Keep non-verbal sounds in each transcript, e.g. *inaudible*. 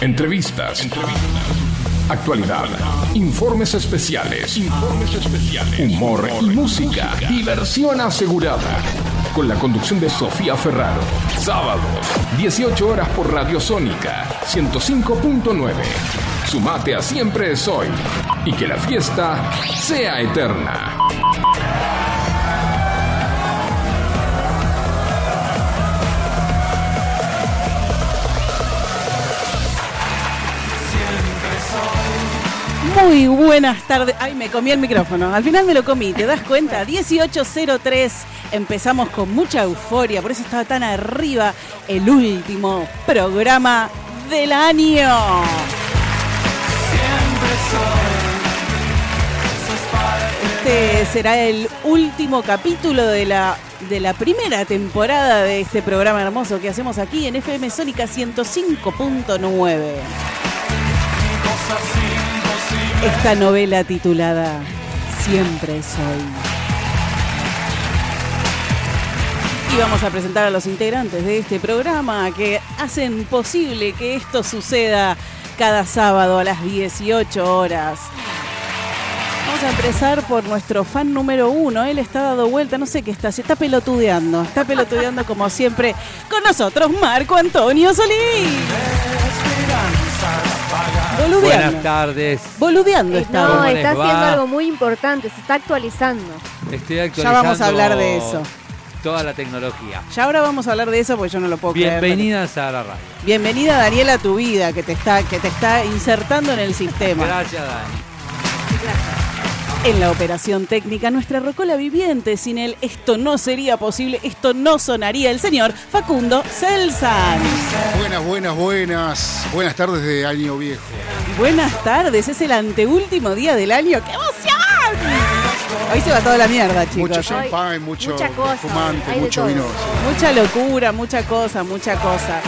Entrevistas. Actualidad. Informes especiales. Humor y música. Diversión asegurada. Con la conducción de Sofía Ferraro. Sábado, 18 horas por Radio Sónica 105.9. Sumate a Siempre es hoy. Y que la fiesta sea eterna. Muy buenas tardes. Ay, me comí el micrófono. Al final me lo comí, ¿te das cuenta? 1803. Empezamos con mucha euforia, por eso estaba tan arriba el último programa del año. Este será el último capítulo de la, de la primera temporada de este programa hermoso que hacemos aquí en FM Sónica 105.9 esta novela titulada Siempre soy. Y vamos a presentar a los integrantes de este programa que hacen posible que esto suceda cada sábado a las 18 horas. Vamos a empezar por nuestro fan número uno. Él está dado vuelta, no sé qué está, se está pelotudeando. Está pelotudeando como siempre con nosotros, Marco Antonio Solís. Boludeando. Buenas tardes. Boludeando está. No, ¿Cómo les está haciendo va? algo muy importante, se está actualizando. Estoy Ya actualizando vamos a hablar de eso. Toda la tecnología. Ya ahora vamos a hablar de eso porque yo no lo puedo creer. Bienvenidas a la radio. Bienvenida Daniela a tu vida que te está que te está insertando en el sistema. Gracias, Dani. En la operación técnica nuestra rocola viviente, sin él esto no sería posible, esto no sonaría el señor Facundo Celsan. Buenas, buenas, buenas. Buenas tardes de Año Viejo. Buenas tardes, es el anteúltimo día del año. ¡Qué emoción! Hoy se va toda la mierda, chicos. Mucho champán, mucho fumante, de mucho vino. Mucha locura, mucha cosa, mucha cosa.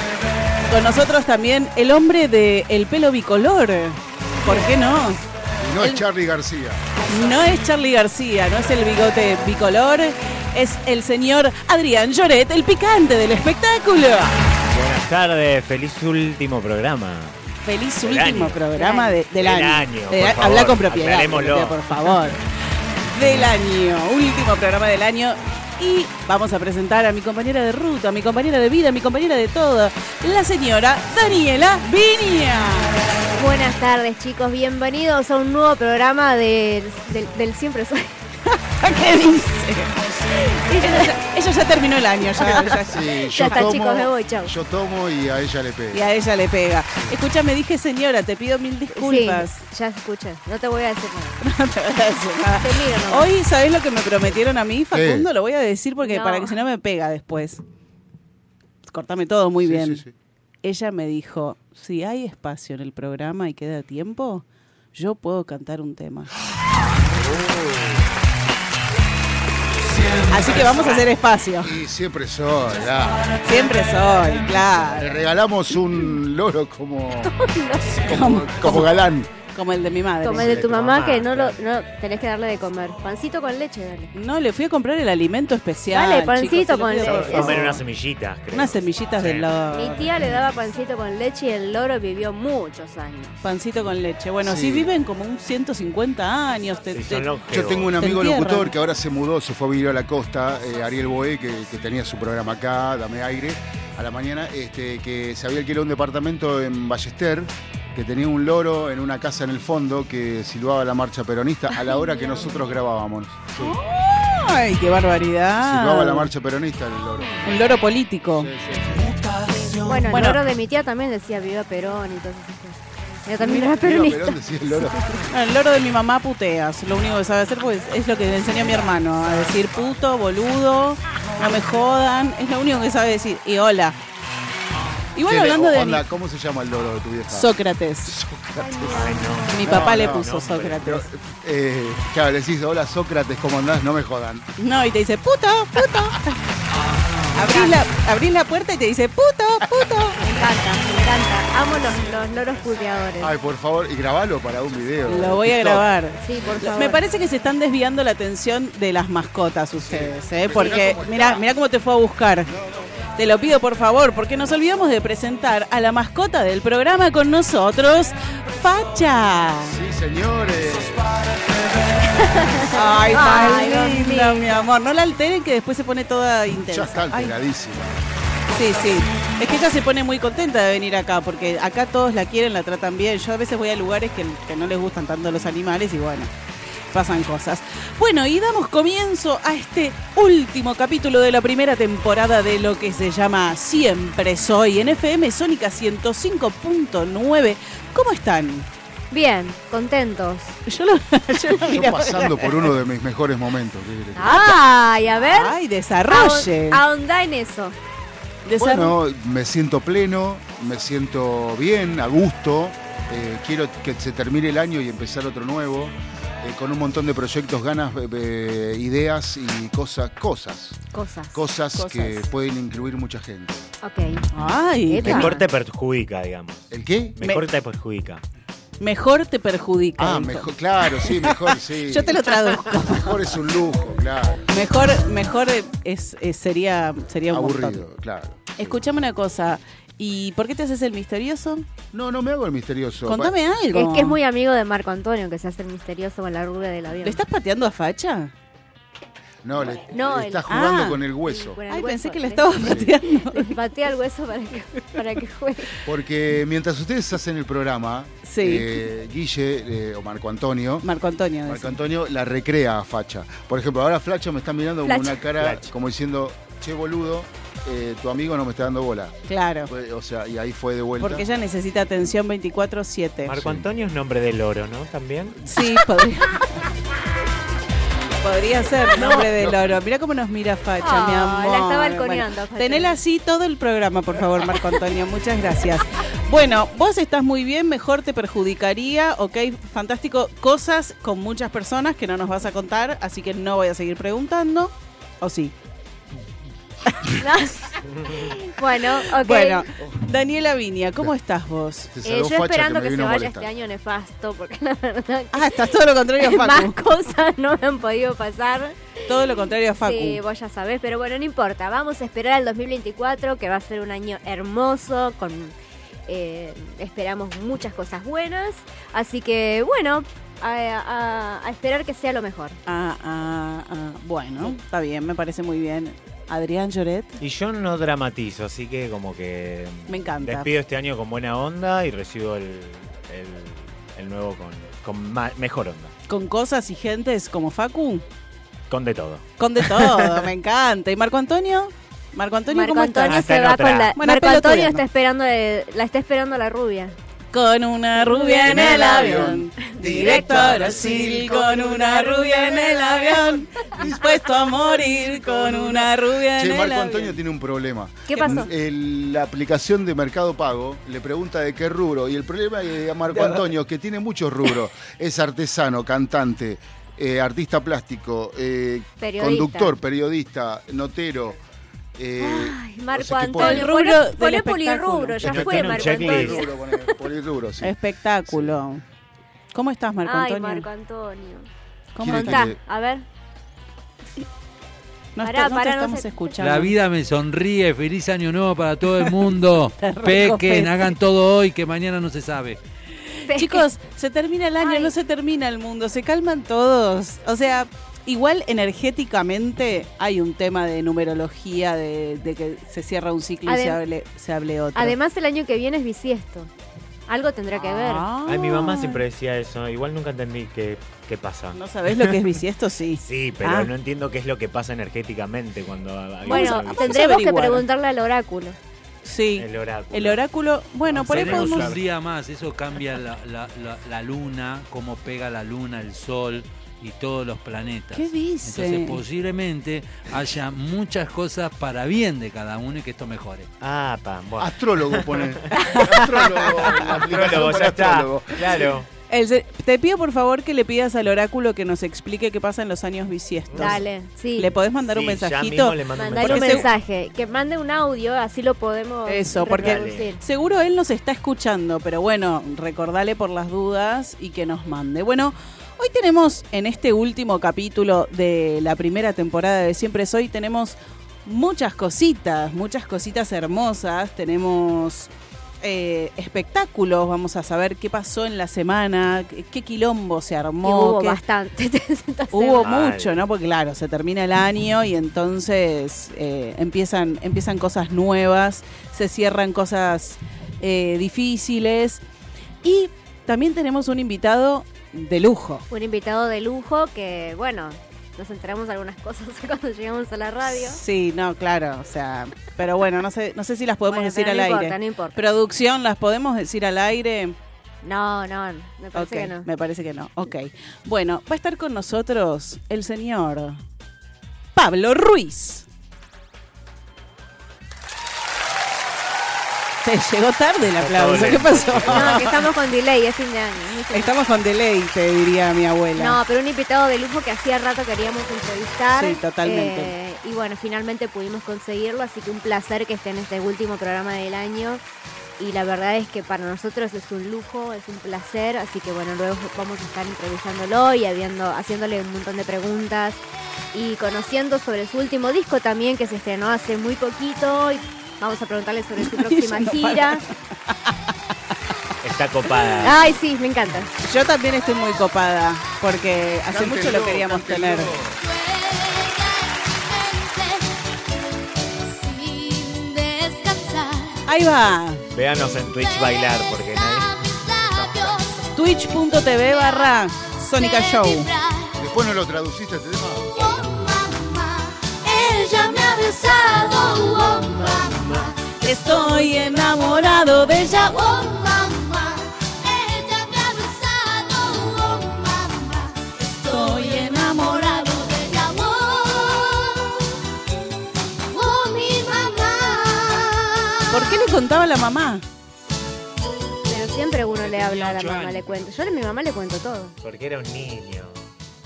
Con nosotros también el hombre de el pelo bicolor. ¿Por qué no? No es Charlie García. No es Charlie García, no es el bigote bicolor, es el señor Adrián Lloret, el picante del espectáculo. Buenas tardes, feliz último programa. Feliz Del último año. programa de- del, Del año. año, De- por habla favor, con propiedad, por favor. Del año, último programa del año. Y vamos a presentar a mi compañera de ruta, mi compañera de vida, a mi compañera de todo, la señora Daniela Viña. Buenas tardes chicos, bienvenidos a un nuevo programa del, del, del Siempre Soy. *laughs* ¿Qué dice? Ella ya, terminó el año, ya, ya- *laughs* Sí, Ya está, chicos, me voy, chau. Yo tomo y a ella le y pego. a ella le pega. Escúchame, dije señora, te pido mil disculpas. Sí, ya escuché, no te voy a decir nada. *laughs* No te voy a decir nada. Te miro nomás. Hoy, ¿sabés lo que me prometieron a mí, Facundo? ¿Qué? Lo voy a decir porque No. para que si no me pega después. Cortame todo muy Sí, bien. sí. Ella me dijo, si hay espacio en el programa y queda tiempo, yo puedo cantar un tema. *gasps* *gasps* Así que vamos a hacer espacio. Y siempre soy, ya. Siempre soy, Le claro. regalamos un loro como, *laughs* como galán. Como el de mi madre. Como el de tu mamá, mamá, que no lo no, tenés que darle de comer. Pancito con leche, dale. No, le fui a comprar el alimento especial. Dale, pancito chicos, con leche. Comer unas semillitas, creo. Unas semillitas de Sí. loro. Mi tía le daba pancito con leche y el loro vivió muchos años. Pancito con leche. Bueno, Sí. viven como un 150 años. te- Sí, te- son longevos. Yo tengo un amigo locutor que ahora se mudó, se fue a vivir a la costa, eh, Ariel Boé, que, que tenía su programa acá, Dame Aire, a la mañana, este, que se había alquilado un departamento en Ballester, que tenía un loro en una casa en el fondo que silbaba la marcha peronista a la hora que nosotros grabábamos. Sí. Ay, qué barbaridad. Silbaba la marcha peronista el loro. Un loro político. Sí, sí, sí. Bueno, Bueno. el loro de mi tía también decía viva Perón y todas esas cosas. Ella también era Viva peronista. Perón, decía el loro. *laughs* No, el loro de mi mamá puteas. Lo único que sabe hacer pues, es lo que le enseñó mi hermano. A decir puto, boludo, no me jodan. Es lo único que sabe decir. Y hola. Igual hablando de onda, ¿Cómo se llama el loro de tu vieja? Sócrates. Sócrates. Ay, no. Mi No, papá le puso no, pero- Sócrates. Eh, claro, le decís, hola Sócrates, ¿cómo andás? No me jodan. No, y te dice puto, puto. *laughs* Abrís la, abrís la puerta y te dice puto, puto. Me encanta, me encanta. Amo los, los loros puteadores. Ay, por favor, y grabalo para un video. Lo voy a TikTok. grabar. Sí, por favor. Me parece que se están desviando la atención de las mascotas ustedes, ¿eh? Porque está. mira cómo te fue a buscar. Te lo pido por favor, porque nos olvidamos de presentar a la mascota del programa con nosotros, Facha. Sí, señores. *laughs* Ay, Ay, Dios mío. mi amor. No la alteren que después se pone toda intensa. Ya está Ay, alteradísima. Sí, sí. Es que ella se pone muy contenta de venir acá, porque acá todos la quieren, la tratan bien. Yo a veces voy a lugares que, que no les gustan tanto los animales y bueno, pasan cosas. Bueno, y damos comienzo a este último capítulo de la primera temporada de lo que se llama Siempre Soy en FM Sónica 105.9. ¿Cómo están? Bien, contentos. Yo lo, *laughs* yo lo Yo miraba- pasando por uno de mis mejores momentos. ¿qué? Ay, a ver. Ay, desarrolle. ahon- Ahondá en eso. Bueno, me siento pleno, me siento bien, a gusto. eh, quiero que se termine el año y empezar otro nuevo. Eh, con un montón de proyectos, ganas, eh, eh, ideas y cosas, cosas, Cosas. cosas, Cosas. que pueden incluir mucha gente. ok. Ay. Mejor te perjudica, digamos. ¿El qué? Mejor te perjudica. mejor te perjudica. Ah, dijo. mejor, claro, sí, mejor, sí. *laughs* Yo te lo traduzco. Mejor es un lujo, claro. Mejor, mejor es, es- sería, sería un montón. Aburrido, claro. sí. Escúchame una cosa. ¿Y por qué te haces el misterioso? No, no me hago el misterioso. Contame algo. Es que es muy amigo de Marco Antonio, que se hace el misterioso con la rubia del avión. ¿Le estás pateando a Facha? No, le, No, le está el- jugando Ah. con el hueso. Con el Ay, hueso. pensé que le estabas *laughs* pateando. Le patea el hueso para que, para que juegue. Porque mientras ustedes hacen el programa, Sí. eh, Guille eh, o Marco Antonio, Marco Antonio. Marco. Antonio la recrea a Facha. Por ejemplo, ahora Flacha me está mirando con una cara Flacha. como diciendo, che boludo, eh, tu amigo no me está dando bola. Claro. Fue- O sea, y ahí fue de vuelta. Porque ella necesita atención 24-7. Marco Sí. Antonio es nombre del oro, ¿no? También. Sí, *laughs* podría. Podría ser nombre del oro. Mira cómo nos mira Facha, mi la amor. está balconeando, tenela así todo el programa, por favor, Marco Antonio. Muchas gracias. Bueno, vos estás muy bien, mejor te perjudicaría, ok, fantástico. Cosas con muchas personas que no nos vas a contar, así que no voy a seguir preguntando. ¿O sí? *laughs* bueno, ok. Bueno, Daniela Viña, ¿cómo estás vos? Se Eh, yo Facha esperando me que, se vino vaya este año nefasto, porque la verdad Ah, estás todo lo contrario a que *laughs* más Facu. cosas no me han podido pasar. Todo lo contrario a Facu. Sí, vos ya sabés, pero bueno, no importa. Vamos a esperar al 2024, que va a ser un año hermoso, con eh, esperamos muchas cosas buenas. Así que bueno, a, a- a esperar que sea lo mejor. Ah, ah, ah. Bueno, está bien, me parece muy bien. Adrián Lloret, Y yo no dramatizo, así que como que me encanta. despido este año con buena onda y recibo el, el, el nuevo con, con ma- mejor onda. Con cosas y gentes como Facu, Con de todo. con de todo, *laughs* me encanta. ¿Y Marco Antonio? Marco Antonio, Marco ¿cómo Antonio? Está se va con la. Bueno, Marco Antonio está esperando, de- la está esperando la rubia. Con una rubia en el avión, directo a Brasil, con una rubia en el avión, dispuesto a morir con una rubia en Che, el Marco avión. Antonio tiene un problema. ¿Qué pasó? El- la aplicación de Mercado Pago le pregunta de qué rubro y el problema de Marco Antonio, que tiene muchos rubros, *laughs* es artesano, cantante, eh, artista plástico, eh, Periodista. conductor, periodista, notero. Eh, Ay, Marco Antonio. Rubro Poné, polirrubro, ya fue Marco. Antonio. polirrubro, sí. Espectáculo. ¿Cómo estás, Marco Ay, Antonio? Marco Antonio. ¿Cómo ¿Quiere estás? que a ver. No, Pará, está- no pará, te no estamos sé. escuchando. La vida me sonríe, feliz año nuevo para todo el mundo. *laughs* Pequen, hagan todo hoy que mañana no se sabe. Chicos, se termina el año, Ay. no se termina el mundo, se calman todos. O sea, igual energéticamente hay un tema de numerología, de, de que se cierra un ciclo y se hable, se hable otro. Además, el año que viene es bisiesto. Algo tendrá que ver. Ah. Ay, mi mamá siempre decía eso. Igual nunca entendí qué, qué pasa. ¿No sabés lo que es bisiesto? Sí. *laughs* Sí, pero Ah. no entiendo qué es lo que pasa energéticamente cuando hay Bueno, tendremos que preguntarle al oráculo. Sí. El oráculo. El oráculo, bueno, por ahí podemos... un día más, eso cambia la, la- la- la luna, cómo pega la luna, el sol y todos los planetas. ¿Qué dice? Entonces posiblemente haya muchas cosas para bien de cada uno y que esto mejore. Ah, pa, bueno. Astrólogo pone. *laughs* Astrólogo. Astrólogo, ya está. astrólogo. Claro. El te pido por favor que le pidas al oráculo que nos explique qué pasa en los años bisiestos. Dale, sí. ¿Le podés mandar un Sí, mensajito? le mando un mensaje. Que mande un audio, así lo podemos Eso, porque seguro él nos está escuchando, pero bueno, recordale por las dudas y que nos mande. Bueno, hoy tenemos en este último capítulo de la primera temporada de Siempre Soy, tenemos muchas cositas, muchas cositas hermosas. Tenemos eh, espectáculos, vamos a saber qué pasó en la semana, qué, quilombo se armó. hubo qué- bastante. *laughs* Hubo mucho, ¿no? Porque claro, se termina el año y entonces eh, empiezan, empiezan cosas nuevas, se cierran cosas eh, difíciles y también tenemos un invitado de lujo. Un invitado de lujo que, bueno, nos enteramos de algunas cosas *laughs* cuando llegamos a la radio. Sí, no, claro, o sea, pero bueno, no sé, no sé si las podemos Bueno, decir al no aire. importa, no importa. Producción, ¿las podemos decir al aire? No, no, me parece que no. Me parece que no. Ok. Bueno, va a estar con nosotros el señor Pablo Ruiz. Te *laughs* llegó tarde el aplauso. ¿Qué pasó? No, que *laughs* estamos con delay, es fin de año. Estamos con deleite, diría mi abuela. No, pero un invitado de lujo que hacía rato queríamos entrevistar. Sí, totalmente. Eh, y bueno, finalmente pudimos conseguirlo, así que un placer que esté en este último programa del año. Y la verdad es que para nosotros es un lujo, es un placer, así que bueno, luego vamos a estar entrevistándolo y habiendo, haciéndole un montón de preguntas y conociendo sobre su último disco también que se estrenó hace muy poquito. Y vamos a preguntarle sobre su *laughs* próxima no gira. Está copada. Ay, sí, me encanta. Yo también estoy muy copada, porque hace mucho lo queríamos tener. Sin descansar. Ahí va. Véanos en Twitch bailar porque nadie. Twitch.tv barra Sónica Show. Después no lo traduciste este tema. Oh, mamá, ella me ha besado. Oh, mamá, Estoy enamorado de ella. oh, mamá, ella me ha besado. Oh, mamá, estoy enamorado de ella. Oh, oh, mi mamá. ¿Por qué le contaba a la mamá? Pero siempre uno le habla a la mamá, le cuento. Yo a mi mamá le cuento todo. Porque era un niño.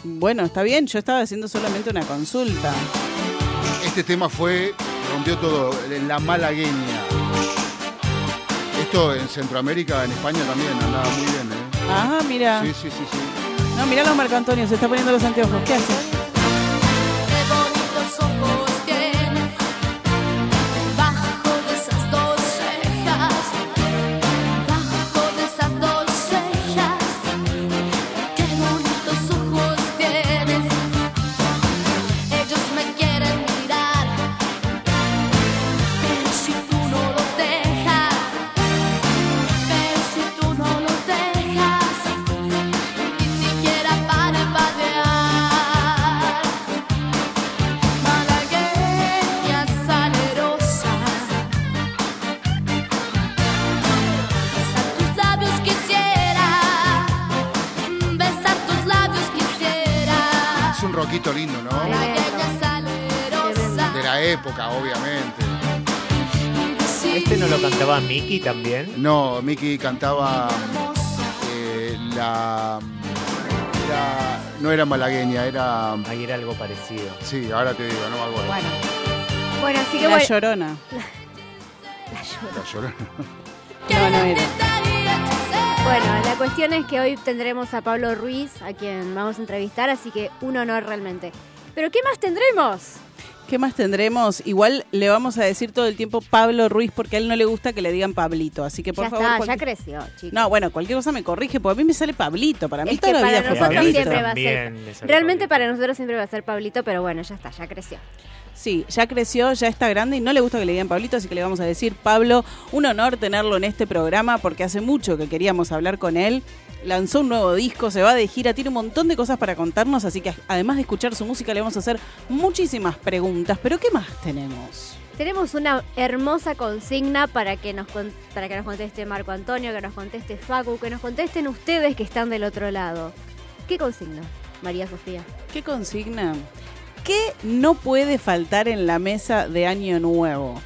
Bueno, está bien, yo estaba haciendo solamente una consulta. Este tema fue, rompió todo, en la malagueña. Esto en Centroamérica, en España también andaba muy bien, ¿eh? Ah, mira. Sí, sí, sí, sí. No, mira los Marco Antonio, se está poniendo los anteojos. ¿Qué hace? Mickey también? No, Miki cantaba eh, la, No era malagueña, era... Ahí era algo parecido. Sí, ahora te digo, no me acuerdo. Bueno, Bueno, así que la bueno. llorona. La llorona. No, no era. Bueno, la cuestión es que hoy tendremos a Pablo Ruiz, a quien vamos a entrevistar, así que un honor realmente. Pero ¿qué más tendremos? ¿Qué más tendremos? Igual le vamos a decir todo el tiempo Pablo Ruiz porque a él no le gusta que le digan Pablito. Así que por ya favor. está, ya creció, chicos. No, bueno, cualquier cosa me corrige, porque a mí me sale Pablito. Para mí Es toda que la vida para fue Pablito. siempre va a ser. Realmente Pablito. para nosotros siempre va a ser Pablito, pero bueno, ya está, ya creció. Sí, ya creció, ya está grande y no le gusta que le digan Pablito, así que le vamos a decir, Pablo, un honor tenerlo en este programa porque hace mucho que queríamos hablar con él. Lanzó un nuevo disco, se va de gira, tiene un montón de cosas para contarnos, así que además de escuchar su música le vamos a hacer muchísimas preguntas. Pero ¿qué más tenemos? Tenemos una hermosa consigna para que nos para que nos conteste Marco Antonio, que nos conteste Facu, que nos contesten ustedes que están del otro lado. ¿Qué consigna, María Sofía? ¿Qué consigna? ¿Qué no puede faltar en la mesa de Año Nuevo?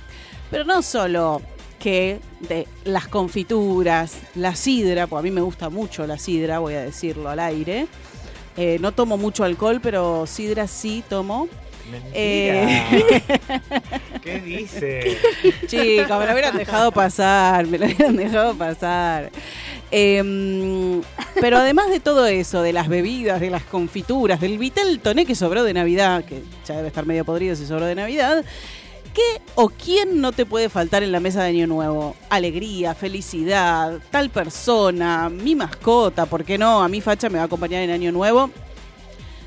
Pero no solo que de las confituras, la sidra, pues a mí me gusta mucho la sidra, voy a decirlo al aire. Eh, no tomo mucho alcohol, pero sidra sí tomo. Mentira. Eh. ¿Qué dice? Chicos, me lo hubieran dejado pasar, me lo hubieran dejado pasar. Em, pero además de todo eso, de las bebidas, de las confituras, del vitel toné que sobró de Navidad, que ya debe estar medio podrido si sobró de Navidad, ¿Qué o quién no te puede faltar en la mesa de Año Nuevo? Alegría, felicidad, tal persona, mi mascota, ¿por qué no? A mi facha me va a acompañar en Año Nuevo.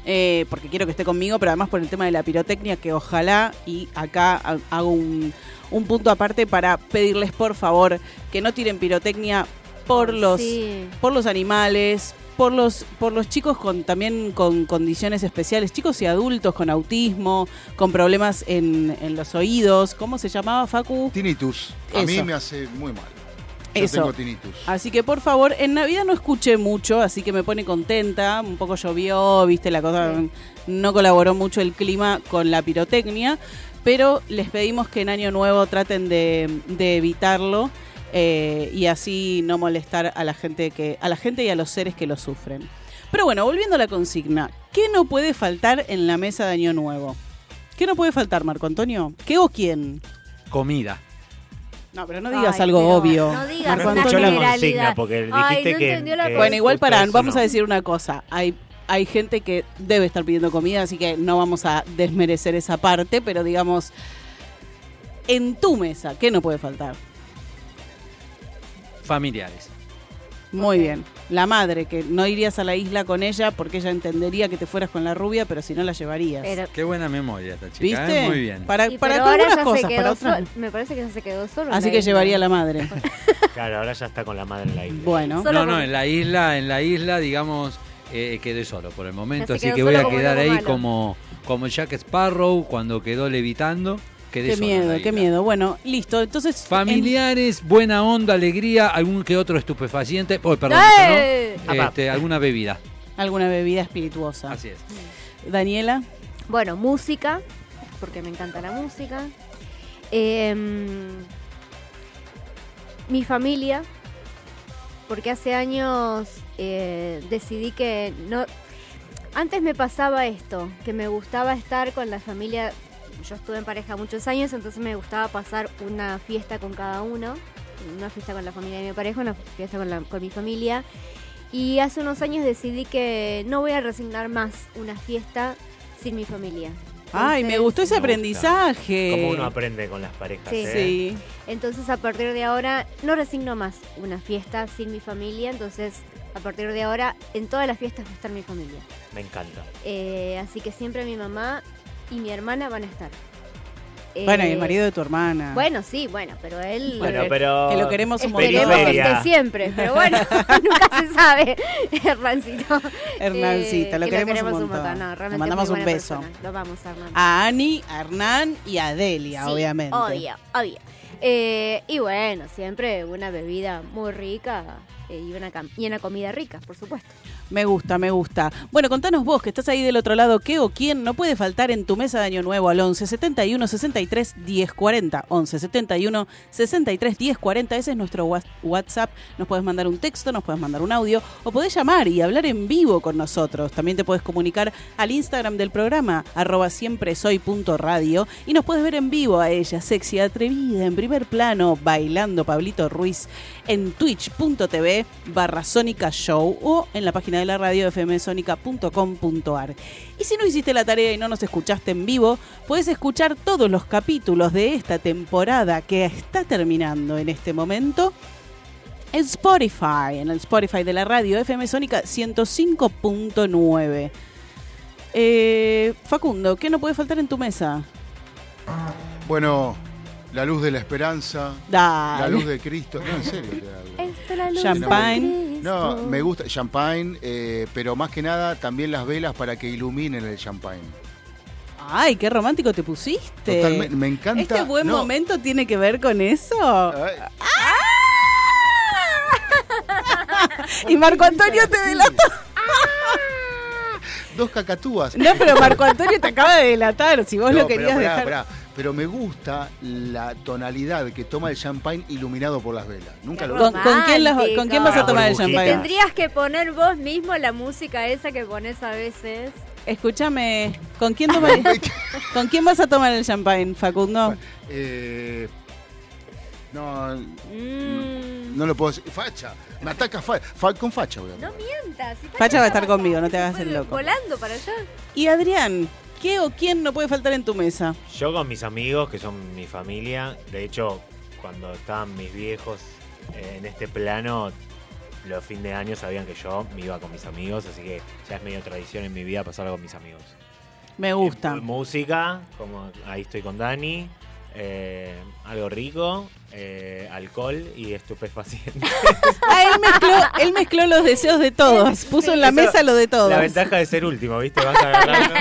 eh, porque quiero que esté conmigo, pero además por el tema de la pirotecnia, que ojalá, y acá ha- hago un, un punto aparte para pedirles por favor que no tiren pirotecnia por los Sí. por los animales, por los, por los chicos con también con condiciones especiales, chicos y adultos con autismo, con problemas en, en los oídos. ¿Cómo se llamaba, Facu? Tinnitus. A mí me hace muy mal. Yo Eso. tengo tinnitus. Así que por favor, en Navidad no escuché mucho, así que me pone contenta. Un poco llovió, viste, la cosa no colaboró mucho el clima con la pirotecnia, pero les pedimos que en Año Nuevo traten de, de evitarlo eh, y así no molestar a la gente que, a la gente y a los seres que lo sufren. Pero bueno, volviendo a la consigna, ¿qué no puede faltar en la mesa de Año Nuevo? ¿Qué no puede faltar, Marco Antonio? ¿Qué o quién? Comida. No, pero no digas Ay, algo pero obvio. No digas Marco una Antonio. consigna generalidad. porque Ay, dijiste no que, entendió la que Bueno, igual para, vamos no. a decir una cosa. Hay, hay gente que debe estar pidiendo comida, así que no vamos a desmerecer esa parte, pero digamos, en tu mesa, ¿qué no puede faltar? Familiares. Muy bien. La madre, que no irías a la isla con ella porque ella entendería que te fueras con la rubia, pero si no la llevarías. Pero- Qué buena memoria esta chica. ¿eh? ¿Viste? Muy bien. Para, y para pero ahora algunas ya cosas, se quedó para otras. sol- Me parece que ya se quedó solo. en Así la que isla. llevaría a la madre. *laughs* Claro, ahora ya está con la madre en la isla. Bueno, Solo No, no, en la isla, en la isla, digamos, eh, quedé solo por el momento, Ya se así quedó que voy a como quedar lobo ahí malo. como, como Jack Sparrow cuando quedó levitando. Qué miedo, qué miedo. Bueno, listo. Entonces, en- Familiares, buena onda, alegría, algún que otro estupefaciente, oh, perdón, ¡Eh! eso no, este, alguna bebida. alguna bebida espirituosa. Así es. Daniela, Bueno, música, porque me encanta la música. Em, mi familia, porque hace años eh, decidí que no... Antes me pasaba esto, que me gustaba estar con la familia. Yo estuve en pareja muchos años, entonces me gustaba pasar una fiesta con cada uno. Una fiesta con la familia de mi pareja, una fiesta con, la- con mi familia. Y hace unos años decidí que no voy a resignar más una fiesta sin mi familia. ay, me gustó ese Me gusta. aprendizaje. Como uno aprende con las parejas. Sí. ¿eh? Sí. Entonces a partir de ahora no resigno más una fiesta sin mi familia, entonces a partir de ahora en todas las fiestas va a estar mi familia. Me encanta. Eh, así que siempre mi mamá y mi hermana van a estar. Bueno, y el Eh, marido de tu hermana. Bueno, sí, bueno, pero él... Bueno, pero. que lo queremos un Esperemos montón. que Periferia. esté siempre, pero bueno, *laughs* *laughs* nunca se sabe, Hernancito. Hernancito, Eh, lo que queremos un montón. No, Le realmente mandamos un beso. persona. Lo vamos a Hernán. A Ani, a Hernán y a Delia, Sí, obviamente. Obvio, obvio. Eh, y bueno, siempre una bebida muy rica eh, y, una cam- y una comida rica, por supuesto. Me gusta, me gusta. Bueno, contanos vos, que estás ahí del otro lado, ¿qué o quién no puede faltar en tu mesa de Año Nuevo al 11 71 63 10 40? 11 71 63 10 40, ese es nuestro WhatsApp. Nos puedes mandar un texto, nos puedes mandar un audio o podés llamar y hablar en vivo con nosotros. También te puedes comunicar al Instagram del programa, arroba siempre soy punto radio, y nos puedes ver en vivo a ella, sexy, atrevida, en primer plano, bailando Pablito Ruiz en twitch.tv barra Sónica Show o en la página de la radio fmsonica.com.ar. Y si no hiciste la tarea y no nos escuchaste en vivo, puedes escuchar todos los capítulos de esta temporada que está terminando en este momento en Spotify, en el Spotify de la radio FM Sónica 105.9. Eh, Facundo, ¿qué no puede faltar en tu mesa? Bueno, la luz de la esperanza, Dale. la luz de Cristo. No, en serio. te hablo. Esta *laughs* es la luz Champagne. No, me gusta champagne, eh, pero más que nada también las velas para que iluminen el champagne. Ay, qué romántico te pusiste. Totalmente, me encanta. ¿Este buen no, momento tiene que ver con eso? ay, Y Marco Antonio te delató. dos cacatúas. No, pero Marco Antonio te acaba de delatar. Si vos No, lo pero querías pará, dejar. pará. Pero me gusta la tonalidad que toma el champagne iluminado por las velas. Nunca lo ¿Con, con quién las-. ¿Con quién vas a tomar el champagne? tendrías que poner vos mismo la música esa que pones a veces. Escúchame, ¿con quién, *laughs* toma- ¿con quién vas a tomar el champagne, Facundo? Eh, no, Mm. no lo puedo decir. Facha. Me ataca fa- fa- con facha. voy a No mientas. si Facha va a estar conmigo, no te hagas el loco. Volando para allá. Y Adrián, ¿Qué o quién no puede faltar en tu mesa? Yo con mis amigos, que son mi familia, de hecho, cuando estaban mis viejos eh, en este plano, los fin de año sabían que yo me iba con mis amigos, así que ya es medio tradición en mi vida pasarlo con mis amigos. Me gusta. Eh, música, como ahí estoy con Dani, eh, algo rico, eh, alcohol y estupefacientes. *laughs* Ah, él mezcló, él mezcló los deseos de todos. Puso en la Eso- mesa lo de todos. La ventaja de ser último, ¿viste? Vas agarrando.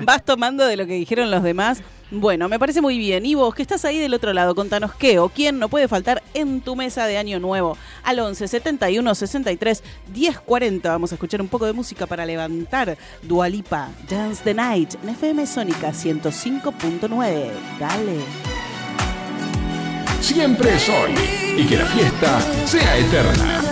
*laughs* Vas tomando de lo que dijeron los demás. Bueno, me parece muy bien. Y vos, que estás ahí del otro lado, contanos qué o quién no puede faltar en tu mesa de Año Nuevo. Al 11 71 63 10 40. Vamos a escuchar un poco de música para levantar. Dualipa, Dance the Night, en FM Sónica 105.9. Dale. Siempre es hoy. Y que la fiesta sea eterna.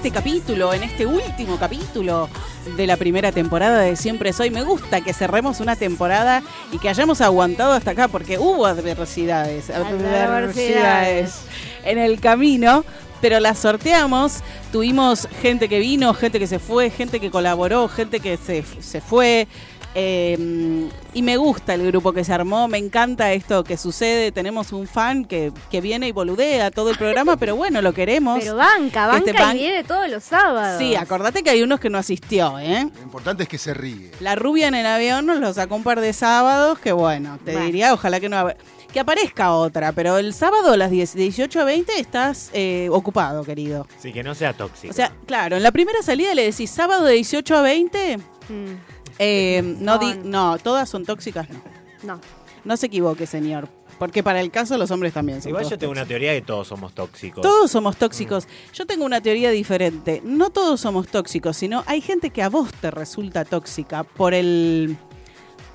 Este capítulo, en este último capítulo de la primera temporada de Siempre Soy. Me gusta que cerremos una temporada y que hayamos aguantado hasta acá porque hubo adversidades, adversidades en el camino. Pero las sorteamos, tuvimos gente que vino, gente que se fue, gente que colaboró, gente que se, se fue. Eh, y me gusta el grupo que se armó, me encanta esto que sucede. Tenemos un fan que, que viene y boludea todo el programa, pero bueno, lo queremos. Pero banca, banca Este pan- y viene todos los sábados. Sí, acordate que hay unos que no asistió, ¿eh? Lo importante es que se ríe. La rubia en el avión nos lo sacó un par de sábados, que bueno, te Bueno. diría, ojalá que no... Que aparezca otra, pero el sábado a las 10, 18 a 20 estás eh, ocupado, querido. Sí, que no sea tóxico. O sea, claro, en la primera salida le decís sábado de 18 a 20, Mm, eh, *laughs* no, di- Son- no, todas son tóxicas, no. no. No se equivoque, señor, porque para el caso los hombres también son Igual todos yo tengo una teoría de que todos somos tóxicos. Todos somos tóxicos. Yo tengo una teoría diferente. No todos somos tóxicos, sino hay gente que a vos te resulta tóxica por el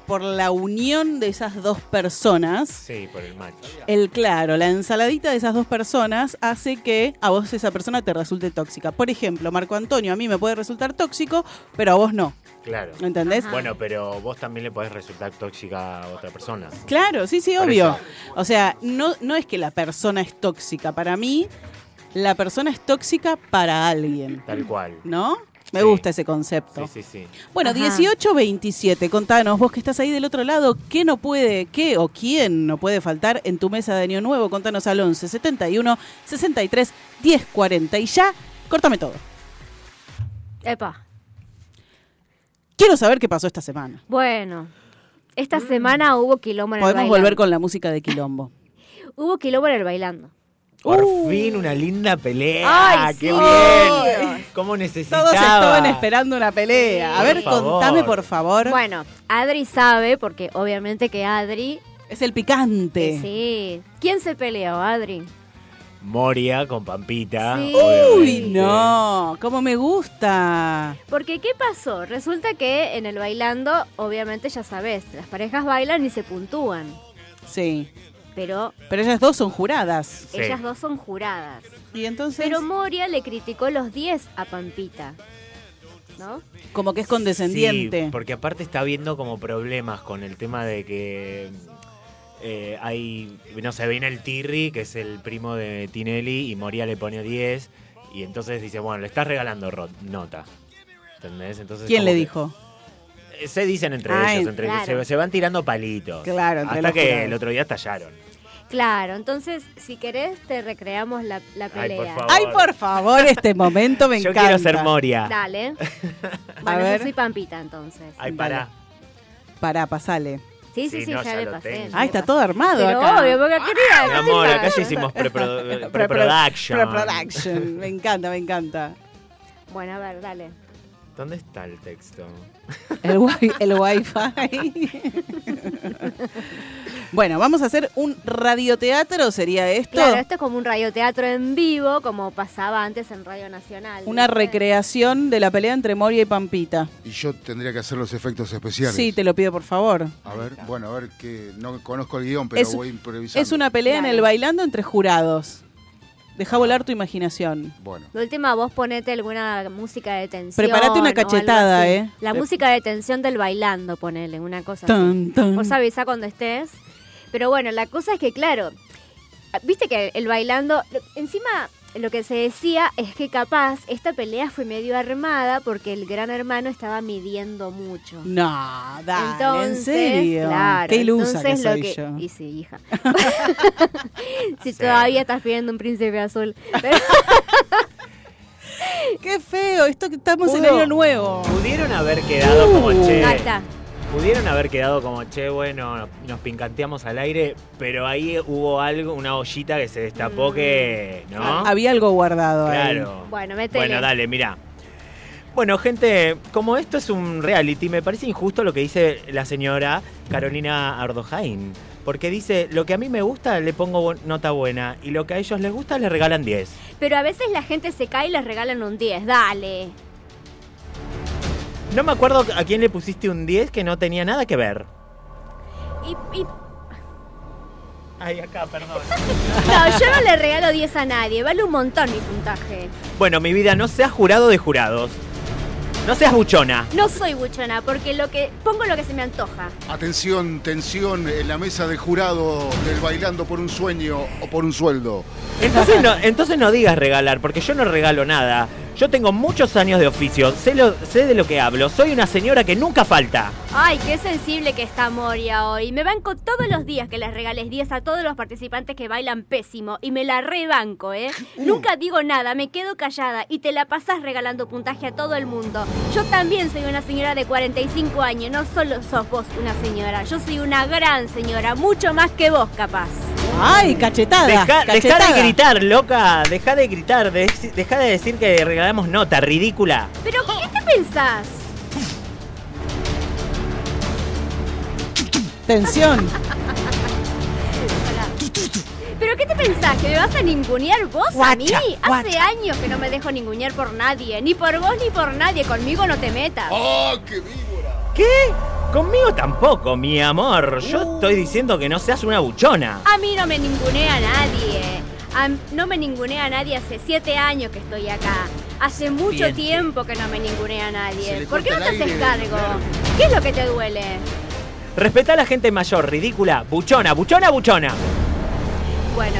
por la unión de esas dos personas. Sí, por el match. El claro, la ensaladita de esas dos personas hace que a vos esa persona te resulte tóxica. Por ejemplo, Marco Antonio a mí me puede resultar tóxico, pero a vos no. Claro. ¿Entendés? Ajá. Bueno, pero vos también le podés resultar tóxica a otra persona. Claro, sí, sí, obvio. O sea, no, no es que la persona es tóxica. Para mí, la persona es tóxica para alguien. Tal cual. ¿No? Me Sí. gusta ese concepto. Sí, sí, sí. Bueno, Ajá. 1827, contanos, vos que estás ahí del otro lado, ¿qué no puede, qué o quién no puede faltar en tu mesa de Año Nuevo? Contanos al 11 71 63 10 40 y ya, córtame todo. Epa. Quiero saber qué pasó esta semana. Bueno, esta semana hubo quilombo en el Podemos volver con la música de Quilombo. *laughs* Hubo quilombo en el bailando. Por Uh. fin una linda pelea. Ay, ¡Qué sí. bien! ¿Cómo necesitaba? Todos estaban esperando una pelea. A Por ver, favor. contame por favor. Bueno, Adri sabe, porque obviamente que Adri... Es el picante. Sí. ¿Quién se peleó, Adri? Moria con Pampita. Sí. Uy, no, cómo me gusta. Porque, ¿qué pasó? Resulta que en el bailando, obviamente ya sabes, las parejas bailan y se puntúan. Sí, Pero pero ellas dos son juradas. Sí. ellas dos son juradas. Y entonces, Pero Moria le criticó los 10 a Pampita. ¿No? como que es condescendiente. Sí, porque aparte está viendo como problemas con el tema de que eh, hay, no sé, viene el Tirri, que es el primo de Tinelli, y Moria le pone 10, y entonces dice, bueno, le estás regalando nota. ¿Entendés? Entonces, ¿Quién le que- dijo? Se dicen entre ellos, entre claro. se, se van tirando palitos. Claro, entre Hasta que jurados. el otro día estallaron. Claro, entonces, si querés, te recreamos la, la Ay, por pelea. favor. Ay, por favor, este momento me *laughs* Yo encanta. quiero ser Moria. Dale. *laughs* Bueno, ver. yo soy Pampita entonces. Ay, Dale. pará. Pará, pasale. Sí, sí, Sí, no, ya, ya le pasé. Ah, está todo armado Pero acá. obvio, porque quería. Mi amor, acá ya hicimos preprodu- *laughs* preproduction. Pre-production. Me encanta, me encanta. Bueno, a ver, dale. ¿Dónde está el texto? El, wi el wifi. bueno, vamos a hacer un radioteatro, ¿sería esto? Claro, esto es como un radioteatro en vivo, como pasaba antes en Radio Nacional. Una recreación de la pelea entre Moria y Pampita. Y yo tendría que hacer los efectos especiales. Sí, te lo pido por favor. A ver, bueno, a ver que no conozco el guion, pero Es- voy improvisando. Es una pelea en el bailando entre jurados. Deja volar tu imaginación. Bueno, De última, vos ponete alguna música de tensión. Prepárate una cachetada. ¿eh? La Pre- música de tensión del bailando, ponele, una cosa así. Tan, tan. Vos avisa cuando estés. Pero bueno, la cosa es que, claro, viste que el bailando, encima lo que se decía es que capaz esta pelea fue medio armada porque el gran hermano estaba midiendo mucho. No, dale, entonces, ¿en serio? claro, Qué ilusa que entonces lo soy que- yo. Y sí, hija. *laughs* *laughs* si Sí. todavía estás pidiendo un príncipe azul. Pero- *laughs* Qué feo, esto que estamos en año nuevo. Pudieron haber quedado como Uh. che. Ahí está. Pudieron haber quedado como che, bueno, nos pincanteamos al aire, pero ahí hubo algo, una ollita que se destapó que. ¿No? Había algo guardado ahí. Claro. Bueno, métele. Bueno, dale, mira. Bueno, gente, como esto es un reality, me parece injusto lo que dice la señora Carolina Ardojain. Porque dice, lo que a mí me gusta le pongo nota buena y lo que a ellos les gusta les regalan 10. Pero a veces la gente se cae y les regalan un 10. Dale. No me acuerdo a quién le pusiste un 10 que no tenía nada que ver. Y, y- Ay, acá, perdón. No, yo no le regalo 10 a nadie. Vale un montón mi puntaje. Bueno, mi vida, no seas jurado de jurados. No seas buchona. No soy buchona porque lo que pongo lo que se me antoja. atención, tensión en la mesa de jurado del Bailando por un Sueño o por un Sueldo. Entonces no, entonces no digas regalar, porque yo no regalo nada. Yo tengo muchos años de oficio, sé, lo- sé de lo que hablo, soy una señora que nunca falta. Ay, qué sensible que está Moria hoy. Me banco todos los días que les regales 10 a todos los participantes que bailan pésimo. Y me la rebanco, ¿eh? *laughs* Nunca digo nada, me quedo callada y te la pasas regalando puntaje a todo el mundo. Yo también soy una señora de 45 años, no solo sos vos una señora. Yo soy una gran señora, mucho más que vos, capaz. Ay, cachetada. Deja, de gritar, loca, deja de gritar, de- deja de decir que regalamos nota, ridícula. Pero, ¿qué te pensás? Tensión. ¿Pero qué te pensás? ¿Que me vas a ningunear vos a mí? Guacha, Hace guacha. años que no me dejo ningunear por nadie. Ni por vos ni por nadie. Conmigo no te metas. ¡Oh, qué víbora! ¿Qué? Conmigo tampoco, mi amor. Yo estoy diciendo que no seas una buchona. A mí no me ningunea nadie. A- no me ningunea nadie hace siete años que estoy acá. Hace mucho Bien. tiempo que no me ningunea Se nadie. ¿Por qué no te haces aire, cargo? claro. ¿Qué es lo que te duele? Respeta a la gente mayor, ridícula, buchona, buchona, buchona. Bueno,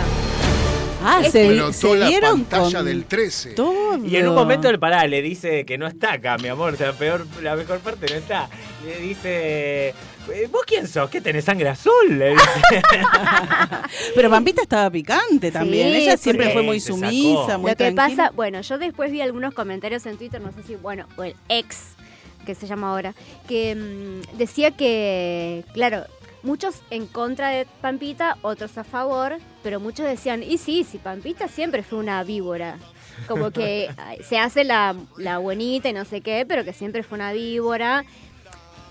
Ah, Es se, Notó se la pantalla con del 13. todo. Y en un momento el pará le dice que no está acá, mi amor. O sea, peor, la mejor parte no está. Le dice. "Eh, ¿Vos quién sos? ¿Qué tenés sangre azul? *laughs* Pero Pampita estaba picante también. Sí, Ella siempre fue muy sumisa, muy lo que tranquila. pasa, bueno, yo después vi algunos comentarios en Twitter, no sé si, bueno, o el ex que se llama ahora, que mm, decía que, claro, muchos en contra de Pampita, otros a favor, pero muchos decían, y sí, si Pampita siempre fue una víbora. Como que *laughs* se hace la, la buenita y no sé qué, pero que siempre fue una víbora.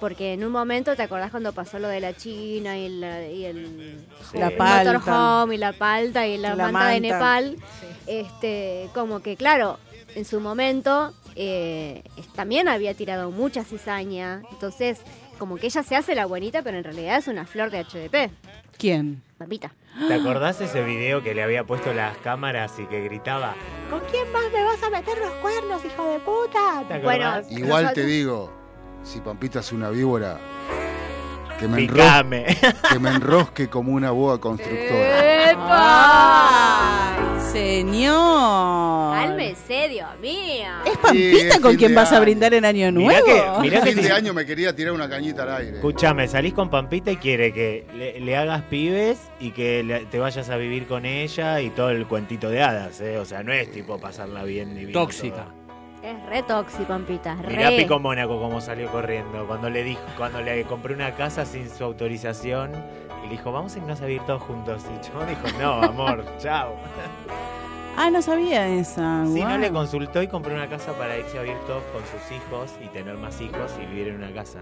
Porque en un momento, ¿te acordás cuando pasó lo de la China y, la, y el, La el palta. motorhome y la palta y la, La manta de. Nepal? Este, como que claro, en su momento eh, también había tirado mucha cizaña. Entonces, como que ella se hace la buenita, pero en realidad es una flor de HDP. ¿Quién? Pampita. ¿Te acordás ese video que le había puesto las cámaras y que gritaba ¿Con quién más me vas a meter los cuernos, hijo de puta? ¿Te Bueno? Igual te digo, si Pampita es una víbora, que me, enrosque, Picame. *laughs* que me enrosque como una boa constructora. ¡Epa! ¡Ay, señor! Cálmese, Dios mío. ¿Es Pampita Sí, con fin quien de vas a año. brindar en Año Mirá Nuevo? que- mirá que fin de si- año me quería tirar una cañita al aire. Escúchame, salís con Pampita y quiere que le, le hagas pibes y que le- te vayas a vivir con ella y todo el cuentito de hadas, ¿eh? O sea, no es tipo pasarla bien divino. Tóxica. Es re toxi, Pampita. Re. Mirá Pico Mónaco como salió corriendo cuando le dijo, cuando le compré una casa sin su autorización y le dijo, vamos a irnos a vivir todos juntos. Y yo dijo, no, amor, *laughs* chao. Ah, no sabía esa. Si no le consultó y compró una casa para irse a vivir todos con sus hijos y tener más hijos y vivir en una casa.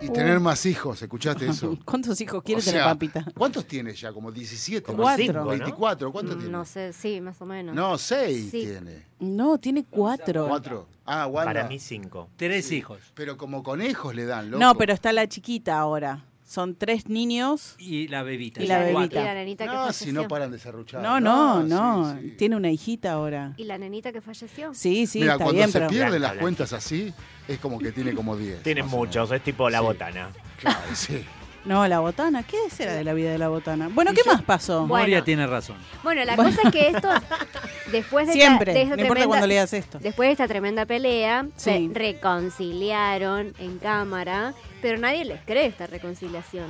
Y tener más hijos, ¿escuchaste eso? *laughs* ¿Cuántos hijos quiere O tener sea, Pampita? ¿Cuántos tienes ya? ¿Como 17? Como Cuatro. cinco, ¿no? 24, ¿cuántos tiene? No sé, sí, más o menos. No, 6 Sí. tiene. No, tiene cuatro. ¿Cuatro? Ah, Wanda. Para mí cinco. Tres hijos. Pero como conejos le dan, loco. No, pero está la chiquita ahora. Son tres niños. Y la bebita. Y la bebita. Y la nenita que No, falleció. si no paran de serruchar. No, no, no. sí. Tiene una hijita ahora. ¿Y la nenita que falleció? Sí, sí, Mira, está cuando bien, se pero. pierden Blanca, las blanca. cuentas así, es como que tiene como 10. Tiene muchos, es tipo la Sí. botana. Claro, sí. No, la botana. ¿Qué será de la vida de la botana? Bueno, ¿qué más pasó? Bueno. Moria tiene razón. Bueno, la Bueno. cosa es que esto, *laughs* después de Siempre. esta, de esta no importa tremenda- cuando leas esto. Después de esta tremenda pelea, Sí. se reconciliaron en cámara, pero nadie les cree esta reconciliación.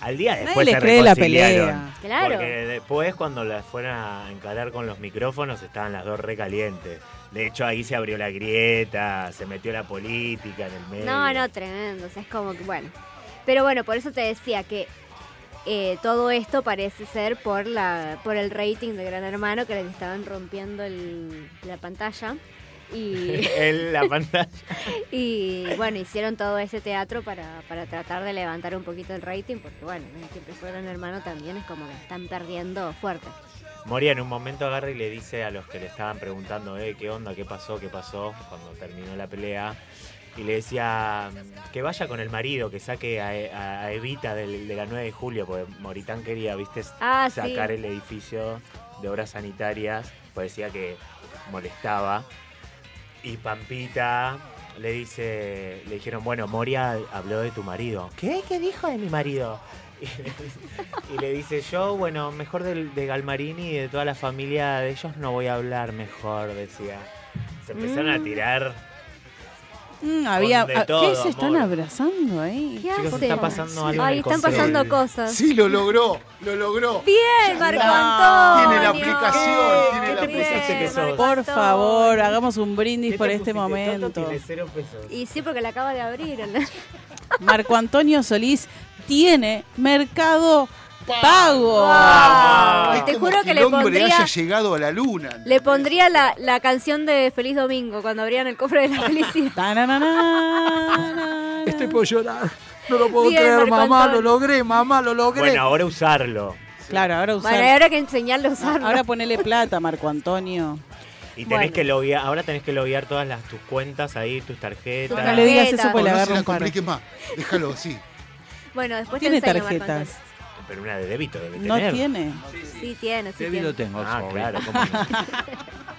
Al día después le se cree la reconciliaron. pelea. Claro. Porque después cuando las fueron a encarar con los micrófonos estaban las dos recalientes. De hecho ahí se abrió la grieta, se metió la política en el medio. No, no, tremendo. O sea, es como que, bueno. Pero bueno, por eso te decía que eh, todo esto parece ser por la por el rating de Gran Hermano que les estaban rompiendo el- la pantalla. Y, *laughs* *laughs* en la pantalla. y bueno, hicieron todo ese teatro para, para tratar de levantar un poquito el rating, porque bueno, desde que empezó Gran Hermano también es como que están perdiendo fuerte. Moria en un momento agarra y le dice a los que le estaban preguntando, eh, ¿qué onda? ¿Qué pasó? ¿Qué pasó? Cuando terminó la pelea. Y le decía mm, que vaya con el marido, que saque a, a- a Evita del- de la 9 de julio, porque Moritán quería, viste, Ah, sí. sacar el edificio de obras sanitarias, pues decía que molestaba. Y Pampita le dice, le dijeron, bueno, Moria habló de tu marido. ¿Qué? ¿Qué dijo de mi marido? Y le, dice- y le dice, yo, bueno, mejor del- de, Galmarini y de toda la familia de ellos no voy a hablar mejor, decía. Se empezaron a Mm. tirar. Mm, había, de ah, todo, ¿Qué se están amor. abrazando ahí? ¿Qué Chicos, hacen? está pasando algo en Ay, el están pasando cosas. Sí, lo logró, lo logró. Bien, Marco. Antonio. Tiene la aplicación, tiene ¿Qué la te aplicación. que sos? Por favor, hagamos un brindis ¿Qué por te este momento. tiene cero pesos. Y sí, porque la acaba de abrir. ¿no? Marco Antonio Solís tiene Mercado Pago. Wow. Es Te juro que que le el hombre pondría, haya llegado a la luna. le pondría la, la canción de Feliz Domingo cuando abrían el cofre de la felicidad. Estoy por llorar. No lo puedo Bien, creer, mamá. Lo logré, mamá, lo logré. Bueno, ahora usarlo. Claro, ahora usar. Bueno, ahora hay que enseñarle a usarlo. Ahora ponele plata, Marco Antonio. Y tenés Bueno. que loguear, ahora tenés que loguear todas las, tus cuentas ahí, tus tarjetas. No le digas eso pues le no se agarro la compliques más. Déjalo así. Bueno, después Tiene te enseño, Marco tarjetas. Antonio. Pero una de débito debe No tener. tiene. Sí tiene, sí tiene. lo tengo. Ah, claro. ¿cómo no? *laughs*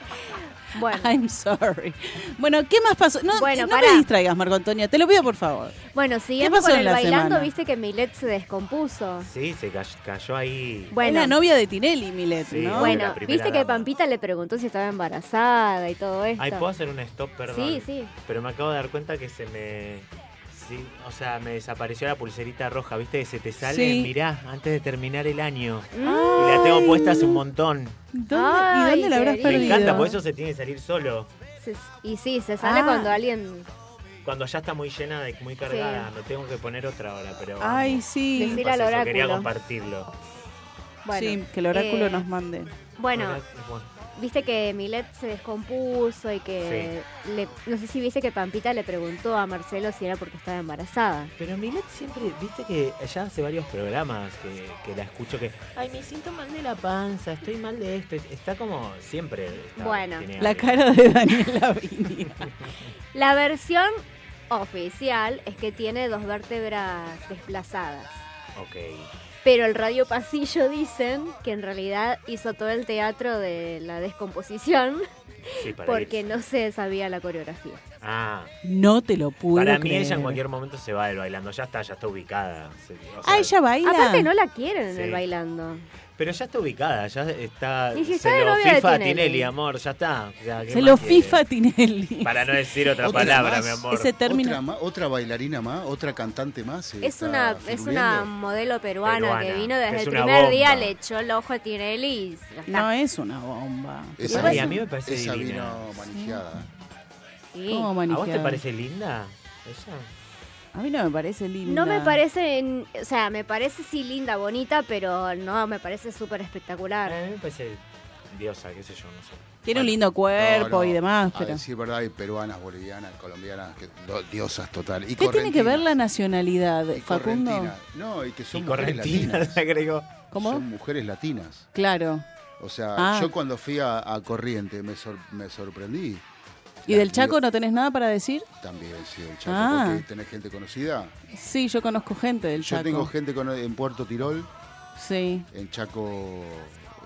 Bueno, I'm sorry. Bueno, ¿qué más pasó? No, Bueno, no pará. me distraigas, Marco Antonio. Te lo pido, por favor. bueno, siguiendo pasó con el la bailando, semana? viste que Milet se descompuso. Sí, se cayó, cayó ahí. Bueno, Es la novia de Tinelli, Milet, Sí, ¿no? bueno, viste que. Pampita le preguntó si estaba embarazada y todo esto. Ay, ¿puedo hacer un stop, perdón? Sí, sí. Pero me acabo de dar cuenta que se me... Sí, o sea, me desapareció la pulserita roja, ¿viste? Que se te sale, Sí. mirá, antes de terminar el año. Mm. Y la tengo puesta hace un montón. ¿Dónde- Ay, ¿Y dónde la habrás querido. Me perdido? encanta, por eso se tiene que salir solo. Se- y sí, se sale Ah. cuando alguien cuando ya está muy llena, de, muy cargada, me tengo que poner otra hora, pero... Ay, vamos. sí. Pasa al eso, Quería oráculo. compartirlo. Bueno, sí, que el oráculo eh, nos mande. Bueno, Bueno, viste que Milet se descompuso y que le- no sé si viste que Pampita le preguntó a Marcelo si era porque estaba embarazada. Pero Milet siempre, viste que ya hace varios programas que, que la escucho que, ay, me siento mal de la panza, estoy mal de esto. Está como siempre. está- Bueno. La algo. cara de Daniela Vini. *laughs* La versión oficial es que tiene dos vértebras desplazadas. Ok. Pero el radio pasillo dicen que en realidad hizo todo el teatro de la descomposición Sí, para porque irse. no se sabía la coreografía. Ah, No te lo pude para mí creer. ella en cualquier momento se va del bailando. Ya está, ya está ubicada. O sea, Ah, ella baila. Aparte no la quieren en Sí. el bailando. Pero ya está ubicada, ya está. Y si se lo FIFA a Tinelli. Tinelli, amor, ya está. O sea, ¿qué Se lo quiere? FIFA Tinelli. Para no decir otra Otra palabra, más. mi amor. Ese término. Otra, otra bailarina más, otra cantante más. eh, Es una, es una modelo peruana, Peruana, que vino desde es el primer bomba. día, le echó el ojo a Tinelli y ya está. No es una bomba. Esa, Ay, a mí me parece esa divina. vino manijeada. Sí. ¿Cómo ¿A vos te parece linda? Ella. A mí no me parece linda. No me parece, o sea, me parece sí linda, bonita, pero no me parece súper espectacular. A mí me parece diosa, qué sé yo, no sé. Tiene un lindo cuerpo No, no, y demás, A pero... decir verdad, hay peruanas, bolivianas, colombianas, que, do- diosas total. Y ¿Qué tiene que ver la nacionalidad, Y Facundo? No, y que son y mujeres latinas. agregó. ¿Cómo? Son mujeres latinas. Claro. O sea, Ah. yo cuando fui a, a Corriente me, sor- me sorprendí. ¿Y del Chaco no tenés nada para decir? También, sí, el Chaco, Ah. porque tenés gente conocida. Sí, yo conozco gente del Yo Chaco. tengo gente cono- en Puerto Tirol, Sí, en Chaco...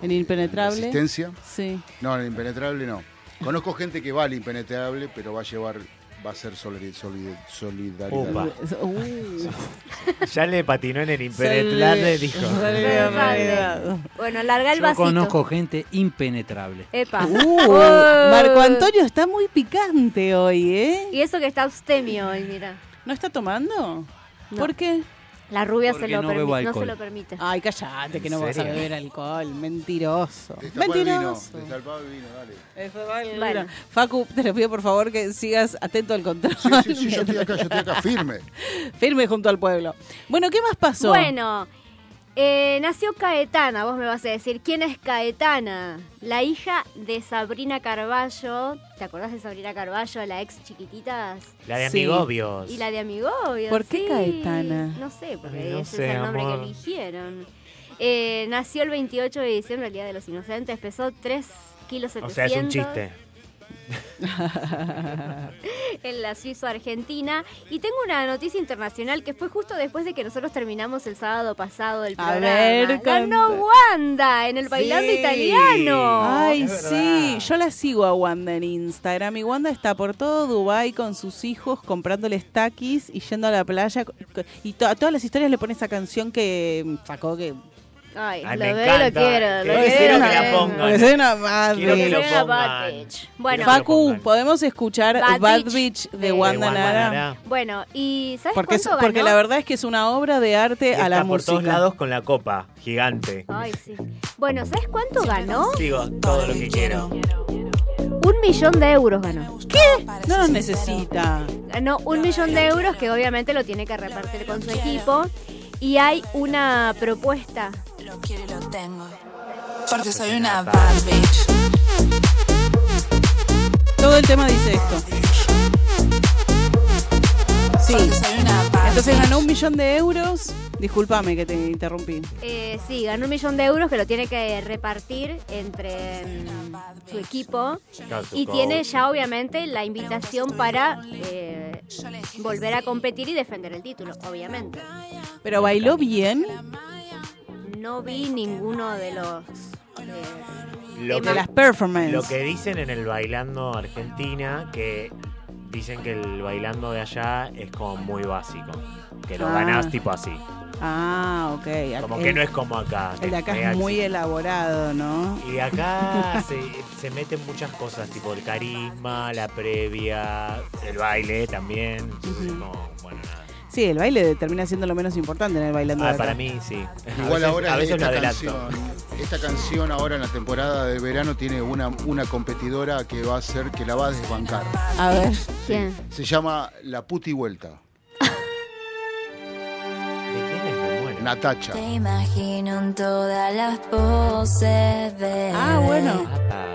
En Impenetrable. Resistencia. sí. No, en Impenetrable no. Conozco gente que va al Impenetrable, pero va a llevar, va a ser solidar- solid- solidaridad. Upa. Uh. *laughs* Ya le patinó en el impenetrable, dijo. Solidaridad. Bueno, larga el Yo vasito. conozco gente impenetrable. Epa. Uh, Oh. Marco Antonio está muy picante hoy, ¿eh? Y eso que está abstemio hoy, mira. ¿No está tomando? No. ¿Por qué? La rubia se lo, no permi- no se lo permite. Ay, cállate, que ¿En no vas a serio? beber alcohol. Mentiroso. Destapá el vino, Mentiroso. destapá el vino, dale. Eso vale. Bueno. Facu, te lo pido por favor que sigas atento al control. Sí, sí, sí, yo estoy acá, yo estoy acá, firme. *laughs* Firme junto al pueblo. Bueno, ¿qué más pasó? Bueno, eh, nació Caetana. Vos me vas a decir, ¿quién es Caetana? La hija de Sabrina Carballo. ¿Te acordás de Sabrina Carballo, la ex chiquititas? La de Sí. amigobios. Y la de Amigobios. ¿Por qué sí. Caetana? No sé, porque Ay, no ese sé, es el nombre amor. que eligieron. Eh, nació el 28 de diciembre, el Día de los Inocentes. Pesó 3 kilos 700 O sea, es un chiste. *laughs* en la Suizo-Argentina. Y tengo una noticia internacional que fue justo después de que nosotros terminamos el sábado pasado el A programa. ver, Ganó canta. Wanda en el Bailando Sí. Italiano. Ay, sí, yo la sigo a Wanda en Instagram y Wanda está por todo Dubai con sus hijos comprándoles taquis y yendo a la playa y to- a todas las historias le pone esa canción que sacó que Ay, Ay, lo me veo, lo encanta. quiero. Que Lo quiero quiero, que lo la quiero. pongan. soy una madre. Quiero que lo una bad pongan. bitch. Bueno, Quiero que lo Facu, pongan. podemos escuchar Bad Bad, Bitch Bitch de, de Wanda Wanda Nara. Nara. bueno, ¿y sabes Porque, es- cuánto porque ganó? la verdad es que es una obra de arte a la está por música. todos lados con la copa gigante. Ay, sí. Bueno, ¿sabes cuánto ganó? Sigo todo lo que quiero. Un millón de euros ganó. No nos necesita. Ganó un millón de euros que obviamente lo tiene que repartir con su equipo. Y hay una propuesta. Lo quiero y lo tengo. Porque soy una bad bitch. Todo el tema dice esto. Sí. Porque soy una bad Entonces ganó un millón de euros. Discúlpame que te interrumpí. Eh, sí, ganó un millón de euros que lo tiene que repartir entre mm, su equipo. Y tiene ya obviamente la invitación para eh, volver a competir y defender el título, obviamente. Pero bailó bien. No vi ninguno de los... Lo De que, las performances. lo que dicen en el bailando Argentina, que dicen que el bailando de allá es como muy básico. Que lo Ah. ganás tipo así. Ah, ok. Como el, que no es como acá. que el de acá mega es muy elaborado, ¿no? Y acá se, se meten muchas cosas, tipo el carisma, la previa, el baile también. Entonces, Ujú. como, bueno, nada. Sí, el baile termina siendo lo menos importante en el bailando Ah, de acá. para mí sí. Igual a veces, ahora a veces esta canción esta canción ahora en la temporada de verano tiene una, una competidora que va a ser, que la va a desbancar. A ver. ¿Quién? Se llama La Puti Vuelta. Natacha. Te imagino en todas las poses, bebé. Ah, bueno.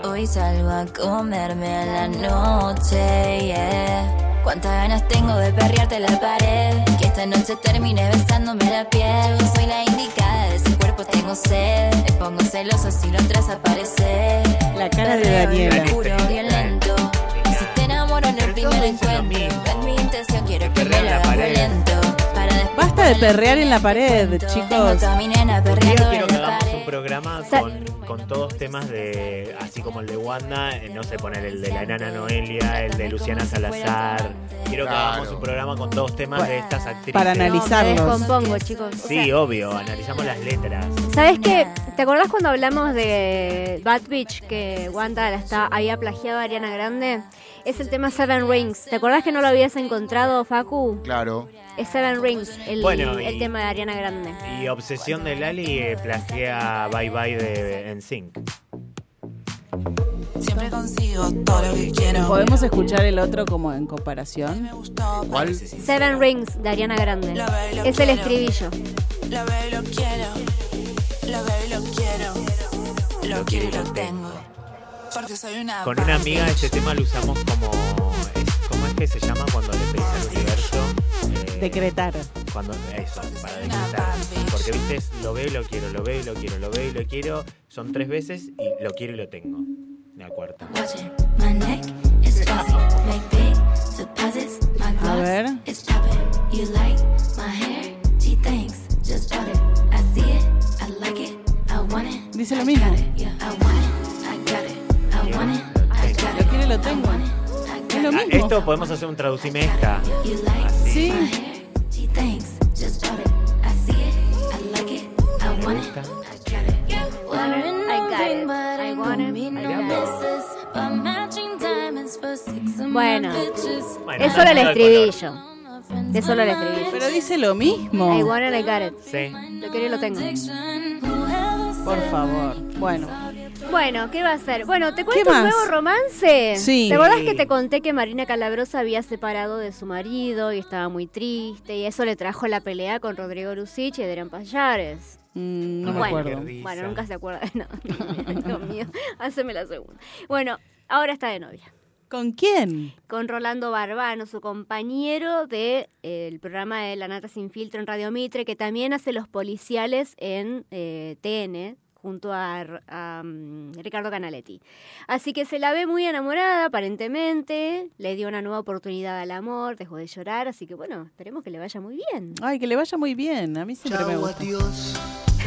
Hoy salgo a comerme a la noche, yeah. Cuántas ganas tengo de perrearte la pared. Que esta noche termine besándome la piel. Soy la indicada de ese cuerpo, tengo sed. Me pongo celosa si lo entras a aparecer. La cara de Daniela. Puro violento. En el primer encuentro, es mi intención, quiero que me la pared. violento. Para después Basta de perrear en la pared, chicos. Tengo toda mi nena Yo perreando quiero que hagamos un programa con, con todos temas de, así como el de Wanda, eh, no sé, poner el de la enana Noelia, el de Luciana Salazar. Quiero que Claro. hagamos un programa con todos temas de estas actrices. Para No, analizarlos. me descompongo, chicos. O Sí, sea, obvio, analizamos las letras. ¿Sabes qué? ¿Te acordás cuando hablamos de Bad Bitch que Wanda la está, había plagiado a Ariana Grande? Es el tema Seven Rings. ¿Te acordás que no lo habías encontrado, Facu? Claro. Es Seven Rings, el, Bueno, el y- tema de Ariana Grande. Y Obsesión de Lali eh, plagia Bye Bye de NSYNC. Siempre consigo todo lo que quiero. ¿Podemos escuchar el otro como en comparación? ¿Cuál? Seven Rings de Ariana Grande. Lo lo Es el estribillo. Lo veo y lo quiero. Lo veo y lo quiero. Lo quiero y lo tengo. Porque soy una. Con una amiga este tema lo usamos como... es- ¿Cómo es que se llama cuando le pedís al universo? Eh, Decretar. Cuando, eso, para decretar. Porque viste, lo veo y lo quiero, lo veo y lo quiero, lo veo y lo quiero. Son tres veces y lo quiero y lo tengo. La cuarta. A ver. Dice lo mismo. Lo quiero lo tengo. I Es lo Ah, mismo. esto podemos hacer un traducimesta. Sí. my hair? Gee, thanks. Just bought it. I see it. I like it. I ¿Me want it. gusta? I got it. want it, I got it. I want it, I got it. Bueno, Bueno, es solo el estribillo. Es solo el estribillo. Pero dice lo mismo. I want it, I got it. Sí. Lo quiero y lo tengo. Por favor. Bueno. Bueno, ¿qué va a hacer? Bueno, ¿te cuento ¿Qué un nuevo romance? Sí. ¿Te acordás que te conté que Marina Calabrosa había separado de su marido y estaba muy triste y eso le trajo la pelea con Rodrigo Lucich y Adrián Payares? Mm, no me Bueno. acuerdo. Qué risa. Bueno, nunca se acuerda de nada. Dios mío, haceme la segunda. Bueno, ahora está de novia. ¿Con quién? Con Rolando Barbano, su compañero del programa de La Nata Sin Filtro en Radio Mitre, que también hace los policiales en eh, TN, junto a, mm, Ricardo Canaletti. Así que se la ve muy enamorada, aparentemente. Le dio una nueva oportunidad al amor, dejó de llorar. Así que bueno, esperemos que le vaya muy bien. Ay, que le vaya muy bien. A mí siempre me Chao, gusta. adiós.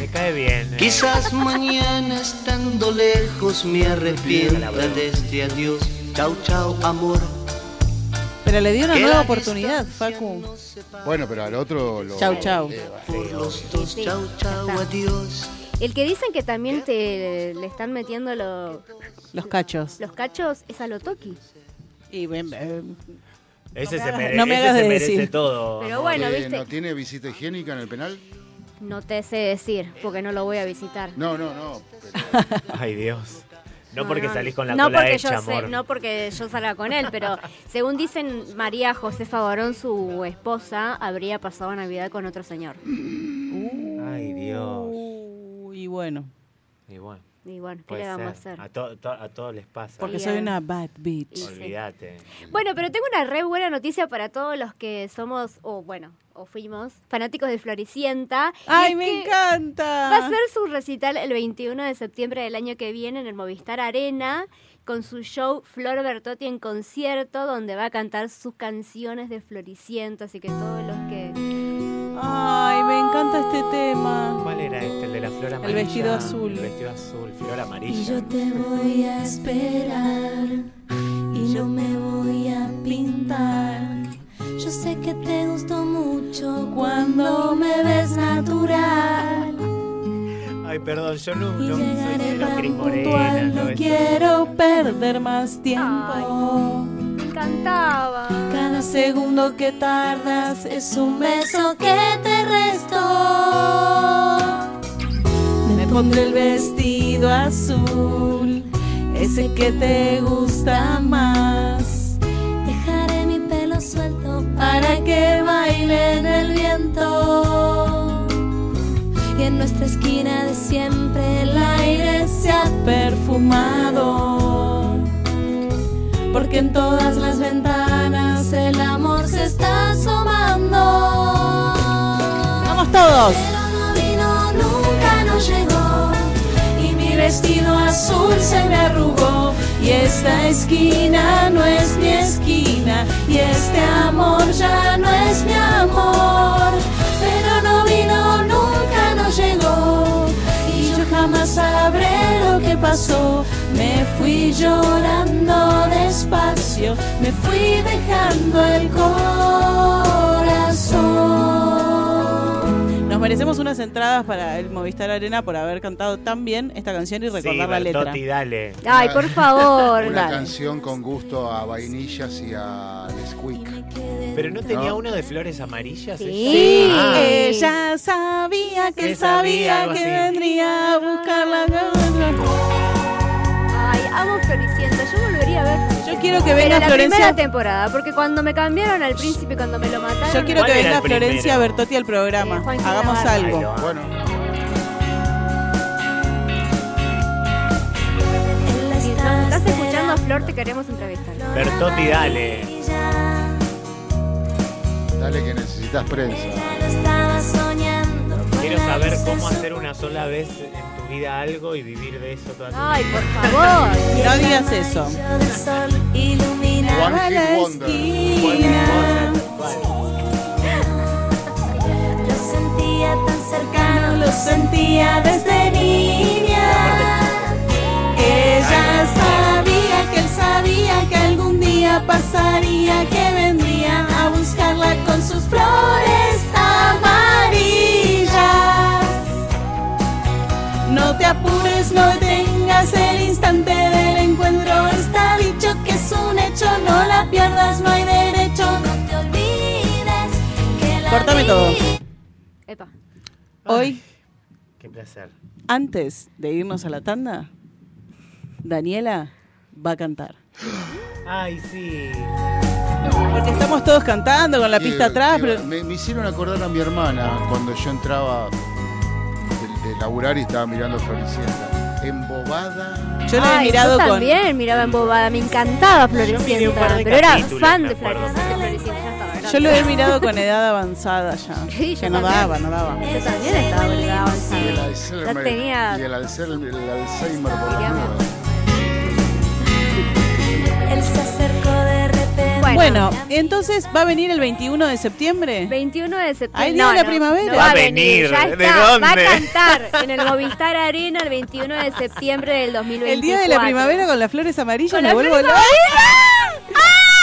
Me cae bien. eh. Quizás mañana estando lejos me arrepienta de este adiós. Chao, chao, amor. Pero le dio una nueva oportunidad, Facu. Bueno, pero al otro lo. Chau, chau. Por los dos, chao, está. adiós. El que dicen que también te le están metiendo lo- Los cachos. los cachos es a lo Toki. Y ven, ven. Ese No se, me no me ese merece decir. todo. Pero bueno, eh, viste, ¿No tiene visita higiénica en el penal? no te sé decir porque no lo voy a visitar. No, no, no. pero- *laughs* Ay, Dios. No, porque salís con la no cola porque hecha, yo sé- amor. no porque yo salga con él, pero según dicen María José Favarón, su esposa, habría pasado Navidad con otro señor. Ay, Dios. Y bueno, Y bueno, Y bueno, ¿qué puede le vamos ser. a A, hacer? to- to- a todos les pasa. porque soy a- una bad bitch. Olvídate. Bueno, pero tengo una re buena noticia para todos los que somos, o bueno, o fuimos, fanáticos de Floricienta. ¡Ay, me encanta! Va a ser su recital el 21 de septiembre del año que viene en el Movistar Arena con su show Flor Bertotti en concierto donde va a cantar sus canciones de Floricienta, así que todos los que Ay, me encanta este tema. ¿Cuál era este? El de la flor amarilla. vestido azul. El vestido azul, flor Y amarilla. yo te voy a esperar y no me voy a pintar. Yo sé que te gustó mucho cuando me ves natural. Ay, perdón, yo no, Y no soy de Cris Morena, puntual, no Quiero perder más tiempo. Ay. Me encantaba. Cada segundo que tardas es un beso que te restó. Me pondré el vestido azul, ese que te gusta más, Dejaré mi pelo suelto para que baile en el viento. y en nuestra esquina de siempre El aire se ha perfumado, porque en todas las ventanas el amor se está asomando. ¡Vamos todos! Pero no vino, nunca nos llegó. y mi vestido azul se me arrugó y esta esquina no es mi esquina y este amor ya no es mi amor pero no vino nunca no llegó y yo jamás sabré lo que pasó me fui llorando despacio me fui dejando el corazón nos merecemos unas entradas para el Movistar Arena por haber cantado tan bien esta canción y recordar Sí, la letra. Dale. Ay, por favor. Una Dale. canción con gusto a vainillas y a Nesquik. Pero no tenía No. uno de flores amarillas. Sí. Ah. Ella sabía que Que sabía, que así. vendría a buscarla. Ay, amo Floricienta. Yo volvería a ver. Yo quiero que Pero venga la Florencia. primera temporada, porque cuando me cambiaron al príncipe, cuando me lo mataron. Yo quiero ¿Cuál que era venga el primero? Florencia Bertotti al programa. Eh, Juan Hagamos Navarro. Algo. Bueno, Si nos estás escuchando, Flor, te queremos entrevistar. Bertotti, dale. dale que necesitas prensa. estaba soñando. con Quiero la saber cómo hacer una sola vez en vida algo y vivir de eso toda tu vida. Ay, por favor. *laughs* No digas eso. rayo del sol iluminaba One la Hit Wonder. esquina. *laughs* Lo sentía tan cercano, Lo sentía desde niña. Ella sabía que él sabía que algún día pasaría, que vendría a buscarla con sus flores te apures, no detengas el instante del encuentro. Está dicho que es un hecho, no la pierdas, no hay derecho. no te olvides que la Córtame todo. Epa. Hoy, Qué placer. antes de irnos a la tanda, Daniela va a cantar. Ay, sí. Porque estamos todos cantando con la pista atrás, pero me, me hicieron acordar a mi hermana cuando yo entraba de, laburar y estaba mirando Floricienta. Embobada. yo la he Ay, mirado yo con. también miraba en bobada, me encantaba miré un Floricienta, par de pero era capítulos, fan me de acuerdo, Floricienta, pero- Floricienta, ya estaba grande. Yo lo he mirado con edad avanzada ya. *laughs* Sí, yo que no también. daba, no daba. Yo también estaba en edad Y el avanzada. Alzheimer, Ya tenía- y el Alzheimer, el Alzheimer por las Digamos. nubes. Él se acercó de repente. Bueno. Bueno, entonces va a venir el 21 de septiembre. 21 de septiembre. Día de la primavera. no Va a venir. venir, Ya ¿de está. dónde? Va a cantar *laughs* en el Movistar Arena el 21 de septiembre del 2024. El día de la primavera con las flores amarillas Con me las vuelvo flores loca.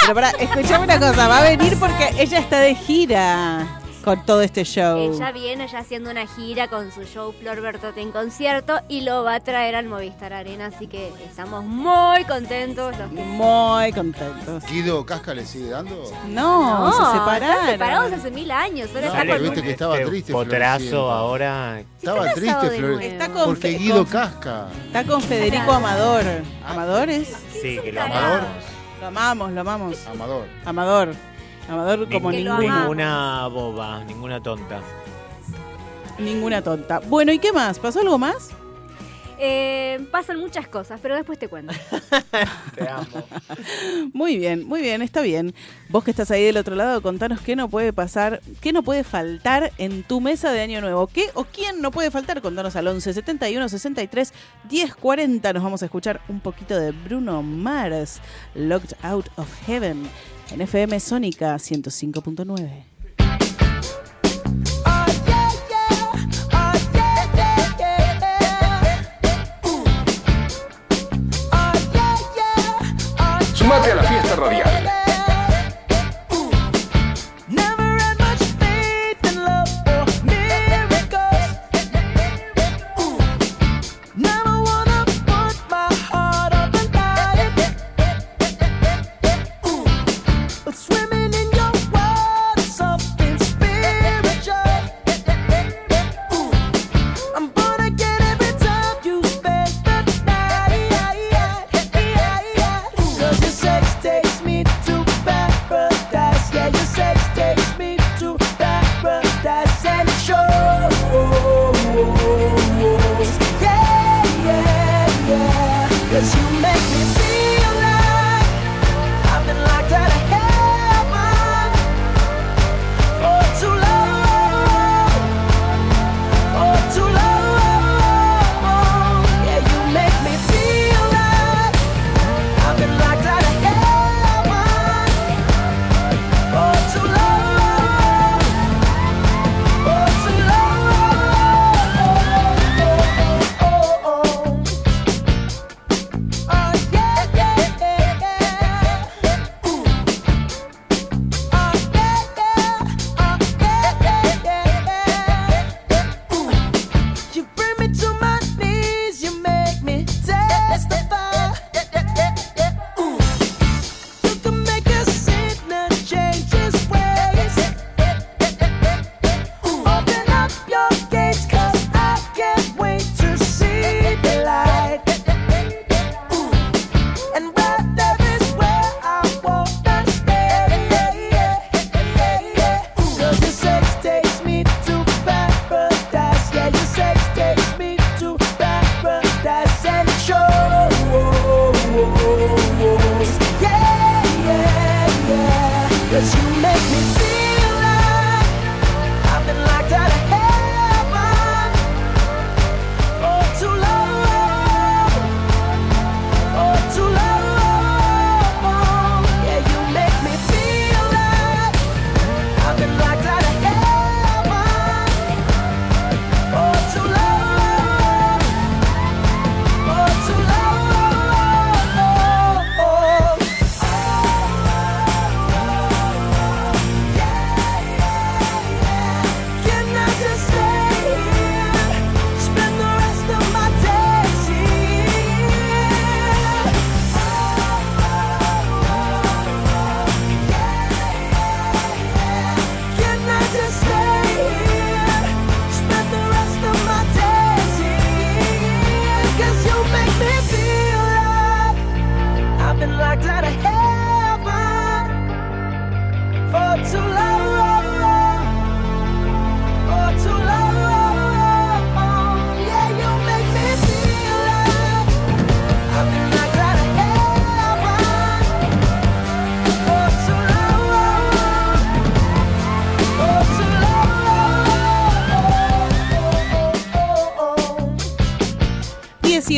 Pero pará, escuchame una cosa, va a venir porque ella está de gira con todo este show. Ella viene ya haciendo una gira con su show Flor Bertotte en concierto y lo va a traer al Movistar Arena, así que estamos muy contentos los que Muy contentos. ¿Guido Casca le sigue dando? No, se separaron. separados hace mil años. Ahora No, está con- viste que estaba este triste, Potrazo Floricienta. ahora. Estaba triste, Flor. Está con- Porque Guido Casca. Está con Federico Amador. ¿Amadores? Sí, que lo Amador. amamos. Lo amamos, lo amamos. Amador. Amador. Amador como. Ninguna boba, ninguna tonta. Ninguna tonta. Bueno, ¿y qué más? ¿Pasó algo más? Eh, pasan muchas cosas, pero después te cuento. *laughs* Te amo. Muy bien, muy bien, está bien. Vos que estás ahí del otro lado, contanos qué no puede pasar, qué no puede faltar en tu mesa de Año Nuevo. ¿Qué o quién no puede faltar? Contanos al 11 71 63 10 40. Nos vamos a escuchar un poquito de Bruno Mars, Locked Out of Heaven, en FM Sónica 105.9. Sumate a la fiesta radial.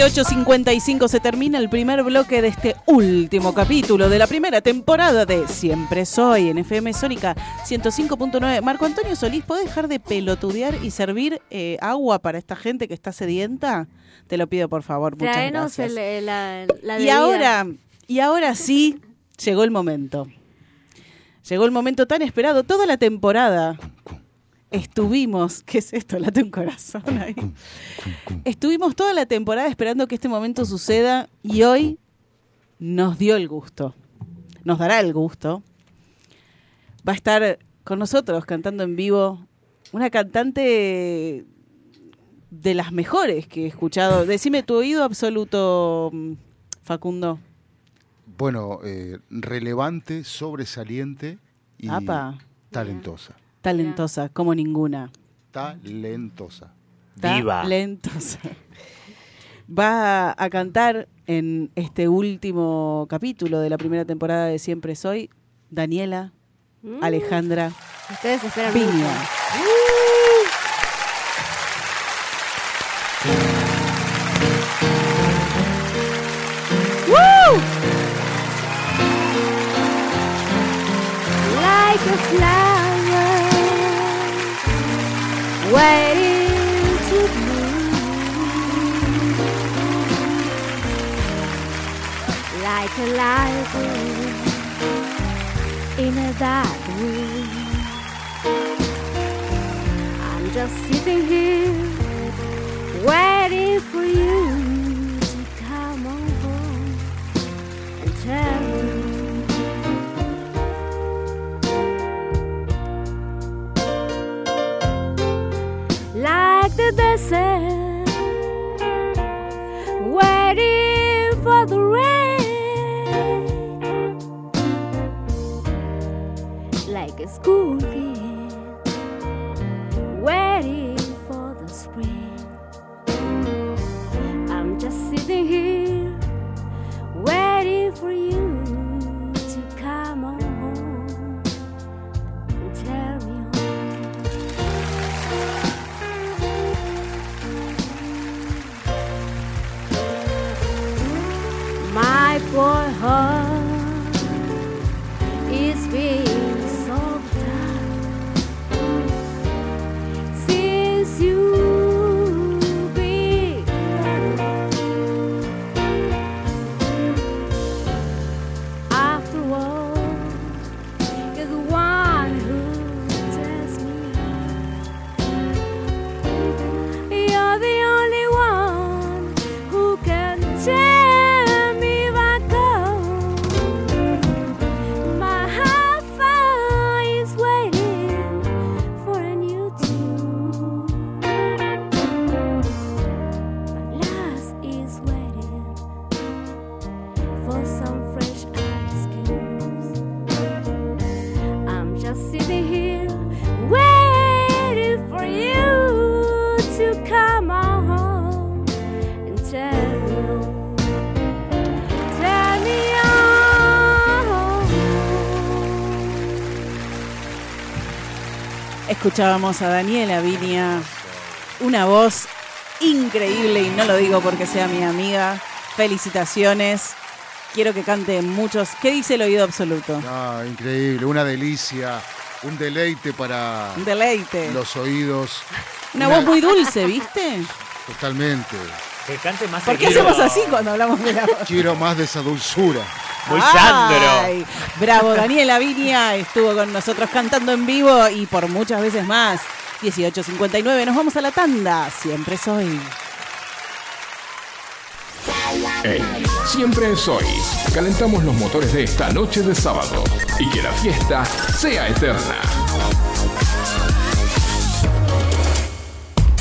18.55 se termina el primer bloque de este último capítulo de la primera temporada de Siempre Soy en FM Sónica 105.9. Marco Antonio Solís, ¿podés dejar de pelotudear y servir eh, agua para esta gente que está sedienta? Te lo pido por favor, muchas gracias. el- la, y ahora, y ahora sí, llegó el momento. Llegó el momento tan esperado. Toda la temporada estuvimos. *laughs* ¿Qué es esto? Late un corazón ahí. Estuvimos toda la temporada esperando que este momento suceda y hoy nos dio el gusto. Nos dará el gusto. Va a estar con nosotros cantando en vivo una cantante de las mejores que he escuchado. Decime tu oído absoluto, mm, Facundo. Bueno, eh, relevante, sobresaliente y Apa. talentosa. Talentosa, como ninguna. Talentosa. Talentosa. Va a cantar en este último capítulo de la primera temporada de Siempre Soy, Daniela Mm. Alejandra Ustedes esperan Piña. mucho. Like a flower waiting to bloom, like a light in a dark room. I'm just sitting here waiting for you Like the desert, waiting for the rain. Like a school kid Escuchábamos a Daniela Viña, una voz increíble y no lo digo porque sea mi amiga. Felicitaciones. Quiero que cante muchos. ¿Qué dice el oído absoluto? Ah, increíble, una delicia, un deleite para Un deleite. los oídos. Una voz muy dulce, ¿viste? Totalmente. Que cante más ¿Por qué hacemos así cuando hablamos de la voz? Quiero más de esa dulzura. Muy Sandro. Ay, bravo, Daniela Viña estuvo con nosotros cantando en vivo y por muchas veces más. 18.59, nos vamos a la tanda. Siempre soy. Hey, siempre soy. Calentamos los motores de esta noche de sábado y que la fiesta sea eterna.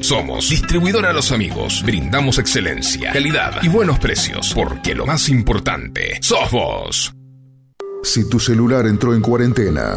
Somos Distribuidora Los Amigos. Brindamos excelencia, calidad y buenos precios, porque lo más importante sos vos. Si tu celular entró en cuarentena,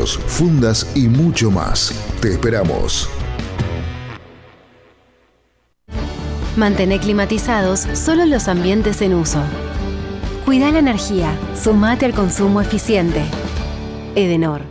fundas y mucho más. Te esperamos. Mantener climatizados solo los ambientes en uso. Cuida la energía. Sumate al consumo eficiente. Edenor.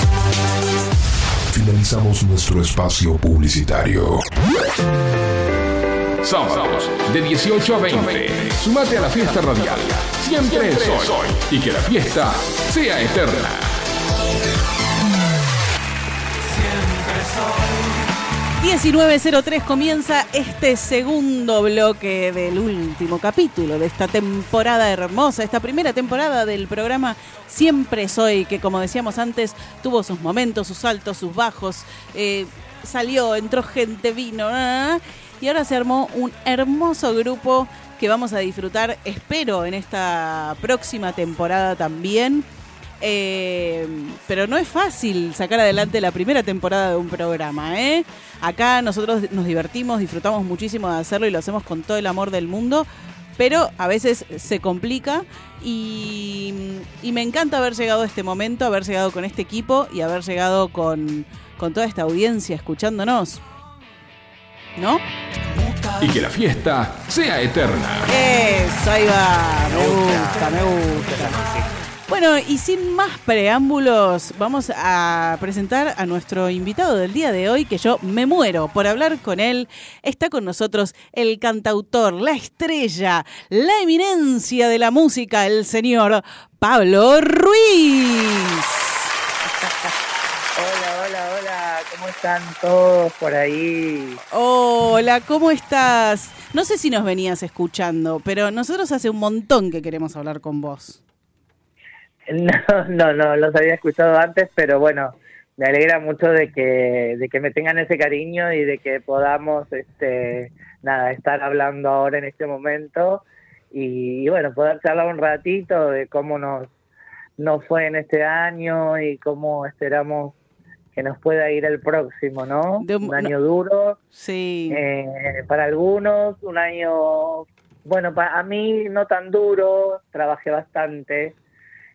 Finalizamos nuestro espacio publicitario. Sábados, de 18 a 20. Sumate a la fiesta radial. Siempre es hoy. Y que la fiesta sea eterna. 19.03 comienza este segundo bloque del último capítulo de esta temporada hermosa, esta primera temporada del programa Siempre Soy, que como decíamos antes, tuvo sus momentos, sus altos, sus bajos, eh, salió, entró gente, vino, ah, y ahora se armó un hermoso grupo que vamos a disfrutar, espero, en esta próxima temporada también. Eh, pero no es fácil sacar adelante la primera temporada de un programa, ¿eh? Acá nosotros nos divertimos, disfrutamos muchísimo de hacerlo y lo hacemos con todo el amor del mundo, pero a veces se complica y, y me encanta haber llegado a este momento, haber llegado con este equipo y haber llegado con, con toda esta audiencia escuchándonos. ¿No? Y que la fiesta sea eterna. Eso, ahí va. Me gusta, me gusta. Bueno, y sin más preámbulos, vamos a presentar a nuestro invitado del día de hoy, que yo me muero por hablar con él. Está con nosotros el cantautor, la estrella, la eminencia de la música, el señor Pablo Ruiz. Hola, hola, hola, ¿cómo están todos por ahí? Hola, ¿cómo estás? No sé si nos venías escuchando, pero nosotros hace un montón que queremos hablar con vos. *laughs* No, no, no, los había escuchado antes, pero bueno, me alegra mucho de que, de que me tengan ese cariño y de que podamos, este, nada, estar hablando ahora en este momento y, bueno, poder charlar un ratito de cómo nos, nos fue en este año y cómo esperamos que nos pueda ir el próximo, ¿no? un, año duro. Sí. Eh, para algunos, un año, bueno, para mí no tan duro, trabajé bastante,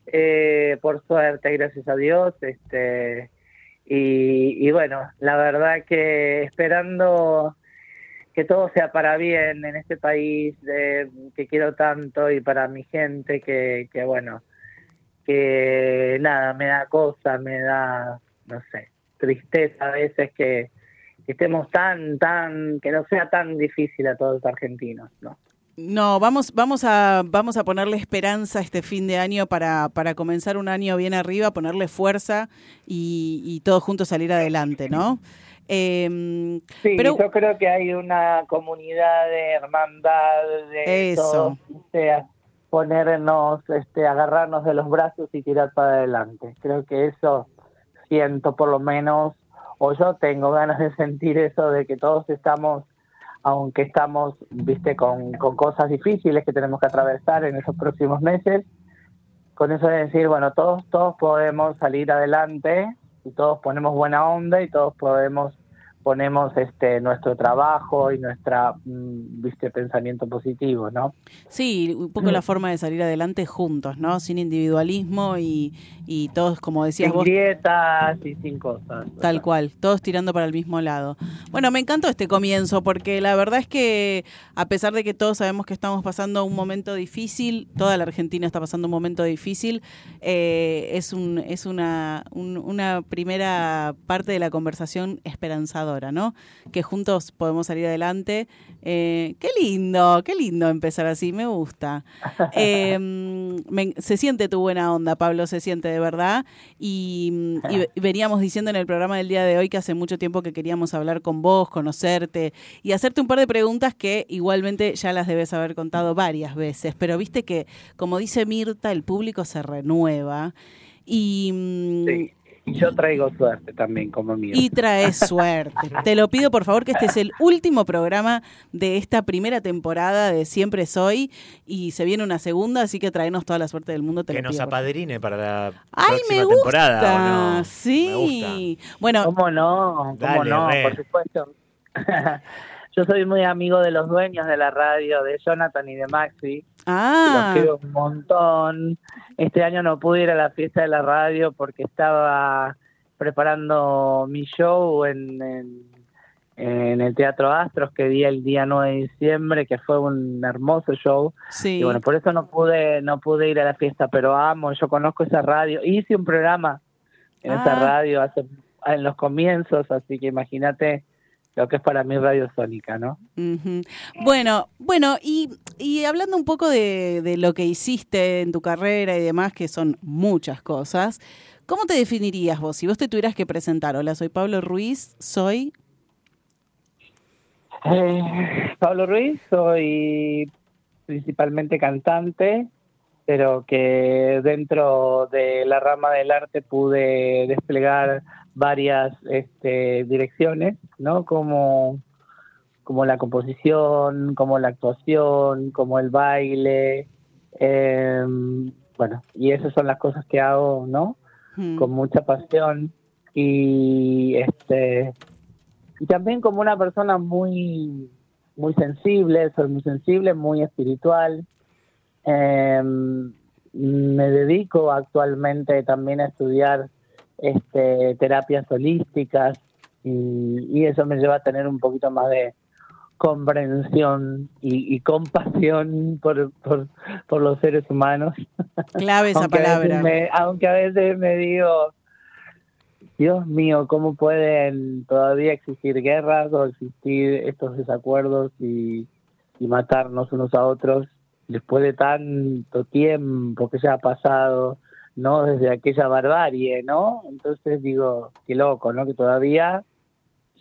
eh, por suerte, gracias a Dios, este, y, bueno, la verdad que esperando que todo sea para bien en este país de, que quiero tanto y para mi gente que, que bueno, que nada, me da cosa, me da, no sé, tristeza a veces que, que estemos tan, tan, que no sea tan difícil a todos los argentinos, ¿no? No, vamos, vamos a, vamos a ponerle esperanza este fin de año para, para comenzar un año bien arriba, ponerle fuerza y, y todos juntos salir adelante, ¿no? Eh, Sí, pero yo creo que hay una comunidad de hermandad, de Eso. todos, o sea, ponernos, este, agarrarnos de los brazos y tirar para adelante. Creo que eso siento por lo menos, o yo tengo ganas de sentir eso de que todos estamos, aunque estamos, viste, con, con cosas difíciles que tenemos que atravesar en esos próximos meses, con eso de decir, bueno, todos, todos podemos salir adelante y todos ponemos buena onda y todos podemos ponemos este nuestro trabajo y nuestra mm, viste pensamiento positivo no Sí, un poco la forma de salir adelante juntos, ¿no? Sin individualismo y, y todos, como decías sin vos, grietas y sin cosas tal cual, todos tirando para el mismo lado. Bueno, me encantó este comienzo porque la verdad es que a pesar de que todos sabemos que estamos pasando un momento difícil, toda la Argentina está pasando un momento difícil, eh, es, un, es una, un- una primera parte de la conversación esperanzadora, ¿no? Que juntos podemos salir adelante. Eh, qué lindo, qué lindo empezar así, me gusta. *laughs* Eh, me- se siente tu buena onda, Pablo, se siente de verdad. Y, y ve- veníamos diciendo en el programa del día de hoy que hace mucho tiempo que queríamos hablar con vos, conocerte y hacerte un par de preguntas que igualmente ya las debes haber contado varias veces. Pero viste que, como dice Mirta, el público se renueva. Y, mm, y yo traigo suerte también como mío y traes *laughs* suerte. Te lo pido por favor que este es el último programa de esta primera temporada de Siempre Soy y se viene una segunda, así que traenos toda la suerte del mundo. Te Que nos pido, apadrine para la Ay, próxima me gusta. temporada. ¿o no? Sí. Bueno, cómo no cómo Dale, no re. por supuesto *laughs* yo soy muy amigo de los dueños de la radio de Jonathan y de Maxi Ah. los quiero un montón. Este año no pude ir a la fiesta de la radio porque estaba preparando mi show en, en, en el Teatro Astros que di el día 9 de diciembre, que fue un hermoso show. Sí. Y bueno, por eso no pude no pude ir a la fiesta, pero amo, yo conozco esa radio. Hice un programa en esa Ah. radio hace en los comienzos, así que imagínate lo que es para mí Radio Sónica, ¿no? Bueno, bueno, y, y hablando un poco de, de lo que hiciste en tu carrera y demás, que son muchas cosas, ¿cómo te definirías vos? Si vos te tuvieras que presentar, hola, soy Pablo Ruiz, soy... Eh, Pablo Ruiz, soy principalmente cantante, pero que dentro de la rama del arte pude desplegar varias este, direcciones, ¿no? Como, como la composición, como la actuación, como el baile, eh, bueno, y esas son las cosas que hago, ¿no? Mm. Con mucha pasión y este y también como una persona muy muy sensible, soy muy sensible, muy espiritual. Eh, me dedico actualmente también a estudiar este, terapias holísticas y, y eso me lleva a tener un poquito más de comprensión y, y compasión por, por, por los seres humanos. Clave esa *laughs* Aunque a palabra. me- aunque a veces me digo, Dios mío, ¿cómo pueden todavía existir guerras o existir estos desacuerdos y, y matarnos unos a otros después de tanto tiempo que ya ha pasado, ¿no? Desde aquella barbarie, ¿no? Entonces digo, qué loco, ¿no? Que todavía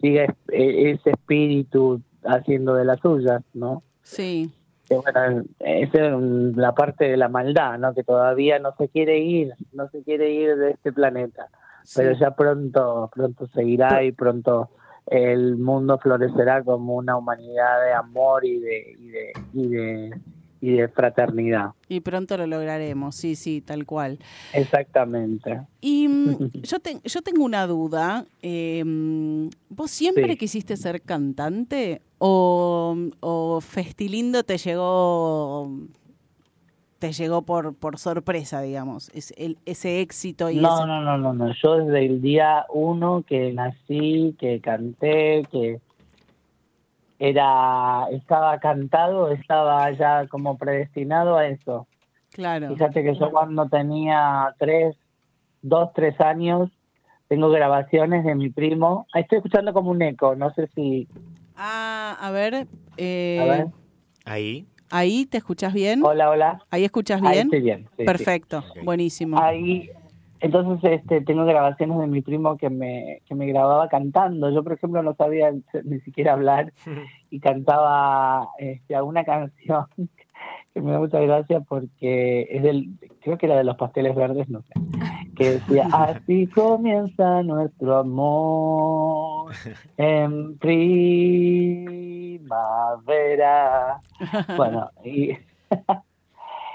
sigue es- e- ese espíritu haciendo de las suyas, ¿no? Sí. que bueno, esa es la parte de la maldad, ¿no? Que todavía no se quiere ir, no se quiere ir de este planeta. pero ya pronto, pronto seguirá y pronto el mundo florecerá como una humanidad de amor y de, y de, y de, y de fraternidad. Y pronto lo lograremos, sí, sí, tal cual. Exactamente. Y mm, *laughs* yo, te- yo tengo una duda. eh, ¿Vos siempre Sí. quisiste ser cantante o, o Festilindo te llegó te llegó por, por sorpresa, digamos, es el, ese éxito y No, ese- no, no, no, no. Yo desde el día uno que nací, que canté, que era, estaba cantado, estaba ya como predestinado a eso. Claro. Fíjate que yo cuando tenía tres, dos, tres años, tengo grabaciones de mi primo. Ahí estoy escuchando como un eco, no sé si... Ah, a ver, eh, A ver. Ahí. ahí te escuchás bien. Hola, hola. Ahí escuchás Ahí bien. estoy bien, sí, sí. Perfecto, buenísimo. Ahí, entonces este, tengo grabaciones de mi primo que me, que me grababa cantando. Yo, por ejemplo, no sabía *laughs* ni siquiera hablar *laughs* y cantaba este, alguna canción *laughs* que me da mucha gracia porque es del, creo que era de los pasteles verdes, no sé, que decía, así comienza nuestro amor en primavera. Bueno, y,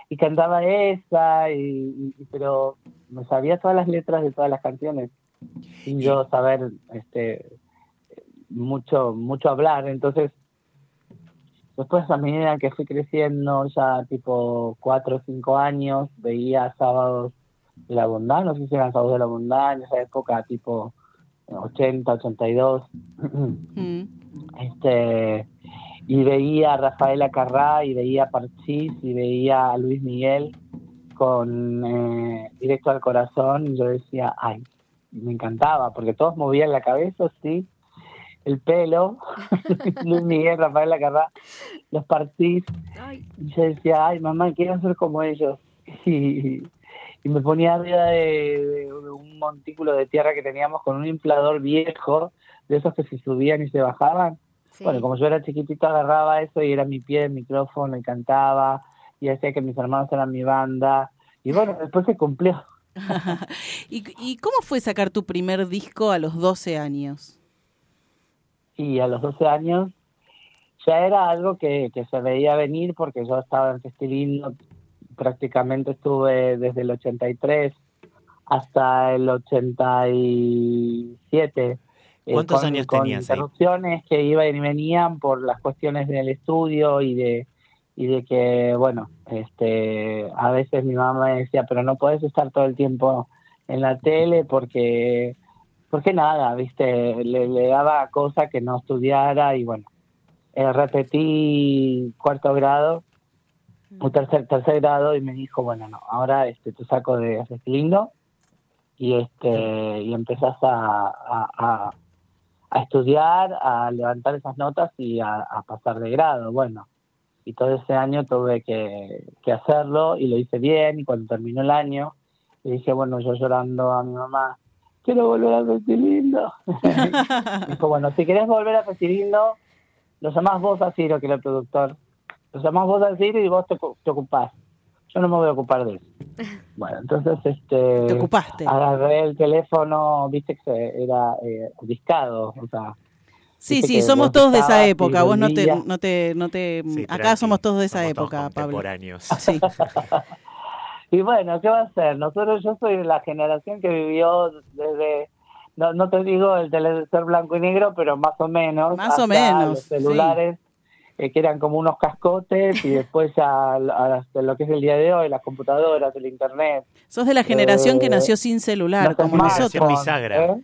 y cantaba esa, y, y- pero me sabía todas las letras de todas las canciones. Sin yo saber este mucho mucho hablar. Entonces después a medida que fui creciendo ya tipo cuatro o cinco años veía sábados de la bondad. No sé si eran sábados de la bondad en esa época tipo 80 82 Mm. este y veía a Rafaela Carrá y veía a Parchís y veía a Luis Miguel con eh, Directo al Corazón y yo decía, ay, me encantaba porque todos movían la cabeza, sí, el pelo, *laughs* Luis Miguel, Rafaela Carrá, los Parchís y yo decía, ay mamá, quiero ser como ellos *laughs* y, y me ponía arriba de, de un montículo de tierra que teníamos con un inflador viejo de esos que se subían y se bajaban. Bueno, como yo era chiquitito, agarraba eso y era mi pie de micrófono y cantaba y hacía que mis hermanos eran mi banda. Y bueno, después se cumplió. *laughs* ¿Y, y cómo fue sacar tu primer disco a los 12 años? Y a los 12 años ya era algo que, que se veía venir porque yo estaba en Festilino, prácticamente estuve desde el 83 hasta el 87. eh, ¿Cuántos con- años con tenías ahí? interrupciones que iban y venían por las cuestiones del estudio y de y de que bueno este a veces mi mamá me decía pero no puedes estar todo el tiempo en la tele porque porque nada viste le, le daba cosa que no estudiara y bueno eh, repetí cuarto grado o tercer tercer grado y me dijo bueno no ahora este te saco de lindo y este y empezás a, a, a- a estudiar a levantar esas notas y a, a pasar de grado bueno y todo ese año tuve que, que hacerlo y lo hice bien y cuando terminó el año le dije bueno yo llorando a mi mamá quiero volver a Festilindo *laughs* dijo bueno si querés volver a Festilindo lo llamás vos a Ciro que era el productor. Lo llamás vos a Ciro y vos te, te ocupás. Yo no me voy a ocupar de eso *laughs* bueno entonces este Te ocupaste. agarré el teléfono viste que se- era eh, discado o sea Sí, sí, somos todos de esa época. Vos no te, no te, no te, Sí, acá tranqui, somos todos de esa somos todos época, Pablo. contemporáneos. *laughs* Sí. *laughs* Y bueno, ¿qué va a ser? Nosotros, yo soy de la generación que vivió desde, no, no te digo el televisor blanco y negro, pero más o menos. Más o hasta menos, Los celulares, eh, que eran como unos cascotes, y *laughs* después ya a- hasta lo que es el día de hoy, las computadoras, el internet. Sos de la generación que Eh, nació sin celular, como nosotros. ¿eh?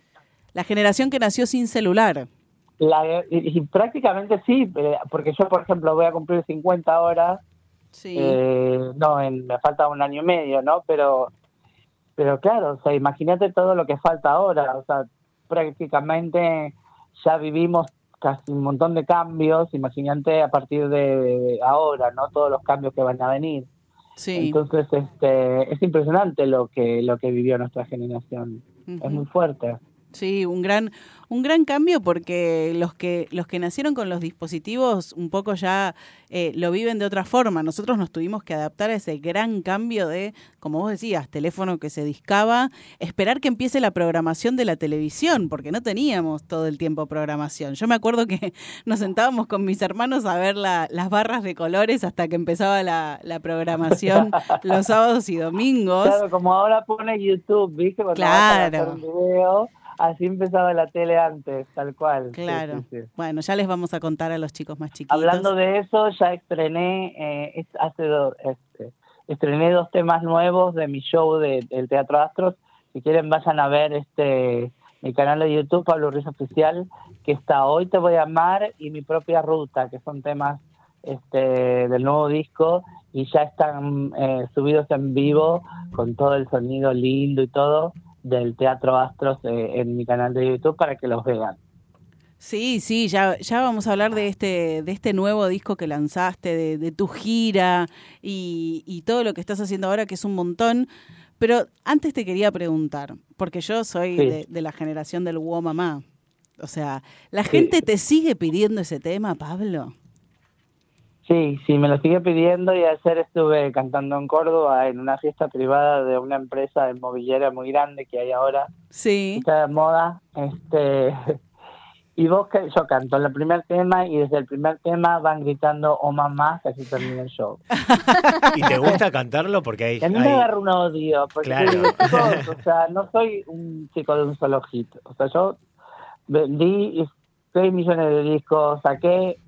La generación que nació sin celular. La- y, y prácticamente sí, eh, porque yo, por ejemplo, voy a cumplir 50 horas. Sí. eh, no, en- me falta un año y medio, ¿no? Pero, pero claro, o sea, imagínate todo lo que falta ahora. O sea, prácticamente ya vivimos casi un montón de cambios. Imagínate a partir de ahora, ¿no? Todos los cambios que van a venir. Sí. Entonces, este, es impresionante lo que lo que vivió nuestra generación. Es muy fuerte. Sí, un gran, un gran cambio porque los que, los que nacieron con los dispositivos un poco ya eh, lo viven de otra forma. Nosotros nos tuvimos que adaptar a ese gran cambio de, como vos decías, teléfono que se discaba, esperar que empiece la programación de la televisión, porque no teníamos todo el tiempo programación. Yo me acuerdo que *laughs* nos sentábamos con mis hermanos a ver la- las barras de colores hasta que empezaba la, la programación *laughs* los sábados y domingos. Claro, como ahora pone YouTube, ¿viste? Cuando vas a Claro. hacer un video, así empezaba la tele antes, tal cual. Claro. sí, sí. Bueno, ya les vamos a contar a los chicos más chiquitos. Hablando de eso, ya estrené, eh, hace do- este, estrené dos temas nuevos de mi show de- del Teatro Astros. Si quieren vayan a ver este mi canal de YouTube, Pablo Ruiz Oficial, que está Hoy Te Voy a Amar y Mi Propia Ruta, que son temas este, del nuevo disco y ya están eh, subidos en vivo con todo el sonido lindo y todo del Teatro Astros eh, en mi canal de YouTube para que los vean. Sí, sí, ya, ya vamos a hablar de este, de este nuevo disco que lanzaste, de, de tu gira y, y todo lo que estás haciendo ahora, que es un montón. Pero antes te quería preguntar, porque yo soy Sí. de, de la generación del Wow Mamá. O sea, ¿la gente te sigue pidiendo ese tema, Pablo? Sí, sí, me lo sigue pidiendo y ayer estuve cantando en Córdoba en una fiesta privada de una empresa de movillera muy grande que hay ahora. Sí. Está de moda. Este, *laughs* y vos que yo canto el primer tema y desde el primer tema van gritando oh mamá que así termina el show. *laughs* ¿Y te gusta cantarlo? Porque hay... Y a mí me hay- agarra un odio, porque Claro. digo, o sea, no soy un chico de un solo hit. O sea, yo vendí 6 millones de discos, saqué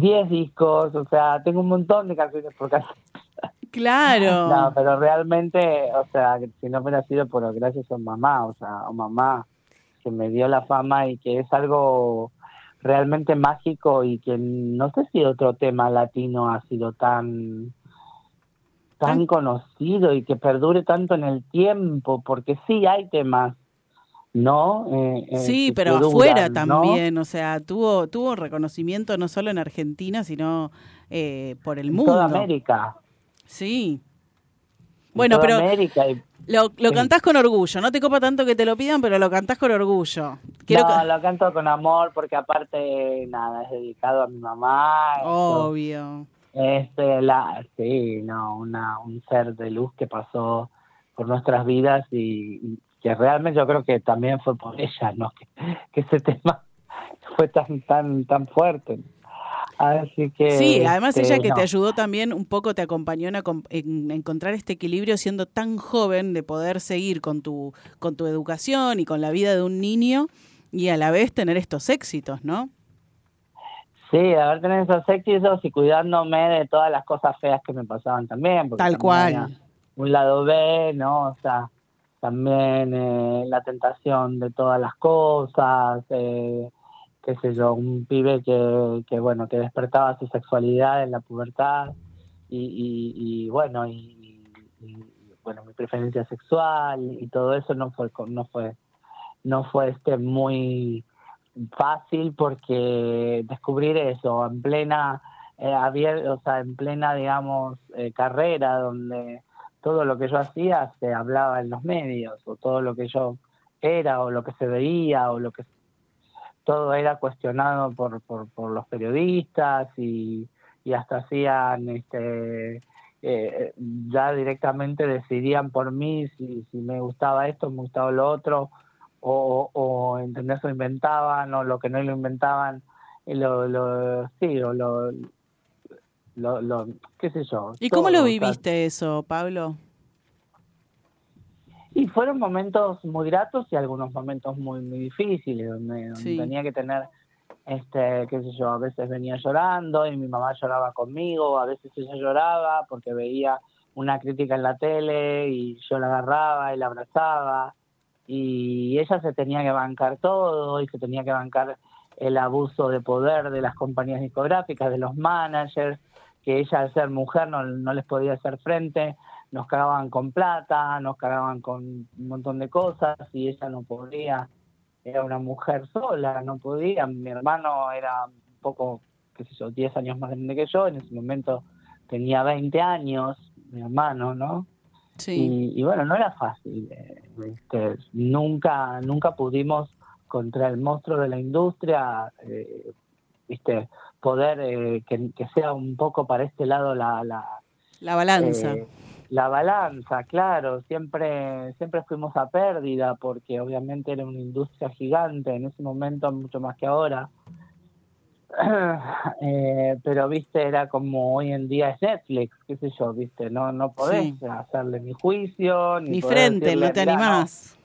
10 discos, o sea, tengo un montón de canciones por canción. Claro. *laughs* No, pero realmente, o sea, si no hubiera sido por gracias a mamá, o sea, a mamá que me dio la fama y que es algo realmente mágico y que no sé si otro tema latino ha sido tan tan conocido y que perdure tanto en el tiempo, porque sí hay temas, ¿no? Eh, eh, Sí, pero afuera también, o sea, tuvo, tuvo reconocimiento no solo en Argentina, sino eh, por el En mundo. toda América. Sí. En Bueno, toda pero América y- lo, lo cantás con orgullo, no te copa tanto que te lo pidan, pero lo cantás con orgullo. Quiero no, lo canto con amor porque aparte, nada, es dedicado a mi mamá. Obvio. Este, la, sí, no, una, un ser de luz que pasó por nuestras vidas y, y que realmente yo creo que también fue por ella, ¿no? *laughs* Que, que ese tema *laughs* fue tan, tan, tan fuerte. Así que. Sí, además este, ella que no. te ayudó también un poco, te acompañó en, encontrar este equilibrio siendo tan joven de poder seguir con tu, con tu educación y con la vida de un niño y a la vez tener estos éxitos, ¿no? Sí, de haber tenido esos éxitos y cuidándome de todas las cosas feas que me pasaban también. porque Tal también cual. Un lado B, ¿no? O sea, también eh, la tentación de todas las cosas, eh, qué sé yo, un pibe que, que, bueno, que despertaba su sexualidad en la pubertad y, y, y, bueno, y, bueno, mi preferencia sexual y todo eso no fue, no fue, no fue este muy fácil porque descubrir eso en plena eh, o sea, en plena digamos eh, carrera donde todo lo que yo hacía se hablaba en los medios o todo lo que yo era o lo que se veía o lo que todo era cuestionado por, por, por los periodistas y, y hasta hacían este eh, ya directamente decidían por mí si, si me gustaba esto, me gustaba lo otro, o, o ¿entendés? Lo inventaban, o lo que no lo inventaban, lo, lo, sí, o lo, lo, lo, qué sé yo. ¿Y cómo lo o sea, viviste eso, Pablo? Y fueron momentos muy gratos y algunos momentos muy muy difíciles, donde, donde Sí. tenía que tener, este, qué sé yo, a veces venía llorando y mi mamá lloraba conmigo, a veces ella lloraba porque veía una crítica en la tele y yo la agarraba y la abrazaba y ella se tenía que bancar todo y se tenía que bancar el abuso de poder de las compañías discográficas, de los managers, que ella al ser mujer no, no les podía hacer frente, nos cagaban con plata, nos cagaban con un montón de cosas y ella no podía, era una mujer sola, no podía, mi hermano era un poco, qué sé yo, 10 años más grande que yo, en ese momento tenía 20 años, mi hermano, ¿no? Sí. Y, y bueno, no era fácil. eh, este, nunca, nunca pudimos contra el monstruo de la industria, eh, viste, poder eh, que, que sea un poco para este lado la, la, La balanza. eh, la balanza, claro, siempre, siempre fuimos a pérdida porque obviamente era una industria gigante en ese momento, mucho más que ahora. *clears throat* Eh, pero viste, era como hoy en día es Netflix, qué sé yo, viste, no, no podés Sí. hacerle ni juicio, ni, frente, decirle, no te "Mirá, animás.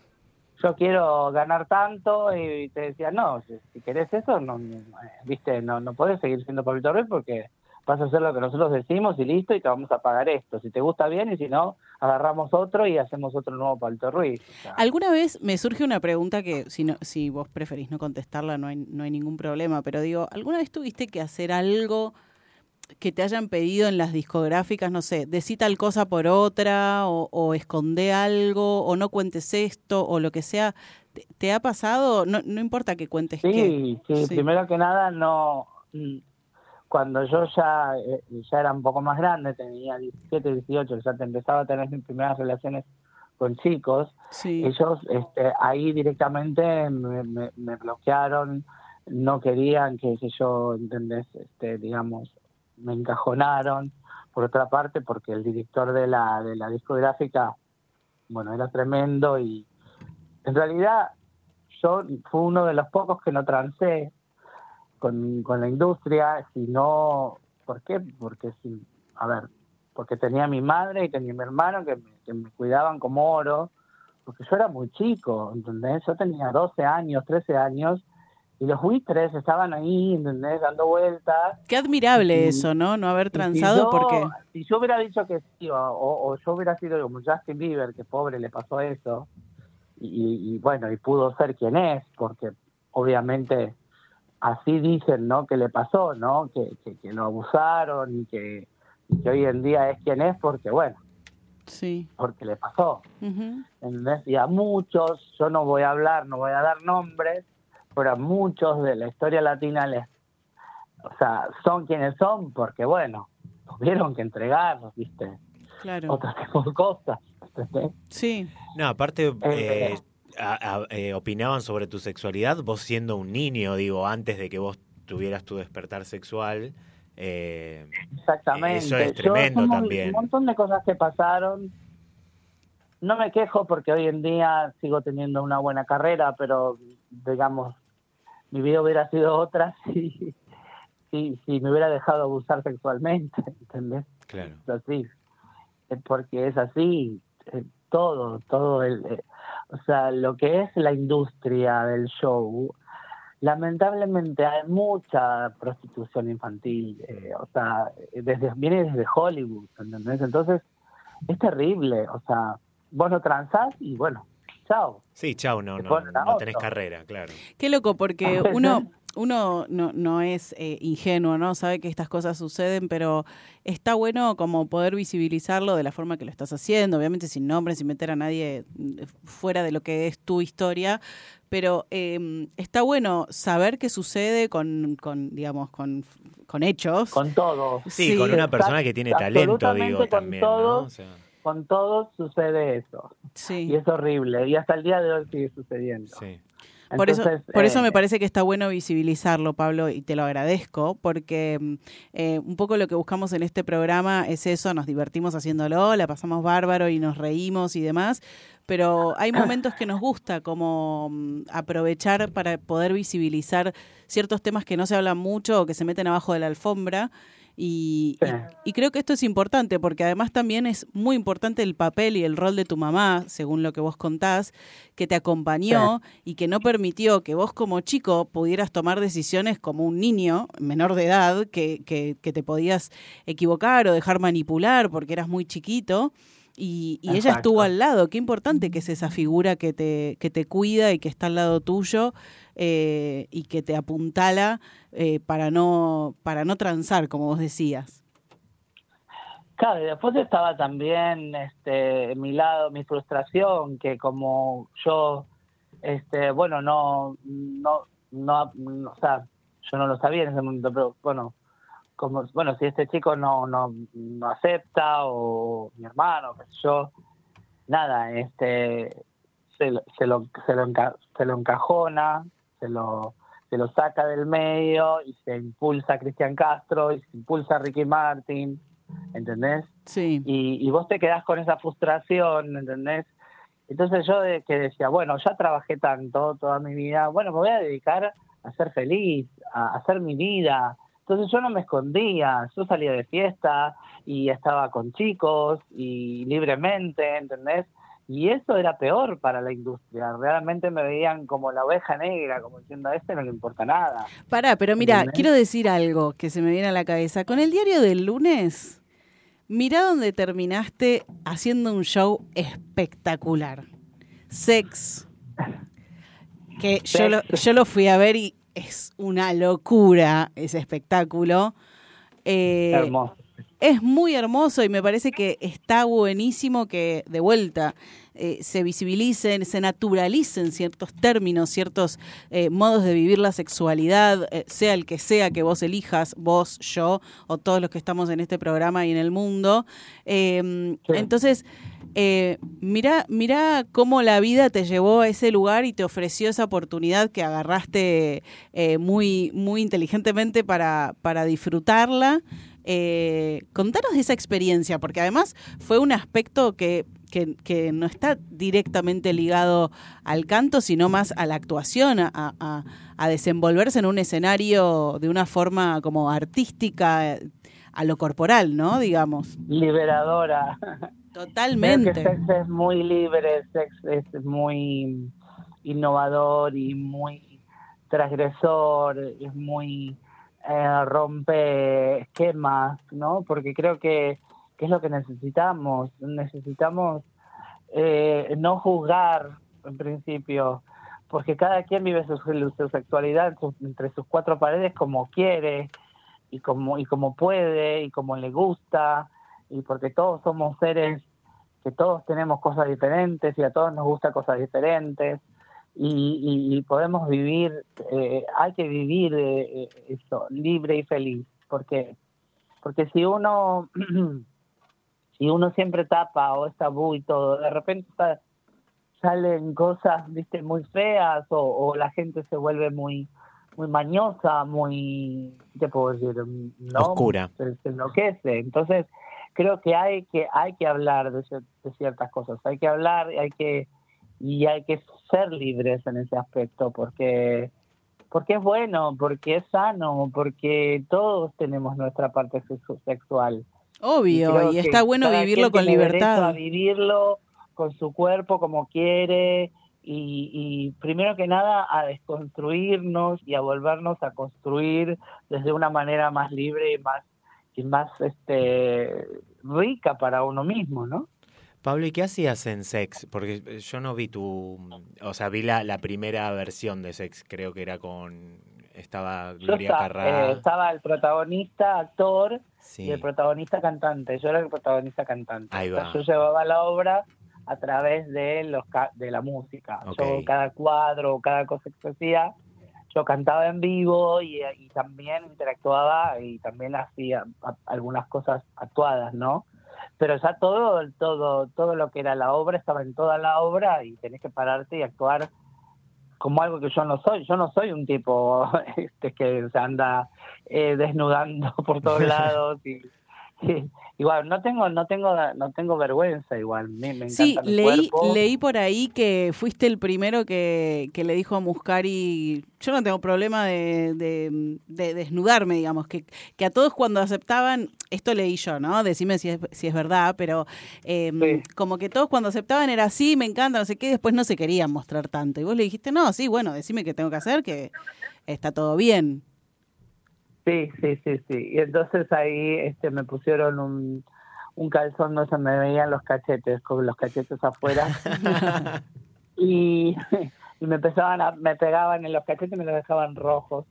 Yo quiero ganar tanto y te decía, no, si, si querés eso, no, eh, viste, no, no podés seguir siendo Pablito Ruiz porque vas a hacer lo que nosotros decimos y listo y te vamos a pagar esto. Si te gusta bien y si no, agarramos otro y hacemos otro nuevo Pablito Ruiz. Alguna vez me surge una pregunta que si no, si vos preferís no contestarla no hay, no hay ningún problema, pero digo, ¿alguna vez tuviste que hacer algo que te hayan pedido en las discográficas, no sé, decí tal cosa por otra o, o esconde algo o no cuentes esto o lo que sea? ¿Te, te ha pasado? No, no importa que cuentes qué. Sí, sí, primero que nada, no. mm, Cuando yo ya, eh, ya era un poco más grande, tenía 17, 18, ya te empezaba a tener mis primeras relaciones con chicos, Sí. ellos este, ahí directamente me, me- me bloquearon, no querían que, que yo, ¿entendés? Este, digamos, me encajonaron. Por otra parte, porque el director de la, de la discográfica, bueno, era tremendo y en realidad yo fui uno de los pocos que no trancé con, con la industria, sino, ¿por qué? Porque, sí, a ver, porque tenía mi madre y tenía mi hermano que me, que me cuidaban como oro, porque yo era muy chico, ¿entendés? Yo tenía 12 años, 13 años, y los buitres estaban ahí, ¿entendés? Dando vueltas. Qué admirable Y- eso, ¿no? No haber si transado yo- porque... Si yo hubiera dicho que sí, o, yo hubiera sido como Justin Bieber, que pobre le pasó eso, y, y bueno, y pudo ser quien es, porque obviamente así dicen, ¿no? Que le pasó, ¿no? Que, que, que lo abusaron y que, y que hoy en día es quien es, porque bueno, Sí. porque le pasó. ¿entendés? Y a muchos, yo no voy a hablar, no voy a dar nombres, pero a muchos de la historia latina les, o sea, son quienes son porque, bueno, tuvieron que entregar, ¿viste? Claro. Otro *laughs* tipo de cosas, ¿entendés? Sí. No, aparte, Eh, eh, a- a- eh, opinaban sobre tu sexualidad vos siendo un niño, digo, antes de que vos tuvieras tu despertar sexual. eh, Exactamente. Eso es tremendo también. Un montón de cosas que pasaron. No me quejo porque hoy en día sigo teniendo una buena carrera, pero digamos, mi vida hubiera sido otra *laughs* si, si, si me hubiera dejado abusar sexualmente, *laughs* ¿entendés? Claro. Es así. Es porque es así. eh, todo, todo el. eh, o sea, lo que es la industria del show, lamentablemente hay mucha prostitución infantil. eh, o sea, desde, viene desde Hollywood, ¿entendés? Entonces, es terrible. O sea, vos no transás y bueno, chao. Sí, chau, no, no, no tenés carrera, claro. Qué loco, porque *laughs* uno, uno no, no es eh, ingenuo, ¿no? Sabe que estas cosas suceden, pero está bueno como poder visibilizarlo de la forma que lo estás haciendo, obviamente sin nombres, sin meter a nadie mm, fuera de lo que es tu historia, pero eh, está bueno saber qué sucede con, con digamos, con, con hechos. Con todo. Sí, con una persona que tiene talento, digo, con también, ¿no? todos, O sea, Con todos sucede eso. Sí. Y es horrible. Y hasta el día de hoy sigue sucediendo. Por eso, por eso eh, me parece que está bueno visibilizarlo, Pablo, y te lo agradezco, porque eh, un poco lo que buscamos en este programa es eso, nos divertimos haciéndolo, la pasamos bárbaro y nos reímos y demás, pero hay momentos que nos gusta como mm, aprovechar para poder visibilizar ciertos temas que no se hablan mucho o que se meten abajo de la alfombra. Y, y- y creo que esto es importante porque además también es muy importante el papel y el rol de tu mamá, según lo que vos contás, que te acompañó y que no permitió que vos como chico pudieras tomar decisiones como un niño menor de edad, que, que, que te podías equivocar o dejar manipular porque eras muy chiquito. Y, y ella estuvo al lado. Qué importante que es esa figura que te, que te cuida y que está al lado tuyo eh, y que te apuntala eh, para no para no transar, como vos decías. Claro, y después estaba también este, mi lado, mi frustración, que como yo, este, bueno, no, no, no, no, o sea, yo no lo sabía en ese momento, pero bueno, como, bueno, si este chico no, no, no acepta o mi hermano, qué sé yo, nada, este, se, lo- se, lo, se, lo enca- se lo encajona, se lo, se lo saca del medio y se impulsa a Cristian Castro y se impulsa a Ricky Martin, ¿entendés? Sí. Y, y vos te quedás con esa frustración, ¿entendés? Entonces yo de, que decía, bueno, ya trabajé tanto toda mi vida, bueno, me voy a dedicar a ser feliz, a, a hacer mi vida. Entonces yo no me escondía, yo salía de fiesta y estaba con chicos y libremente, ¿entendés? Y eso era peor para la industria. Realmente me veían como la oveja negra, como diciendo, a este no le importa nada. Pará, pero mira, quiero decir algo que se me viene a la cabeza. Con el diario del lunes, mirá dónde terminaste haciendo un show espectacular. Sex. Que yo lo, yo lo fui a ver y es una locura ese espectáculo. Eh, Hermoso. Es muy hermoso y me parece que está buenísimo que de vuelta eh, se visibilicen, se naturalicen ciertos términos, ciertos eh, modos de vivir la sexualidad, eh, sea el que sea que vos elijas, vos, yo o todos los que estamos en este programa y en el mundo. Eh, Entonces, mira, mira cómo la vida te llevó a ese lugar y te ofreció esa oportunidad que agarraste muy, muy inteligentemente para, para disfrutarla. Eh, contanos de esa experiencia, porque además fue un aspecto que, que, que no está directamente ligado al canto, sino más a la actuación, a, a- a desenvolverse en un escenario de una forma como artística, eh, a lo corporal, ¿no? Digamos. Liberadora. Totalmente. Creo que Sex es muy libre, Sex es muy innovador y muy transgresor, es muy eh, rompe esquemas, ¿no? Porque creo que, es lo que necesitamos. Necesitamos eh, no juzgar, en principio, porque cada quien vive su, sexualidad entre sus cuatro paredes como quiere y como, y como puede y como le gusta y porque todos somos seres que todos tenemos cosas diferentes y a todos nos gusta cosas diferentes y, y- y podemos vivir, eh, hay que vivir eh, eh, eso, libre y feliz, porque porque si uno *clears throat* si uno siempre tapa o es tabú y todo, de repente sa- salen cosas, viste, muy feas o, o la gente se vuelve muy muy mañosa, muy, ¿qué puedo decir? ¿No? Oscura. Se, se enloquece. Entonces, creo que hay que hay que hablar de, de ciertas cosas, hay que hablar, hay que y hay que ser libres en ese aspecto, porque porque es bueno, porque es sano, porque todos tenemos nuestra parte sexu- sexual. Obvio, y está bueno vivirlo con libertad. A vivirlo con su cuerpo como quiere y, y primero que nada a desconstruirnos y a volvernos a construir desde una manera más libre y más y más este rica para uno mismo, ¿no? Pablo, ¿y qué hacías en Sex? Porque yo no vi tu... O sea, vi la, la primera versión de Sex, creo que era con... Estaba Gloria esta- Carrá. eh, estaba el protagonista actor Sí. y el protagonista cantante. Yo era el protagonista cantante. Ahí O sea, va. yo llevaba la obra a través de los de la música. Ok. Yo cada cuadro, cada cosa que se hacía, yo cantaba en vivo y, y también interactuaba y también hacía algunas cosas actuadas, ¿no? Pero ya todo, todo, todo lo que era la obra estaba en toda la obra y tenés que pararte y actuar como algo que yo no soy. Yo no soy un tipo *laughs* este que se anda eh, desnudando *laughs* por todos *laughs* lados y, *laughs* igual no tengo no tengo no tengo vergüenza igual. Me, me Sí, mi leí, cuerpo. leí por ahí que fuiste el primero que, que le dijo a Muscari, yo no tengo problema de, de- de desnudarme, digamos, que, que a todos cuando aceptaban, esto leí yo, ¿no? Decime si es, si es verdad, pero eh, como que todos cuando aceptaban era así, me encanta, no sé qué, después no se querían mostrar tanto. Y vos le dijiste, no, sí, bueno, decime qué tengo que hacer, que está todo bien. Sí, sí, sí, sí. Y entonces ahí este me pusieron un, un calzón donde se me veían los cachetes, con los cachetes afuera. *laughs* y, *laughs* y me empezaban a, me pegaban en los cachetes y me los dejaban rojos.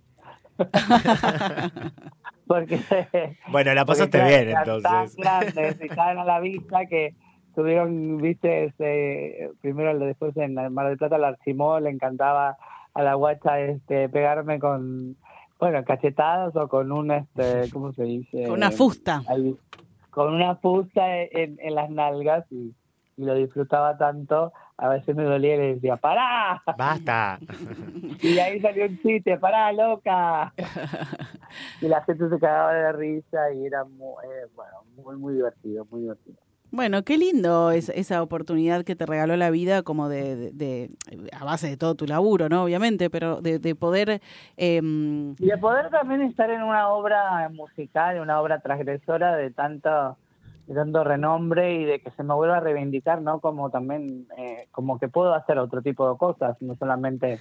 *laughs* porque Bueno, la pasaste bien, entonces. tan grandes y caen a la vista que tuvieron, viste, ese, primero después en Mar del Plata la Archimó, le encantaba a la guacha este pegarme con, bueno, cachetadas o con un, este, ¿cómo se dice? Con una fusta. Ahí, con una fusta en, en las nalgas y, y lo disfrutaba tanto, a veces me dolía y le decía, ¡pará! Basta. *laughs* Y ahí salió un chiste, ¡pará, loca! *laughs* Y la gente se cagaba de risa y era muy, eh, bueno, muy, muy divertido, muy divertido. Bueno, qué lindo es esa oportunidad que te regaló la vida, como de, de- a base de todo tu laburo, ¿no? Obviamente, pero de, de poder... em, Y de poder también estar en una obra musical, una obra transgresora de tanto, de tanto renombre y de que se me vuelva a reivindicar, ¿no? Como también, eh, como que puedo hacer otro tipo de cosas, no solamente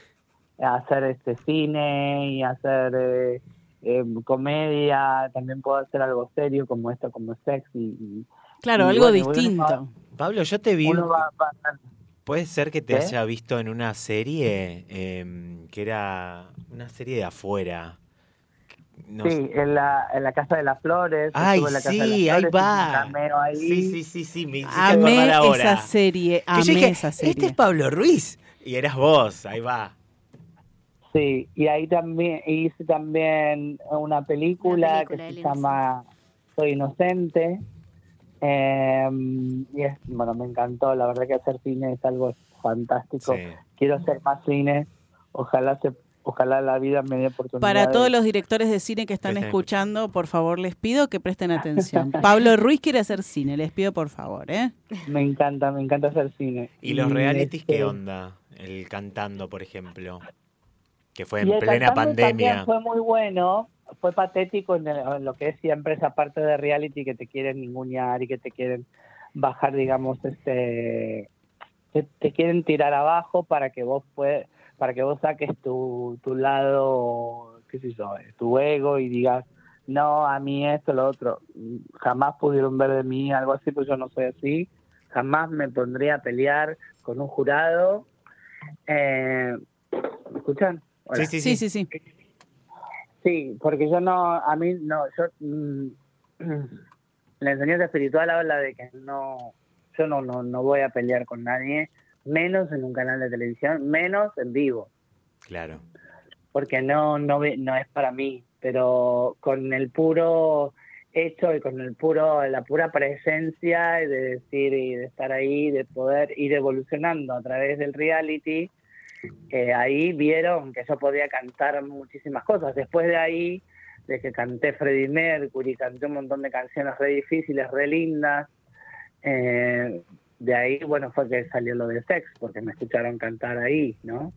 hacer este cine y hacer eh, eh, comedia, también puedo hacer algo serio como esto, como sex y... claro, y algo bueno, distinto. Pablo, yo te vi. va- va- Puede ser que te ¿Qué? haya visto en una serie em, que era una serie de afuera. No sí, sé. en la, en la Casa de las Flores. Ay, estuve en la Casa de las sí, ahí va. ahí. Sí, sí, sí, sí, me hiciste Amé acordar ahora. esa serie, Que yo amé dije, esa serie. Este es Pablo Ruiz. Y eras vos, ahí va. Sí, y ahí también hice también una película, película, que se llama Soy Inocente. Eh, y es, bueno, me encantó, la verdad que hacer cine es algo fantástico. Sí. Quiero hacer más cine, ojalá se, ojalá la vida me dé oportunidad. Para todos los directores de cine que están escuchando, por favor, les pido que presten atención. *laughs* Pablo Ruiz quiere hacer cine, les pido por favor, ¿eh? Me encanta, me encanta hacer cine. ¿Y los realities este, qué onda? El cantando, por ejemplo. Que fue Y en el plena pandemia. fue muy bueno, fue patético en, el- en lo que es siempre esa parte de reality que te quieren ningunear y que te quieren bajar, digamos, este, que te quieren tirar abajo para que vos puedas, para que vos saques tu, tu lado, qué sé yo, eh, tu ego y digas, no, a mí esto, lo otro. Jamás pudieron ver de mí algo así, pues yo no soy así. Jamás me pondría a pelear con un jurado. Eh, ¿Me escuchan? Hola. Sí, sí, sí. Sí, porque yo no, a mí no, yo, mm, *clears throat* la enseñanza espiritual habla de que no, yo no, no, no voy a pelear con nadie, menos en un canal de televisión, menos en vivo, Claro. porque no, no, no es para mí, pero con el puro hecho y con el puro, la pura presencia de decir y de estar ahí, de poder ir evolucionando a través del reality, ahí vieron que yo podía cantar muchísimas cosas. Después de ahí, de que canté Freddie Mercury, canté un montón de canciones re difíciles, re lindas, eh, de ahí, bueno, fue que salió lo de sex, porque me escucharon cantar ahí, ¿no?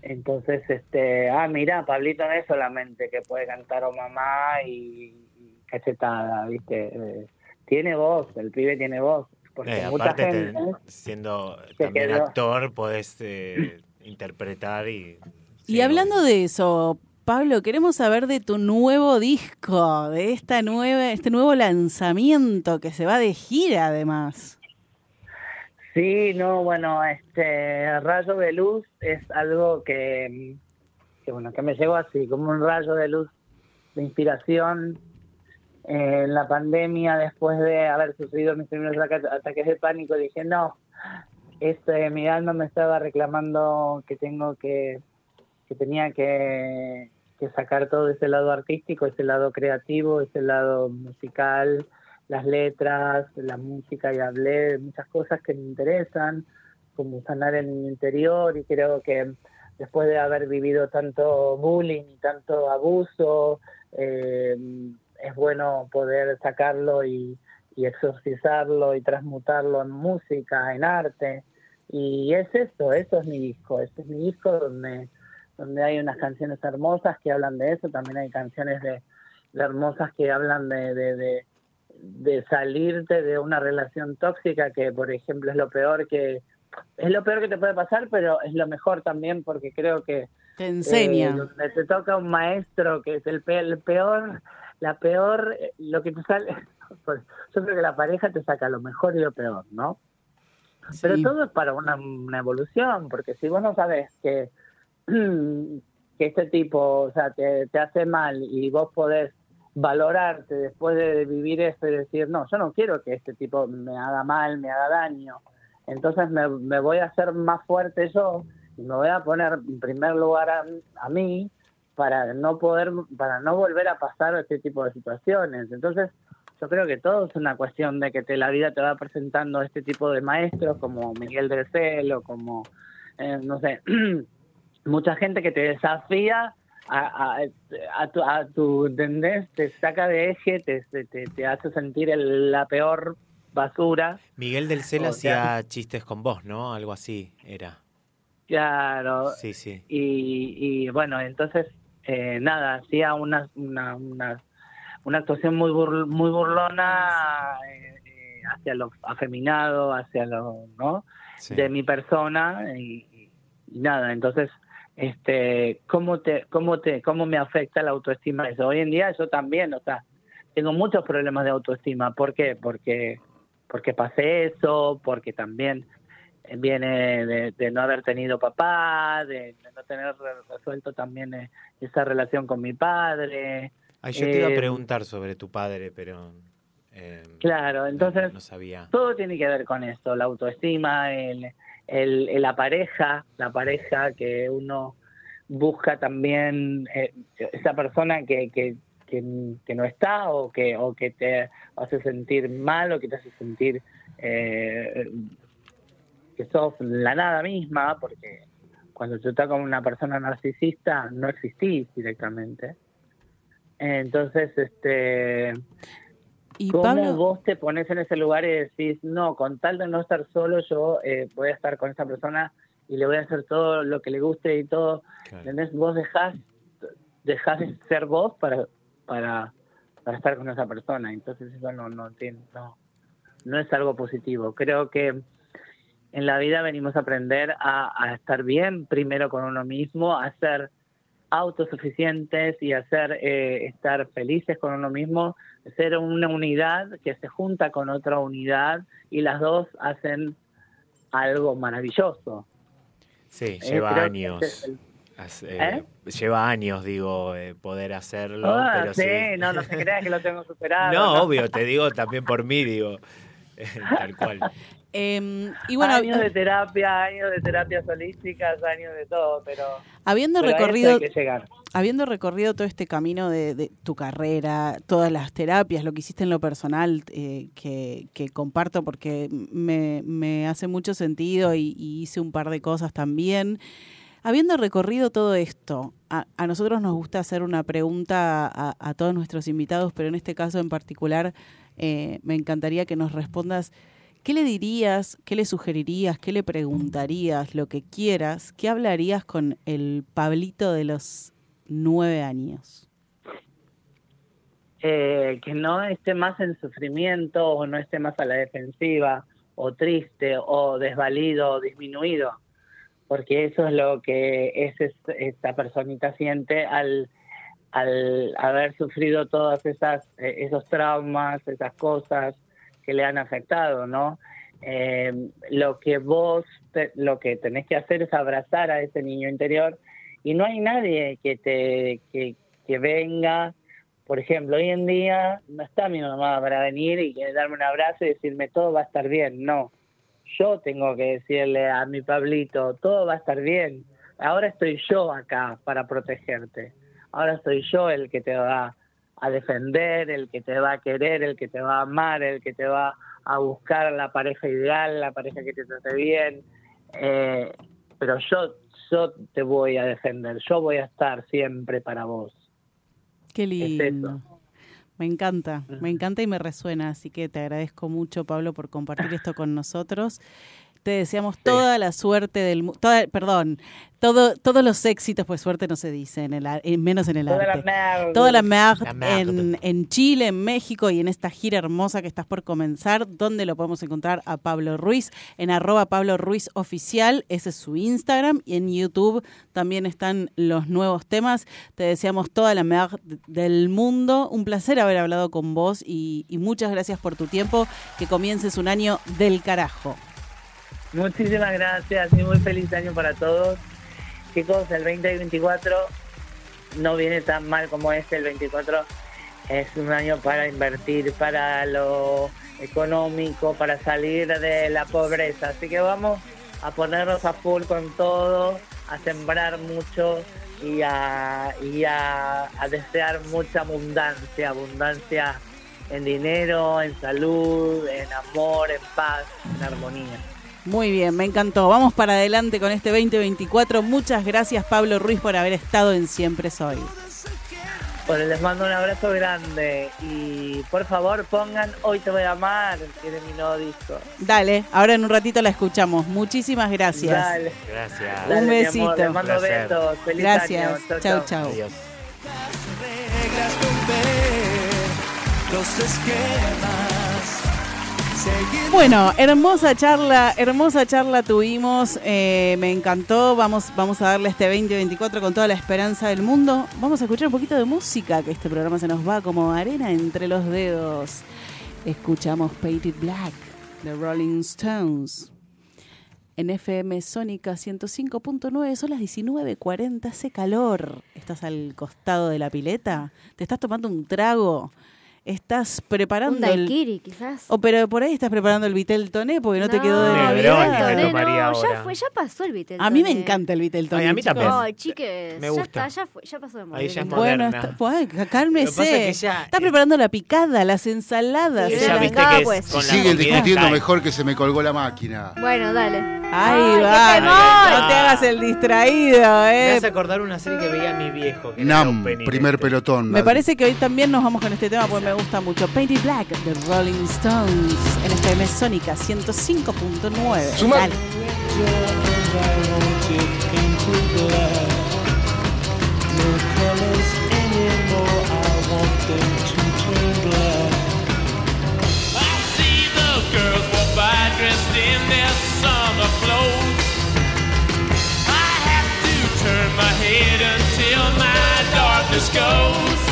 Entonces, este, ah, mira, Pablito no es solamente que puede cantar o mamá y, y cachetada, ¿viste? Eh, tiene voz, el pibe tiene voz. Porque Eh, mucha aparte, te- gente... siendo también quedó. actor, podés eh, interpretar y... Y hablando de eso, Pablo, queremos saber de tu nuevo disco, de esta nueva, este nuevo lanzamiento que se va de gira además. Sí, no, bueno, este rayo de luz es algo que, que, bueno, que me llegó así, como un rayo de luz de inspiración Eh, en la pandemia, después de haber sufrido mis primeros ata- ataques de pánico, dije, no, este, mi alma me estaba reclamando que tengo que, que tenía que, que sacar todo ese lado artístico, ese lado creativo, ese lado musical, las letras, la música y hablé de muchas cosas que me interesan, como sanar en mi interior y creo que después de haber vivido tanto bullying y tanto abuso, eh, es bueno poder sacarlo y, y exorcizarlo y transmutarlo en música, en arte. Y es eso, eso es mi disco, este es mi disco donde, donde hay unas canciones hermosas que hablan de eso, también hay canciones de, de hermosas que hablan de, de, de, de salirte de una relación tóxica que por ejemplo es lo peor que es lo peor que te puede pasar pero es lo mejor también porque creo que Te enseña. eh, donde te toca un maestro que es el, pe- el peor la peor eh, lo que te sale *laughs* pues, yo creo que la pareja te saca lo mejor y lo peor no pero todo es para una, una evolución porque si vos no sabes que *clears throat* que este tipo o sea te, te hace mal y vos podés valorarte después de vivir esto y decir no yo no quiero que este tipo me haga mal me haga daño. Entonces me, me voy a hacer más fuerte yo y me voy a poner en primer lugar a, a mí para no poder para no volver a pasar este tipo de situaciones entonces yo creo que todo es una cuestión de que te, la vida te va presentando este tipo de maestros como Miguel del Celo, como, eh, no sé, *clears throat* mucha gente que te desafía a, a, a tu, a tu ¿entendés? Te saca de eje, te, te, te hace sentir el- la peor basura. Miguel del Cel sea- hacía chistes con vos, ¿no? Algo así era. Claro. Sí, sí. Y, y bueno, entonces, eh, nada, hacía una, una, una, una actuación muy, bur- muy burlona eh, eh, hacia lo afeminado, hacia lo, ¿no? Sí. De mi persona y, y nada, entonces, este, ¿cómo te, cómo te, cómo me afecta la autoestima eso? Hoy en día yo también, o sea, tengo muchos problemas de autoestima. ¿Por qué? Porque, porque pasé eso, porque también viene de, de no haber tenido papá, de, de no tener re- resuelto también eh, esa relación con mi padre. Ay, yo te iba a Eh, preguntar sobre tu padre, pero eh, Claro, entonces no sabía. todo tiene que ver con eso, la autoestima, el, el, el- la pareja, la pareja que uno busca también, eh, esa persona que, que, que, que no está o que, o que te hace sentir mal o que te hace sentir eh, que sos la nada misma, porque cuando tú estás con una persona narcisista no existís directamente. Entonces, este... Y ¿Cómo Pablo- vos te pones en ese lugar y decís, no, con tal de no estar solo, yo eh, voy a estar con esa persona y le voy a hacer todo lo que le guste y todo? ¿Entendés? Vos dejás, dejás de ser vos para, para, para estar con esa persona. Entonces eso no, no, tiene- no, no es algo positivo. Creo que en la vida venimos a aprender a, a estar bien primero con uno mismo, a ser autosuficientes y a ser, eh, estar felices con uno mismo, ser una unidad que se junta con otra unidad y las dos hacen algo maravilloso. Sí, Eh, lleva años. ese es el- Hace- ¿Eh? Lleva años, digo, eh, poder hacerlo, Ah, pero sí, sí. no, no te creas que lo tengo superado. *laughs* No, obvio, te digo también por mí, digo, *laughs* *laughs* tal cual. Em, y bueno, años de terapia, años de terapias holísticas, años de todo, pero Habiendo pero recorrido, hay que llegar. habiendo recorrido todo este camino de, de tu carrera, todas las terapias, lo que hiciste en lo personal, eh, que, que comparto porque me, me hace mucho sentido y, y hice un par de cosas también. Habiendo recorrido todo esto, a, a nosotros nos gusta hacer una pregunta a, a todos nuestros invitados, pero en este caso en particular eh, me encantaría que nos respondas ¿Qué le dirías, qué le sugerirías, qué le preguntarías, lo que quieras? ¿Qué hablarías con el Pablito de los nueve años? eh, que no esté más en sufrimiento o no esté más a la defensiva o triste o desvalido o disminuido, porque eso es lo que es, es- esta personita siente al, al haber sufrido esas eh, esos traumas, esas cosas que le han afectado, ¿no? Eh, lo que vos lo que tenés que hacer es abrazar a ese niño interior y no hay nadie que te que, que venga por ejemplo, hoy en día no está mi mamá para venir y darme un abrazo y decirme todo va a estar bien. No, yo tengo que decirle a mi Pablito, todo va a estar bien. Ahora estoy yo acá para protegerte. Ahora soy yo el que te va a defender, el que te va a querer, el que te va a amar, el que te va a buscar la pareja ideal, la pareja que te trate bien. Eh, pero yo, yo te voy a defender, yo voy a estar siempre para vos. Qué lindo. Me encanta, me encanta y me resuena, así que te agradezco mucho, Pablo, por compartir esto con nosotros. Te deseamos toda la suerte del mundo, perdón, todo, todos los éxitos, pues suerte no se dice, en el, en- menos en el Toda la arte. merde. Toda la La merde. en, en Chile, en México y en esta gira hermosa que estás por comenzar, donde lo podemos encontrar a Pablo Ruiz, en arroba Pablo Ruiz Oficial, ese es su Instagram, y en YouTube también están los nuevos temas. Te deseamos toda la merde del mundo. Un placer haber hablado con vos y, y muchas gracias por tu tiempo. Que comiences un año del carajo. Muchísimas gracias y muy feliz año para todos. Chicos, el 2024 no viene tan mal como este, el 24 es un año para invertir, para lo económico, para salir de la pobreza. Así que vamos a ponernos a full con todo, a sembrar mucho y a, y a, a desear mucha abundancia, abundancia en dinero, en salud, en amor, en paz, en armonía. Muy bien, me encantó. Vamos para adelante con este 2024. Muchas gracias Pablo Ruiz por haber estado en Siempre Soy. Bueno, les mando un abrazo grande y por favor pongan Hoy te voy a amar, que es mi nuevo disco. Dale, ahora en un ratito la escuchamos. Muchísimas gracias. Dale. Gracias. Dale, Un amor, besito. les mando Placer. besos. Feliz Gracias. año. Chau, Chau. Adiós. Los esquemas. Bueno, hermosa charla, hermosa charla tuvimos, eh, me encantó, vamos, vamos a darle este 2024 con toda la esperanza del mundo. Vamos a escuchar un poquito de música, que este programa se nos va como arena entre los dedos. Escuchamos Painted Black de Rolling Stones. En FM Sónica 105.9 son las 19.40, hace calor. ¿Estás al costado de la pileta? ¿Te estás tomando un trago? ¿Estás preparando Un el... daiquiri, quizás. O pero por ahí estás preparando el Vitel Toné porque no, te quedó de No. Negroni, Toné, me tomaría no, ahora. ya fue, ya pasó el Vitel A mí me Toné. encanta el Vitel Toné. Ay, a mí también. Ay, chiques, Me ya gusta. está, ya fue, ya pasó de moda. Ahí ya es Bueno, está, pues, cálmese. es que ya- Estás preparando la picada, las ensaladas. Sí, eh. La viste que es pues. con Siguen discutiendo mejor que se me colgó la máquina. Bueno, dale. Ahí Ay, va. No te hagas el distraído, Me eh. hace acordar una serie que veía mi viejo. Que Nam, primer este. pelotón. Me parece que hoy también nos vamos con este tema porque me gusta mucho. Painted Black de Rolling Stones en FM Sónica 105.9. Suma- Dale. I see the girls walk by dressed in their summer clothes. I have to turn my head until my darkness goes.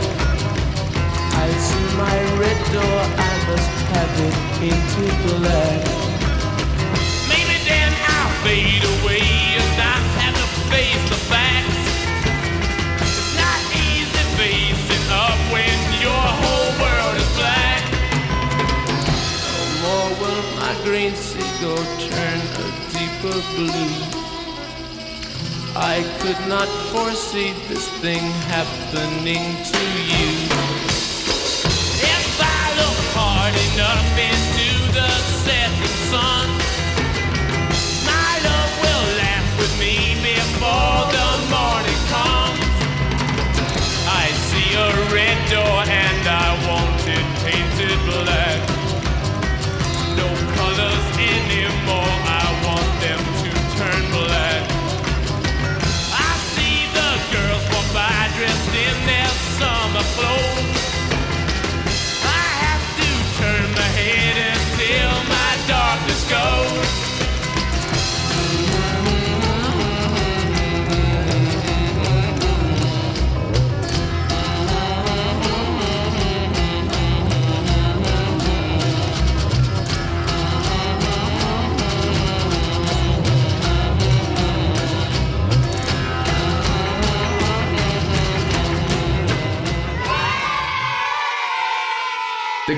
my red door, I must have it painted black Maybe then I'll fade away and not have to face the facts. It's not easy facing up when your whole world is black. No more will my green seagull turn a deeper blue. I could not foresee this thing happening to you. up in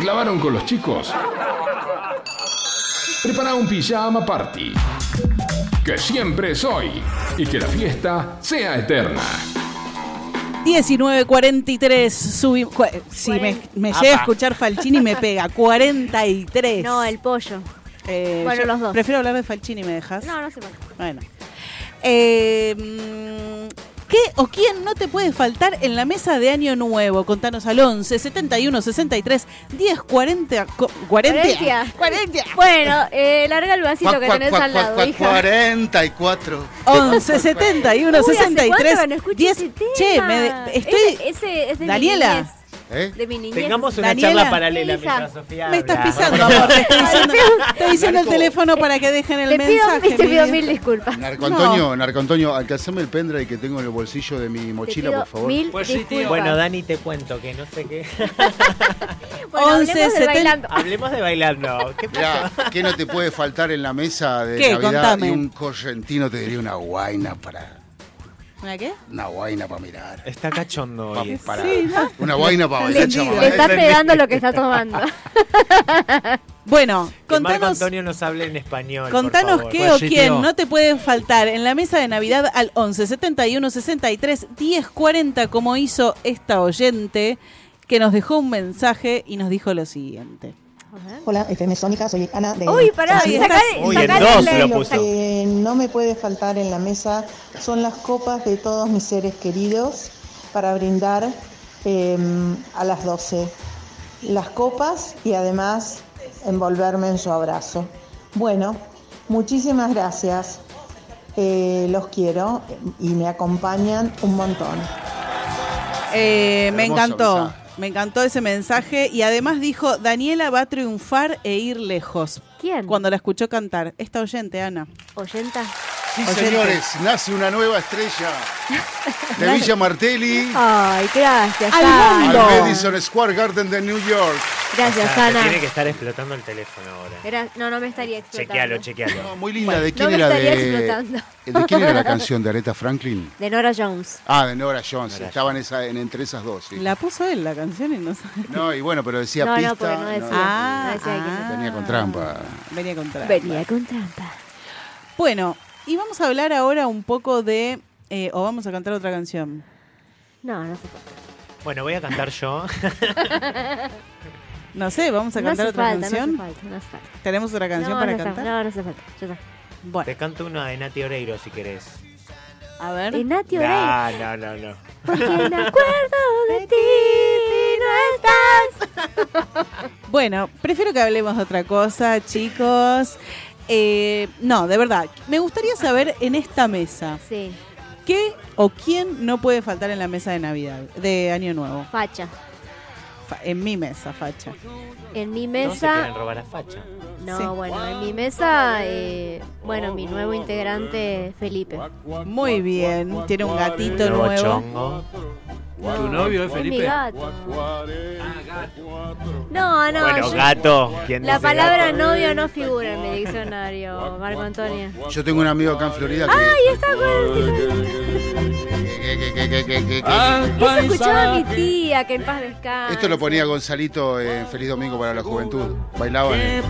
clavaron con los chicos? Prepara un pijama party. Que siempre es hoy. Y que la fiesta sea eterna. 19.43, subí. cu- Si me, llega a escuchar Falchini me pega. 43. No, el pollo. Eh, Bueno, los dos. Prefiero hablar de Falchini, ¿me dejas? No, no se puede. Bueno. Eh, mm, ¿Qué o quién no te puede faltar en la mesa de Año Nuevo? Contanos al 11 71 63 10 40 co- 40. Florencia. Bueno, eh, larga el vasito Cuac, que cuac, tenés cuac, al lado, cuac, hija. 44. 11 71 Uy, ¿hace 63 cuánto que no escucho 10. ese Che, me de- estoy Ese, ese es de Daniela. ¿Eh? De mi niñez. Tengamos una Daniela, charla paralela mientras Sofía Me estás pisando, amor. Te estoy *laughs* diciendo, estoy diciendo el teléfono para que dejen el Te pido, mensaje. te pido mi- mil disculpas. Narco Antonio, Narco Antonio, alcanzame el pendrive que tengo en el bolsillo de mi Te mochila, pido por favor. mil Pues sí, tío. disculpas. Bueno, Dani, te cuento que no sé qué. *laughs* Bueno, 11, hablemos de 70. bailando. Hablemos de bailando. ¿Qué Mirá, ¿qué no te puede faltar en la mesa de ¿Qué? Navidad? Contame. Y un correntino te diría una guaina para. ¿Una qué? Una guaina para mirar. Está cachondo Pa- hoy. para- Sí, ¿no? Una guaina para bailar, le está pegando lo que está tomando. *laughs* Bueno, Que Marco contanos, Antonio nos hable en español. contanos por favor. qué Pues o quién no te puede faltar en la mesa de Navidad al 11 71 63 10 40 como hizo esta oyente que nos dejó un mensaje y nos dijo lo siguiente. Hola, FM Sónica, soy Ana de Uy, pará, Uy, en dos lo que no me puede faltar en la mesa son las copas de todos mis seres queridos para brindar eh, a las 12. Las copas y además envolverme en su abrazo. Bueno, muchísimas gracias. Eh, los quiero y me acompañan un montón. Eh, me encantó. Me encantó ese mensaje y además dijo, Daniela va a triunfar e ir lejos. ¿Quién? Cuando la escuchó cantar, esta oyente, Ana. ¿Oyenta? Sí, Oyente. señores, nace una nueva estrella *laughs* de Villa Martelli Ay, gracias, Al Ana. mundo. al Madison Square Garden de New York. Gracias, O sea, te Ana. tiene que estar explotando el teléfono ahora. Era- no, no me estaría explotando. Chequealo, chequealo. No, muy linda. ¿De quién no me era? estaría De, explotando. ¿De quién era la *laughs* canción de Aretha Franklin? De Nora Jones. Ah, de Nora Jones. Nora Estaba en esa, en, entre esas dos. sí. La puso él la canción y no sabe. No, y bueno, pero decía No, no, pista. porque no decía. Ah, no decía. Venía con trampa. Venía con trampa. Venía con trampa. Bueno, y vamos a hablar ahora un poco de... eh, o vamos a cantar otra canción. No, no se puede. Bueno, voy a cantar yo. *laughs* No sé, vamos a No cantar otra falta, canción. no hace falta, no hace falta. ¿Tenemos otra canción no, para está- cantar? no, no hace falta. Ya está. Bueno, Te canto una de Nati Oreiro si querés. a ver. De Nati Oreiro. No, no, no, no. Porque me acuerdo *laughs* de ti si no estás. *laughs* Bueno, prefiero que hablemos de otra cosa, chicos. Eh, no, de verdad, me gustaría saber en esta mesa, Sí, ¿qué o quién no puede faltar en la mesa de Navidad, de Año Nuevo? facha. En mi mesa, facha. En mi No se mesa. quieren robar a Facha. No, Sí. bueno, en mi mesa, eh, bueno, mi nuevo integrante, Felipe. Muy bien, tiene un gatito Nuevo nuevo. chongo. ¿Tu novio es Es mi Felipe? gato. No, no. Bueno, yo- gato. ¿Quién La palabra gato? novio no figura en mi diccionario, Marco Antonio. Yo tengo un amigo acá en Florida que. ¡Ay, está con Eso escuchaba mi tía, que en paz descanse. Esto lo ponía Gonzalito en Feliz Domingo para la Juventud. Bailaban. en-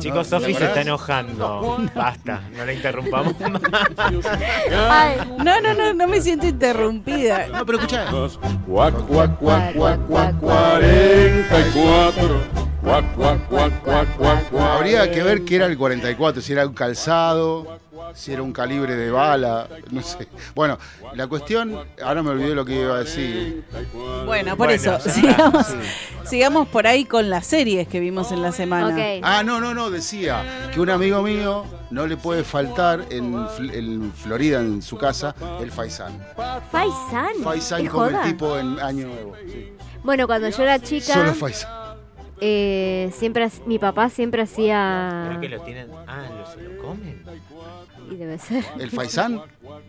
Chicos, Sofi ¿Te se está enojando. Basta, no la interrumpamos No, no, no, no me siento interrumpida. No, pero escuchá. Cuac, cuac, cuac, cuac, cuac, 44. Habría que ver qué era el 44, si era un calzado, si era un calibre de bala, no sé. Bueno, la cuestión, ahora me olvidé lo que iba a decir. Bueno, por Bueno, eso, sigamos, sí. sigamos por ahí con las series que vimos en la semana. Ah, no, no, no, decía que un amigo mío no le puede faltar en, Fl- en Florida, en su casa, el faisán. Faisán. Faisán ¿Qué como el tipo en Año Nuevo. sí. Bueno, cuando yo era chica, Solo faisán. Eh, siempre, ha- mi papá siempre hacía. ¿Pero que lo tienen? Ah, ¿lo, se lo comen? Y debe ser. ¿El faisán?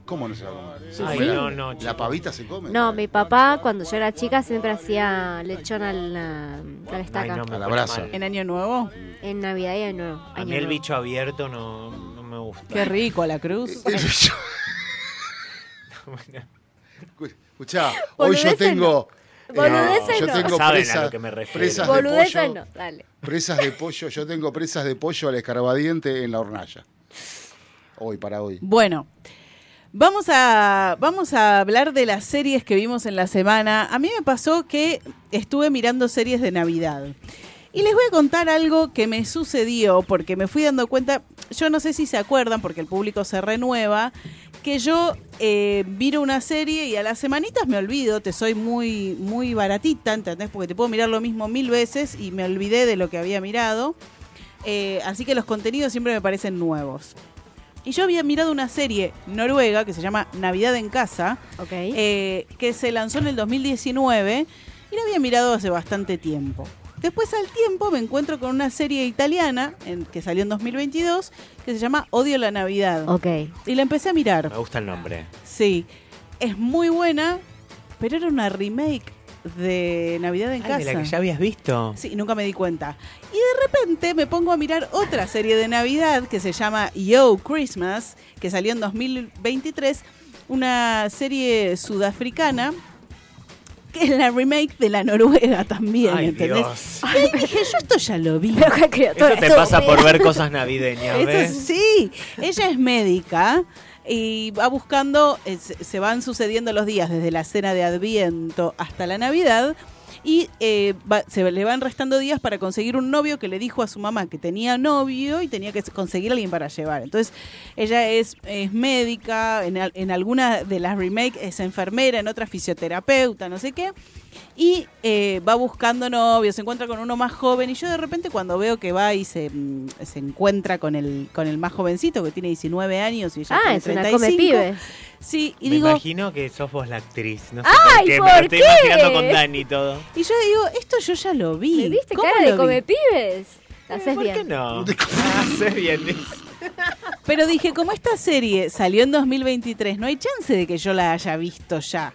¿Cómo no se va a comer? Se Ay, come. no, no, ¿La pavita se come? No, mi papá cuando yo era chica siempre hacía lechón a la, a la estaca. Ay, no, A la brasa. ¿En Año Nuevo? En Navidad y en Nuevo. A Año mí el bicho abierto no, no me gusta. Qué rico, a la cruz. *laughs* El bicho- *laughs* Escuchá, hoy yo tengo. Eh, Boludeces yo no. tengo Saben a presa- lo que me refiero. presas de Boludeces pollo. no, dale. Presas de pollo, yo tengo presas de pollo al escarbadiente en la hornalla. Hoy, para hoy. Bueno, vamos a, vamos a hablar de las series que vimos en la semana. A mí me pasó que estuve mirando series de Navidad. Y les voy a contar algo que me sucedió porque me fui dando cuenta, yo no sé si se acuerdan porque el público se renueva, que yo eh, miro una serie y a las semanitas me olvido, te soy muy, muy baratita, ¿entendés? Porque te puedo mirar lo mismo mil veces y me olvidé de lo que había mirado. Eh, así que los contenidos siempre me parecen nuevos. Y yo había mirado una serie noruega que se llama Navidad en Casa, eh, que se lanzó en el 2019 y la había mirado hace bastante tiempo. Después al tiempo me encuentro con una serie italiana en- que salió en 2022 que se llama Odio la Navidad. Ok. Y la empecé a mirar. Me gusta el nombre. Sí, es muy buena, pero era una remake de Navidad en Ay, casa. de la que ya habías visto. Sí, nunca me di cuenta. Y de repente me pongo a mirar otra serie de Navidad que se llama Yo Christmas, que salió en 2023, una serie sudafricana que es la remake de la Noruega también, Ay, ¿entendés? Dios. Y ahí dije, yo esto ya lo vi. Eso te pasa por ver cosas navideñas, Eso ¿ves? sí, ella es médica y va buscando, eh, se se van sucediendo los días desde la cena de Adviento hasta la Navidad y eh, va- se le van restando días para conseguir un novio que le dijo a su mamá que tenía novio y tenía que conseguir a alguien para llevar. Entonces ella es, es médica, en, en alguna de las remakes es enfermera, en otra fisioterapeuta, no sé qué. Y eh, va buscando novios, se encuentra con uno más joven y yo de repente cuando veo que va y se, mm, se encuentra con el, con el más jovencito que tiene 19 años y ella Ah, tiene es una 35. come pibes. Sí, y Me digo, imagino que sos vos la actriz. No sé Ay, por qué. ¿por me lo estoy qué? imaginando con Dani y todo. y yo digo, esto yo ya lo vi. ¿Me viste ¿Cómo cara de come pibes? Haces ¿Por bien. qué no? *laughs* *laughs* Haces bien. Liz. Pero dije, como esta serie salió en 2023, no hay chance de que yo la haya visto ya.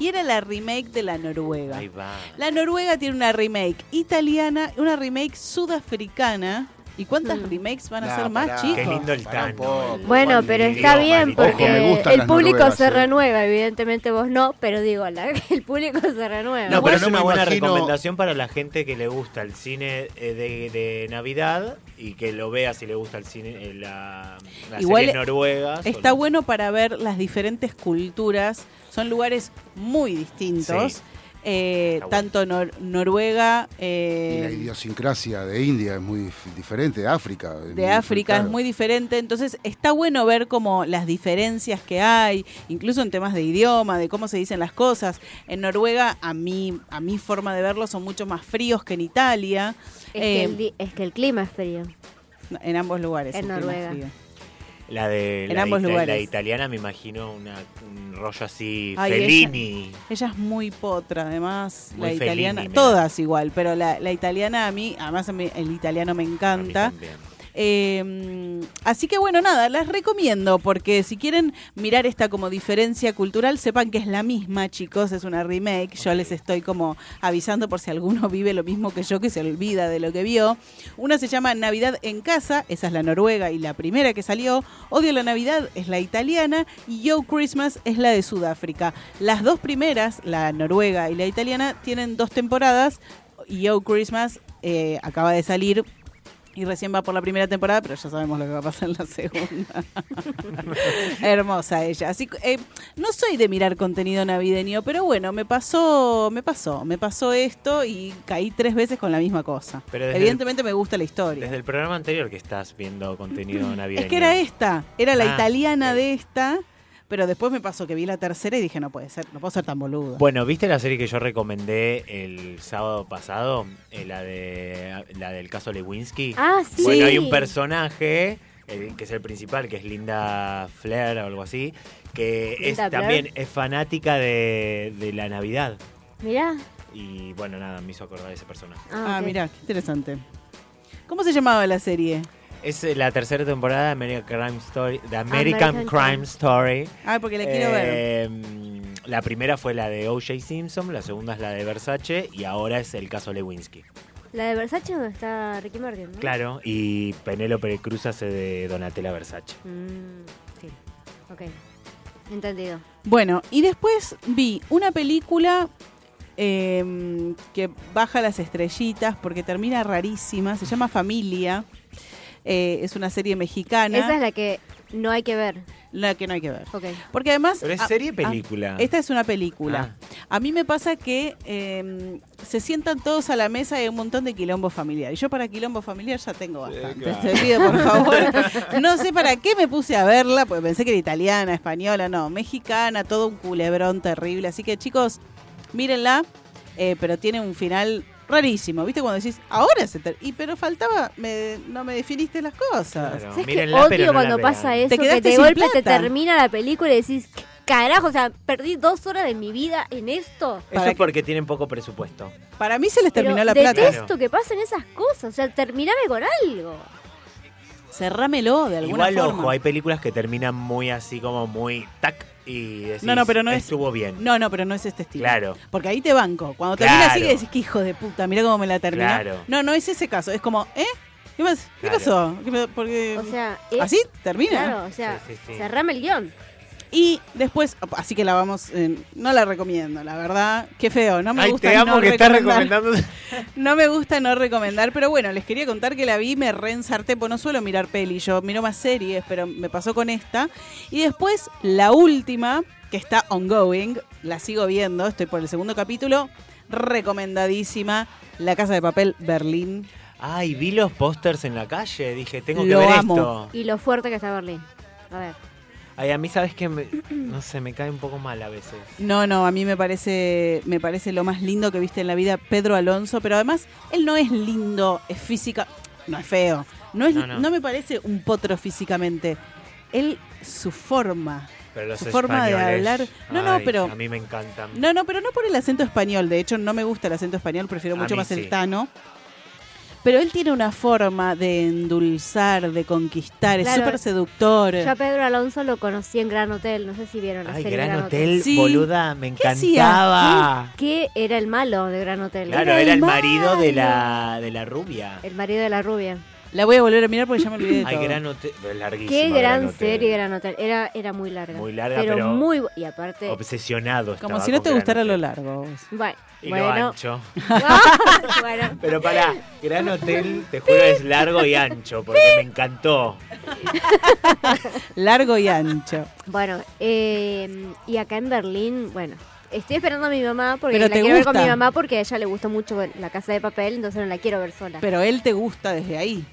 Y era la remake de la Noruega. Ahí va. La Noruega tiene una remake italiana, una remake sudafricana. ¿Y cuántas Mm. remakes van a Nah, ser más, pará. chicos? Qué lindo el el- Bueno, pero está bien porque Ojo, el público noruegas, se eh. renueva, evidentemente vos no, pero digo, la- *laughs* el público se renueva. No, pero es no una buena imagino- recomendación para la gente que le gusta el cine eh, de, de Navidad y que lo vea si le gusta el cine, eh, la, Igual series noruegas. Está o- bueno para ver las diferentes culturas. Son lugares muy distintos. Sí. Eh, bueno. tanto Nor- Noruega, Y la eh, idiosincrasia de India es muy dif- diferente, de África. es de muy- África claro. es muy diferente. Entonces está bueno ver como las diferencias que hay, incluso en temas de idioma, de cómo se dicen las cosas. En Noruega, a mí, a mi forma de verlo, son mucho más fríos que en Italia. Es, que Eh, el, di- es que el clima es frío. en ambos lugares. en el clima es Noruega. frío. La de En la, ambos italiana me imagino una, un rollo así, Ay, Fellini. Ella es muy potra, además. Muy la italiana, Fellini, todas igual, pero la, la italiana a mí, además el italiano me A mí encanta. Eh, así que bueno, nada, las recomiendo porque si quieren mirar esta como diferencia cultural, sepan que es la misma, chicos, es una remake. Yo les estoy como avisando por si alguno *laughs* vive lo mismo que yo, que se olvida de lo que vio. Una se llama Navidad en casa, esa es la noruega y la primera que salió. Odio la Navidad es la italiana y Yo Christmas es la de Sudáfrica. Las dos primeras, la noruega y la italiana, tienen dos temporadas. Yo Christmas eh, acaba de salir y recién va por la primera temporada, pero ya sabemos lo que va a pasar en la segunda. *laughs* Hermosa ella. Así eh, no soy de mirar contenido navideño, pero bueno, me pasó, me pasó, me pasó esto y caí tres veces con la misma cosa. Pero Evidentemente me gusta la historia. Desde el programa anterior que estás viendo contenido navideño. *laughs* Es que era esta, era la Ah, italiana de esta, pero después me pasó que vi la tercera y dije, no puede ser, no puedo ser tan boludo. Bueno, ¿viste la serie que yo recomendé el sábado pasado? Eh, la de la del caso Lewinsky. Ah, sí. Bueno, hay un personaje eh, que es el principal, que es Linda Flair o algo así, que es también es fanática de, de la Navidad. Mirá. Y bueno, nada, me hizo acordar de ese personaje. ah, ok. mira, qué interesante. ¿Cómo se llamaba la serie? Es eh, la tercera temporada de American Crime Story. De American, American Crime Crime. Story. Ah, porque la quiero ver. Eh, La primera fue la de O.J. Simpson, la segunda es la de Versace y ahora es el caso Lewinsky. La de Versace donde está Ricky Martin, ¿no? Claro, y Penélope Cruz hace de Donatella Versace. Mm, sí. Ok. Entendido. Bueno, y después vi una película eh, que baja las estrellitas porque termina rarísima, se llama Familia, Eh, es una serie mexicana, Esa es la que no hay que ver. la que no hay que ver. Porque además... Pero es ah, serie ah, película. esta es una película. A mí me pasa que eh, se sientan todos a la mesa y hay un montón de quilombo familiar. Y yo para quilombo familiar ya tengo bastante. claro. Te pido, por favor. No sé para qué me puse a verla, porque pensé que era italiana, española, no, mexicana, todo un culebrón terrible. Así que chicos, mírenla, eh, pero tiene un final rarísimo. ¿Viste cuando decís, ahora se ter Y pero faltaba, me- no me definiste las cosas. Claro, ¿Sabes qué mírenla, pero odio no cuando pasa eso? Te que de golpe te plata. termina la película y decís, ¿qué carajo? O sea, perdí dos horas de mi vida en esto. Eso es porque tienen poco presupuesto. Para mí se les Pero terminó la plata. detesto que pasen esas cosas. O sea, terminame con algo. Cerrámelo de alguna Igual, forma. ojo, hay películas que terminan muy así como muy tac y decís, No, no, pero no es- estuvo bien. No, no, pero no es este estilo. Claro. Porque ahí te banco. Cuando termina así Claro. que decís que hijo de puta, mira cómo me la terminó. Claro. No, no es ese caso. Es como, ¿eh? ¿Qué, pas- ¿qué Claro. pasó? ¿Qué pa- porque... O sea, es- ¿Así? ¿Termina? Claro, o sea, Sí, sí, sí. cerrame el guion. Y después, así que la vamos, eh, no la recomiendo, la verdad. Qué feo, no me Ay, gusta te amo no que estás recomendando. *laughs* No me gusta no recomendar, pero bueno, les quería contar que la vi, me reensarté, pues no suelo mirar peli, yo miro más series, pero me pasó con esta. Y después, la última, que está ongoing, la sigo viendo, estoy por el segundo capítulo, recomendadísima, La Casa de Papel Berlín. Ay, vi los pósters en la calle. Dije, tengo que ver amo. esto. Y lo fuerte que está Berlín. A ver. Ay, a mí, ¿sabes qué? Me- no sé, me cae un poco mal a veces. No, no, a mí me parece, me parece lo más lindo que viste en la vida Pedro Alonso, pero además él no es lindo, es física, no es feo, no es, No, no, no. me parece un potro físicamente. Él, su forma, Pero los su forma de hablar, no, no, pero A mí me encantan. no, no, pero no por el acento español. De hecho, no me gusta el acento español, prefiero mucho más sí. el tano. Pero él tiene una forma de endulzar, de conquistar, es súper seductor. Yo a Pedro Alonso lo conocí en Gran Hotel. No sé si vieron la Ay, serie Gran Gran Hotel, Sí. boluda, me ¿Qué encantaba. Que era el malo de Gran Hotel. Claro, era el marido de la, de la rubia. El marido de la rubia. La voy a volver a mirar porque ya me olvidé de Ay, todo. Gran Hotel, es larguísima. Qué Gran gran Hotel. serie Gran Hotel. Era, era muy larga. Muy larga, pero, pero muy... Y aparte... Obsesionado Como si no te gustara lo largo. Bueno, Y lo ancho. *laughs* bueno. Pero para, Gran Hotel, te juro, es largo y ancho, porque me encantó. *laughs* Largo y ancho. Bueno, eh, y acá en Berlín, bueno, estoy esperando a mi mamá porque Pero la quiero ver con gusta. mi mamá porque a ella le gustó mucho la casa de papel, entonces no la quiero ver sola. Pero él te gusta desde ahí.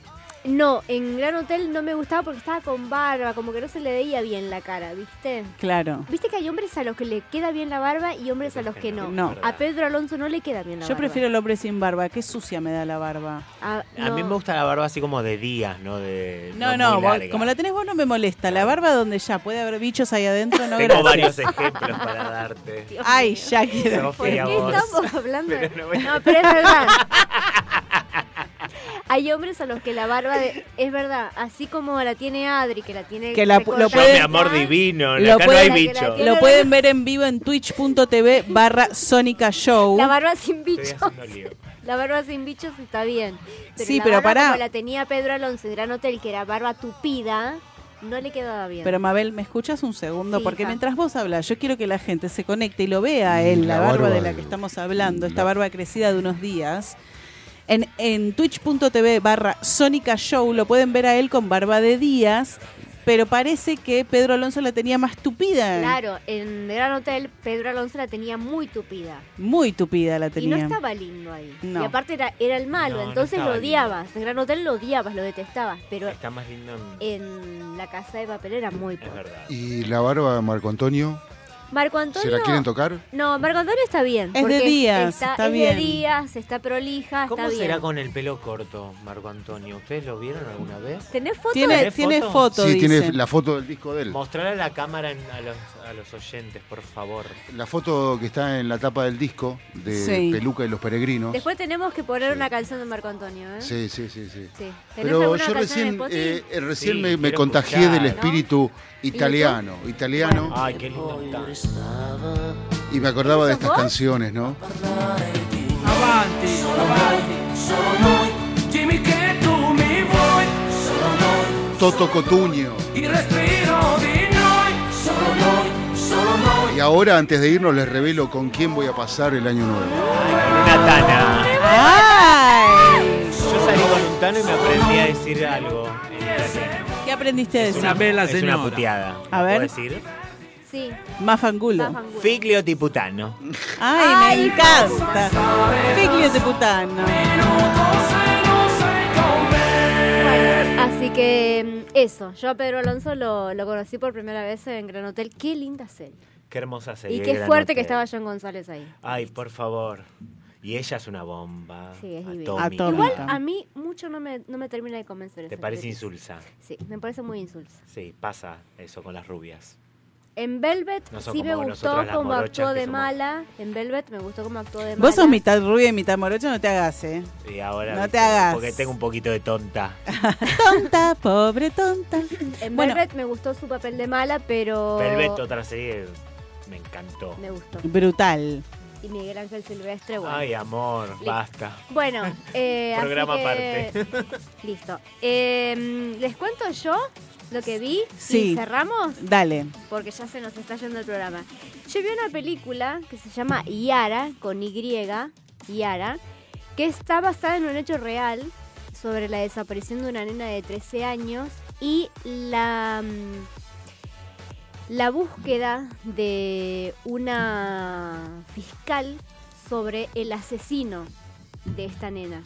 No, en Gran Hotel no me gustaba porque estaba con barba, como que no se le veía bien la cara, ¿viste? Claro. Viste que hay hombres a los que le queda bien la barba y hombres a los que no. No. A Pedro Alonso no le queda bien la Yo barba. prefiero el hombre sin barba. Qué sucia me da la barba. Ah, A mí no. me gusta la barba así como de días, ¿no? De, No, no, vos- como la tenés vos no me molesta. La barba donde ya puede haber bichos ahí adentro, no Tengo gracias. varios ejemplos para darte. *laughs* Ay, ya quiero. ¿Por qué estamos hablando? Pero No, pero es verdad. *laughs* Hay hombres a los que la barba de- es verdad, así como la tiene Adri, que la tiene Que la- lo puede- mi amor divino, Lo acá no hay bicho. tiene- Lo pueden ver en vivo en twitch.tv barra Sónica Show. La barba sin bichos. La barba sin bichos está bien. Pero Sí, la pero barba pará. Como la tenía Pedro Alonso en Gran Hotel, que era barba tupida, no le quedaba bien. Pero Mabel, ¿me escuchas un segundo? Sí, Porque hija. mientras vos hablas, yo quiero que la gente se conecte y lo vea a él, la, la barba, barba de la que estamos hablando, esta barba crecida de unos días. En, en twitch.tv barra Sónica Show lo pueden ver a él con barba de días, pero parece que Pedro Alonso la tenía más tupida. Claro, en Gran Hotel Pedro Alonso la tenía muy tupida. Muy tupida la Y tenía. no estaba lindo ahí. No. Y aparte era, era el malo, No, entonces lo odiabas. En Gran Hotel lo odiabas, lo detestabas. Pero Está más lindo en... en la casa de papel era muy pobre. Y la barba de Marco Antonio, Marco Antonio. ¿se la quieren tocar? No, Marco Antonio está bien. Es de días, Está, está es bien. de días, está prolija, ¿Cómo está bien. será con el pelo corto, Marco Antonio? ¿Ustedes lo vieron alguna vez? ¿Tenés foto Tiene, de ¿Tenés tiene foto? foto, sí, dice. tiene la foto del disco de él. Mostrarle a la cámara en- a, los, a los oyentes, por favor. La foto que está en la tapa del disco de Sí. Peluca y los Peregrinos. Después tenemos que poner una canción de Marco Antonio, ¿eh? Sí, sí, sí, sí. Sí. ¿Tenés Pero yo recién, eh, eh, recién Sí, me, contagié escuchar. del espíritu italiano, italiano, Ay, qué lindo está. y me acordaba de ¿Sos estas vos? canciones, ¿no? Avanti, avanti. Solo noi, dimmi che tu mi vuoi. Solo noi, Toto Cotuño. il respiro di Y ahora, antes de irnos, les revelo con quién voy a pasar el año nuevo. Una tana. ¡Ay! Yo salí con un tano y me aprendí a decir algo. ¿Qué aprendiste a Es decir? una, bella es una puteada. A ver. ¿Puedo decir? Sí, Mafangulo. Mafangulo. Figlio di putano. Ay, Ay, me encanta. Figlio de putano. Bueno, así que mm, eso, yo a Pedro Alonso lo, lo conocí por primera vez en Gran Hotel. Qué linda serie. Qué hermosa serie. Y qué fuerte que estaba John González ahí. Ay, por favor. Y ella es una bomba. Sí, es divina. atómica. Atómica. Igual a mí mucho no me, no me termina de convencer. ¿Te parece actriz. insulsa? Sí, me parece muy insulsa. Sí, pasa eso con las rubias. En Velvet No sí me gustó como actuó de somos- mala. En Velvet me gustó como actuó de mala. Vos sos mitad rubia y mitad morocha, no te hagas, ¿eh? Y ahora, No viste, te hagas. Porque tengo un poquito de tonta. *laughs* Tonta, pobre tonta. En Bueno. Velvet me gustó su papel de mala, pero... Velvet, otra serie, me encantó. Me gustó. Brutal. Y Miguel Ángel Silvestre, bueno. Ay, amor, Listo. basta. Bueno, eh, así Programa que- aparte. *laughs* Listo. Eh, ¿Les cuento yo lo que vi? Sí. ¿Y cerramos? Dale. Porque ya se nos está yendo el programa. Yo vi una película que se llama Yara, con Y, Yara, que está basada en un hecho real sobre la desaparición de una nena de 13 años y la, mm, la búsqueda de una fiscal sobre el asesino de esta nena.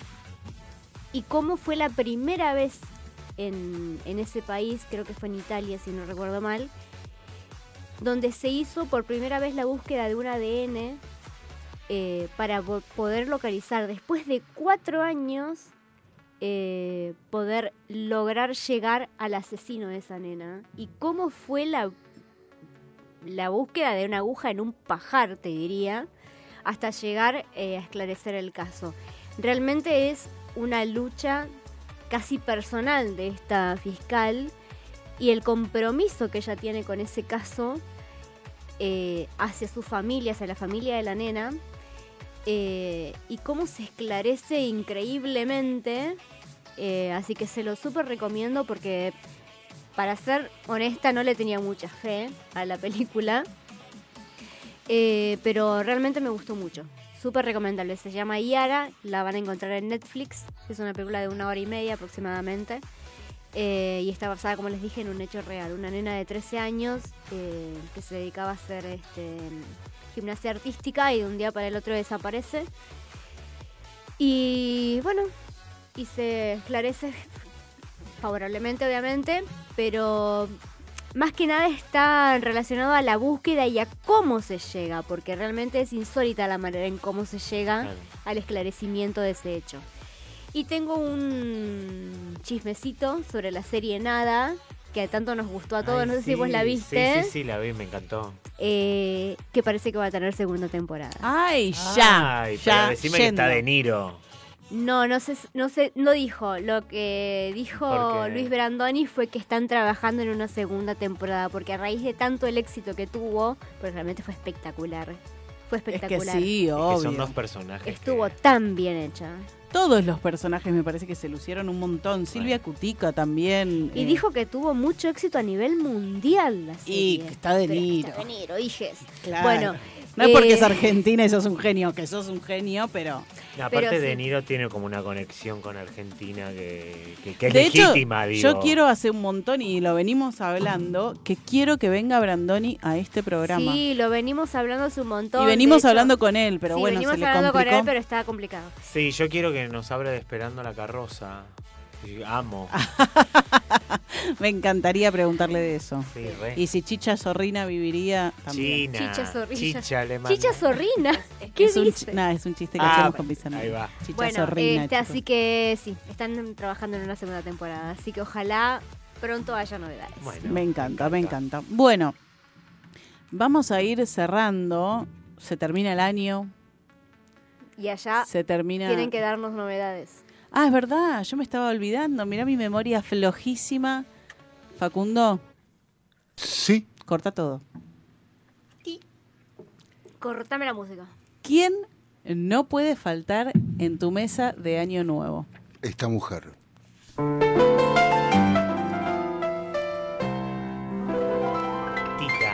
Y cómo fue la primera vez en, en ese país, creo que fue en Italia si no recuerdo mal, donde se hizo por primera vez la búsqueda de un ADN eh, para po- poder localizar, después de cuatro años, eh, poder lograr llegar al asesino de esa nena. Y cómo fue la, la búsqueda de una aguja en un pajar, te diría, hasta llegar eh, a esclarecer el caso. Realmente es una lucha casi personal de esta fiscal y el compromiso que ella tiene con ese caso eh, hacia su familia, hacia la familia de la nena, eh, y cómo se esclarece increíblemente. así que se lo súper recomiendo porque, para ser honesta, no le tenía mucha fe a la película, eh, pero realmente me gustó mucho. Súper recomendable. Se llama Yara, la van a encontrar en Netflix. Es una película de una hora y media aproximadamente. Eh, y está basada, como les dije, en un hecho real. Una nena de 13 años eh, que se dedicaba a hacer este, gimnasia artística y de un día para el otro desaparece. Y bueno, y se esclarece favorablemente, obviamente, pero más que nada está relacionado a la búsqueda y a cómo se llega, porque realmente es insólita la manera en cómo se llega Claro. al esclarecimiento de ese hecho. Y tengo un chismecito sobre la serie Nada, que tanto nos gustó a todos, Ay, no sé si vos la viste, Sí, sí, sí, la vi, me encantó. eh, que parece que va a tener segunda temporada. Ay, ya. Ay, ya pero decime que está yendo. De Niro. No, no sé, no sé, no dijo. Lo que dijo. Luis Brandoni fue que están trabajando en una segunda temporada, porque a raíz de tanto el éxito que tuvo, pues realmente fue espectacular. Fue Es que espectacular. sí, Es que son obvio. dos personajes. Estuvo tan bien hecha. Todos los personajes me parece que se lucieron un montón. Silvia Cutica también. Y eh, dijo que tuvo mucho éxito a nivel mundial la Y serie. que está De Niro. Está De Niro, hijes. Claro. Bueno. No es porque eh, es argentina y sos un genio, que sos un genio, pero. No, aparte Pero De sí. Niro tiene como una conexión con Argentina que, que- que es de hecho, legítima, digo. yo quiero hace un montón y lo venimos hablando, que quiero que venga Brandoni a este programa. Sí, lo venimos hablando hace un montón. y venimos hecho- hablando con él, pero sí, bueno, venimos se le hablando complicó. con él, pero estaba complicado. Sí, yo quiero que nos hable de Esperando la Carroza. Amo. *laughs* Me encantaría preguntarle de eso. Sí, re. Y si Chicha Zorrina viviría también. China. Chicha zorrilla. Chicha le. Chicha zorrina. ¿Qué es un, dice? nah, es un chiste que Ah, hacemos con mis amigos. ahí va. Chicha Bueno, Zorrina, este, así que sí, están trabajando en una segunda temporada. Así que ojalá pronto haya novedades. me encanta, me encanta. Bueno, vamos a ir cerrando. Se termina el año. Y allá Se termina. tienen que darnos novedades. Ah, es verdad, yo me estaba olvidando. Mirá mi memoria flojísima. Facundo. Sí. Corta todo. Cortame la música. ¿Quién no puede faltar en tu mesa de año nuevo? Esta mujer. Tita.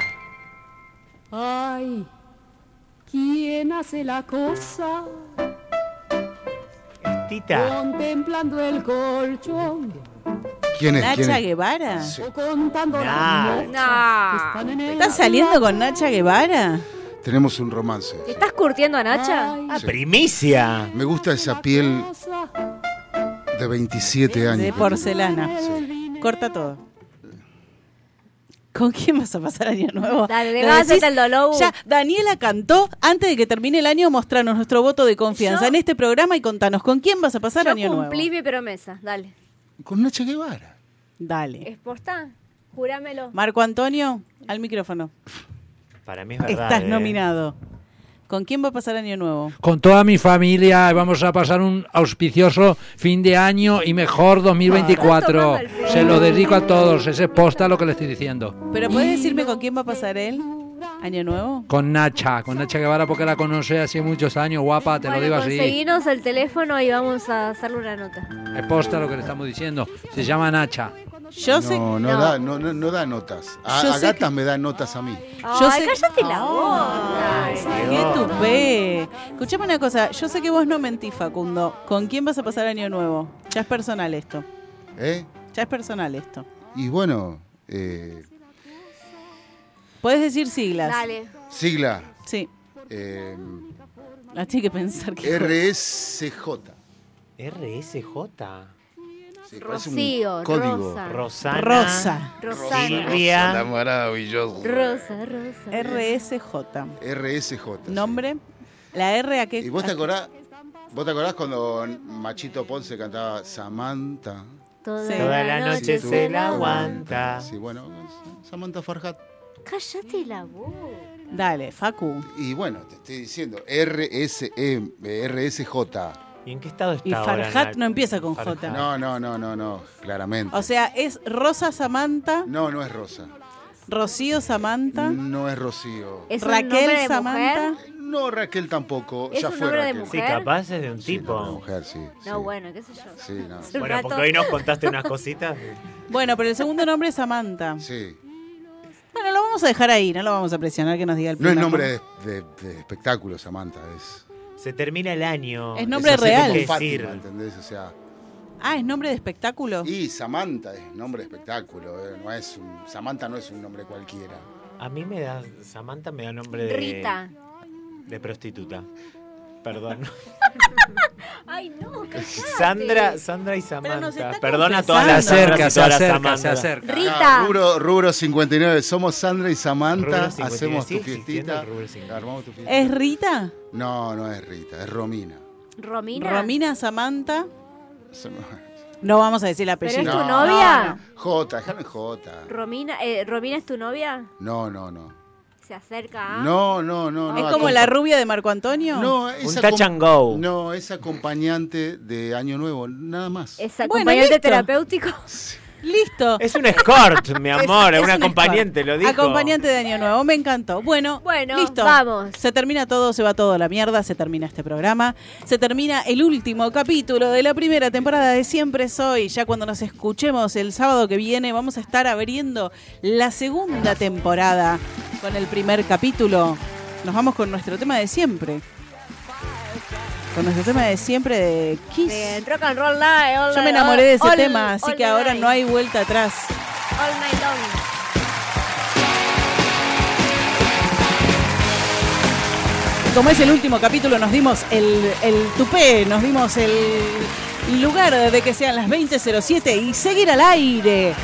Ay, ¿quién hace la cosa? Contemplando el colchón. ¿Quién es? ¿Nacha ¿Quién es? Guevara? O contando Nah. las noches que están en el ¿Estás saliendo con Nacha Guevara? Tenemos un romance. ¿Te estás curtiendo a Nacha? Ah, primicia. Me gusta esa piel de 27 años. De porcelana. Corta todo. ¿Con quién vas a pasar año nuevo? Dale, Lo dejá de decís- hacerte el dolor. Ya, Daniela cantó antes de que termine el año, mostrarnos nuestro voto de confianza Yo- en este programa y contanos con quién vas a pasar Yo año nuevo. cumplí mi promesa. Dale. Con Nacha Guevara. Dale. ¿Es posta? Júramelo. Marco Antonio, al micrófono. Para mí es verdad. Estás ¿eh? nominado. ¿Con quién va a pasar Año Nuevo? Con toda mi familia vamos a pasar un auspicioso fin de año y mejor 2024. Se lo dedico a todos, ese es posta lo que le estoy diciendo. ¿Pero puedes decirme con quién va a pasar él? ¿Año Nuevo? Con Nacha, con Nacha Guevara porque la conoce hace muchos años, guapa, te lo digo así. conseguinos el teléfono y vamos a hacerle una nota. Es posta lo que le estamos diciendo. Se llama Nacha. Yo No, no, No. Da, no, no, no da notas. A, Yo a sé gatas me da notas a mí. Yo Ay, sé- cállate la boca. ¡Qué tupé! Escuchame una cosa, yo sé que vos no mentís, Facundo. ¿Con quién vas a pasar Año Nuevo? Ya es personal esto. ¿Eh? Ya es personal esto. Y bueno, eh, Puedes decir siglas. Dale. sigla Sí. eh, La tienes que pensar que. RSJ. RSJ. Sí, Rocío, código. Rosa. Rosana. Rosa. Rosana. Silvia. maravilloso. Rosa, Rosa. RSJ. RSJ. sí. ¿Nombre? ¿La R a qué? ¿Y vos te acordás? ¿Vos te acordás cuando Machito Ponce cantaba Samantha? Toda, Sí. Toda la noche se la aguanta. Sí, bueno, Samantha Farhat. Cállate la boca. Dale, Facu. Y bueno, te estoy diciendo, RSE, eh, RSJ. ¿Y en qué estado está Y ahora? Farhat no empieza con Farhat. J. No, no, no, no, no, claramente. O sea, es Rosa Samantha, No, no es Rosa. Rocío Samantha, No es Rocío. ¿Es un nombre Raquel de Samantha. mujer? No, Raquel tampoco. ¿Es ya un fue nombre de Raquel. Sí, mujer? capaz es de un Sí, tipo. no, de mujer, sí. No, bueno, qué sé yo. Sí, no. Es un Bueno, rato. porque hoy nos contaste unas cositas. Bueno, pero el segundo nombre es Samantha. Sí. Bueno, lo vamos a dejar ahí, no lo vamos a presionar que nos diga el No es primer nombre de, de- de espectáculo, Samantha. Es, Se termina el año. Es nombre real. ¿entendés? O sea, Ah, ¿es nombre de espectáculo? y Samantha es nombre de espectáculo. eh, No es un, Samantha no es un nombre cualquiera. A mí me da. Samantha me da nombre de. Rita. De prostituta. Perdón. *laughs* Ay, no, cállate. Sandra, Sandra y Samantha. Perdona a todas las Se acerca, se todas las acerca, se acerca. Rita. Ah, rubro, rubro 59, somos Sandra y Samantha, Rubro 59, hacemos ¿sigue tu fiestita. el rubro 59? Armamos tu fiestita. ¿Es Rita? No, no es Rita, es Romina. Romina. Romina Samantha. No- No vamos a decir el ¿Pero apellido. es tu No, novia? J, déjame J. Romina, eh, ¿Romina es tu novia? No, no, no. Se acerca a... No, no, no. no ¿Es como la rubia de Marco Antonio? No, es Un touch and go. No, es acompañante de Año Nuevo, nada más. ¿Es acompañante terapéutico? Listo. Es un escort, *laughs* mi amor, es, Es un un acompañante, lo dijo. Acompañante de Año Nuevo, me encantó. Bueno, Bueno, listo. vamos. Se termina todo, se va todo a la mierda, se termina este programa. Se termina el último capítulo de la primera temporada de Siempre Soy. Ya cuando nos escuchemos el sábado que viene, vamos a estar abriendo la segunda temporada con el primer capítulo. Nos vamos con nuestro tema de siempre. Con nuestro tema de siempre de Kiss. De rock and roll night. all Yo me enamoré de ese all- tema, así que ahora night, no hay vuelta atrás. All night long. Como es el último capítulo, nos dimos el, el tupé, nos dimos el lugar de que sean las 20.07 y seguir al aire.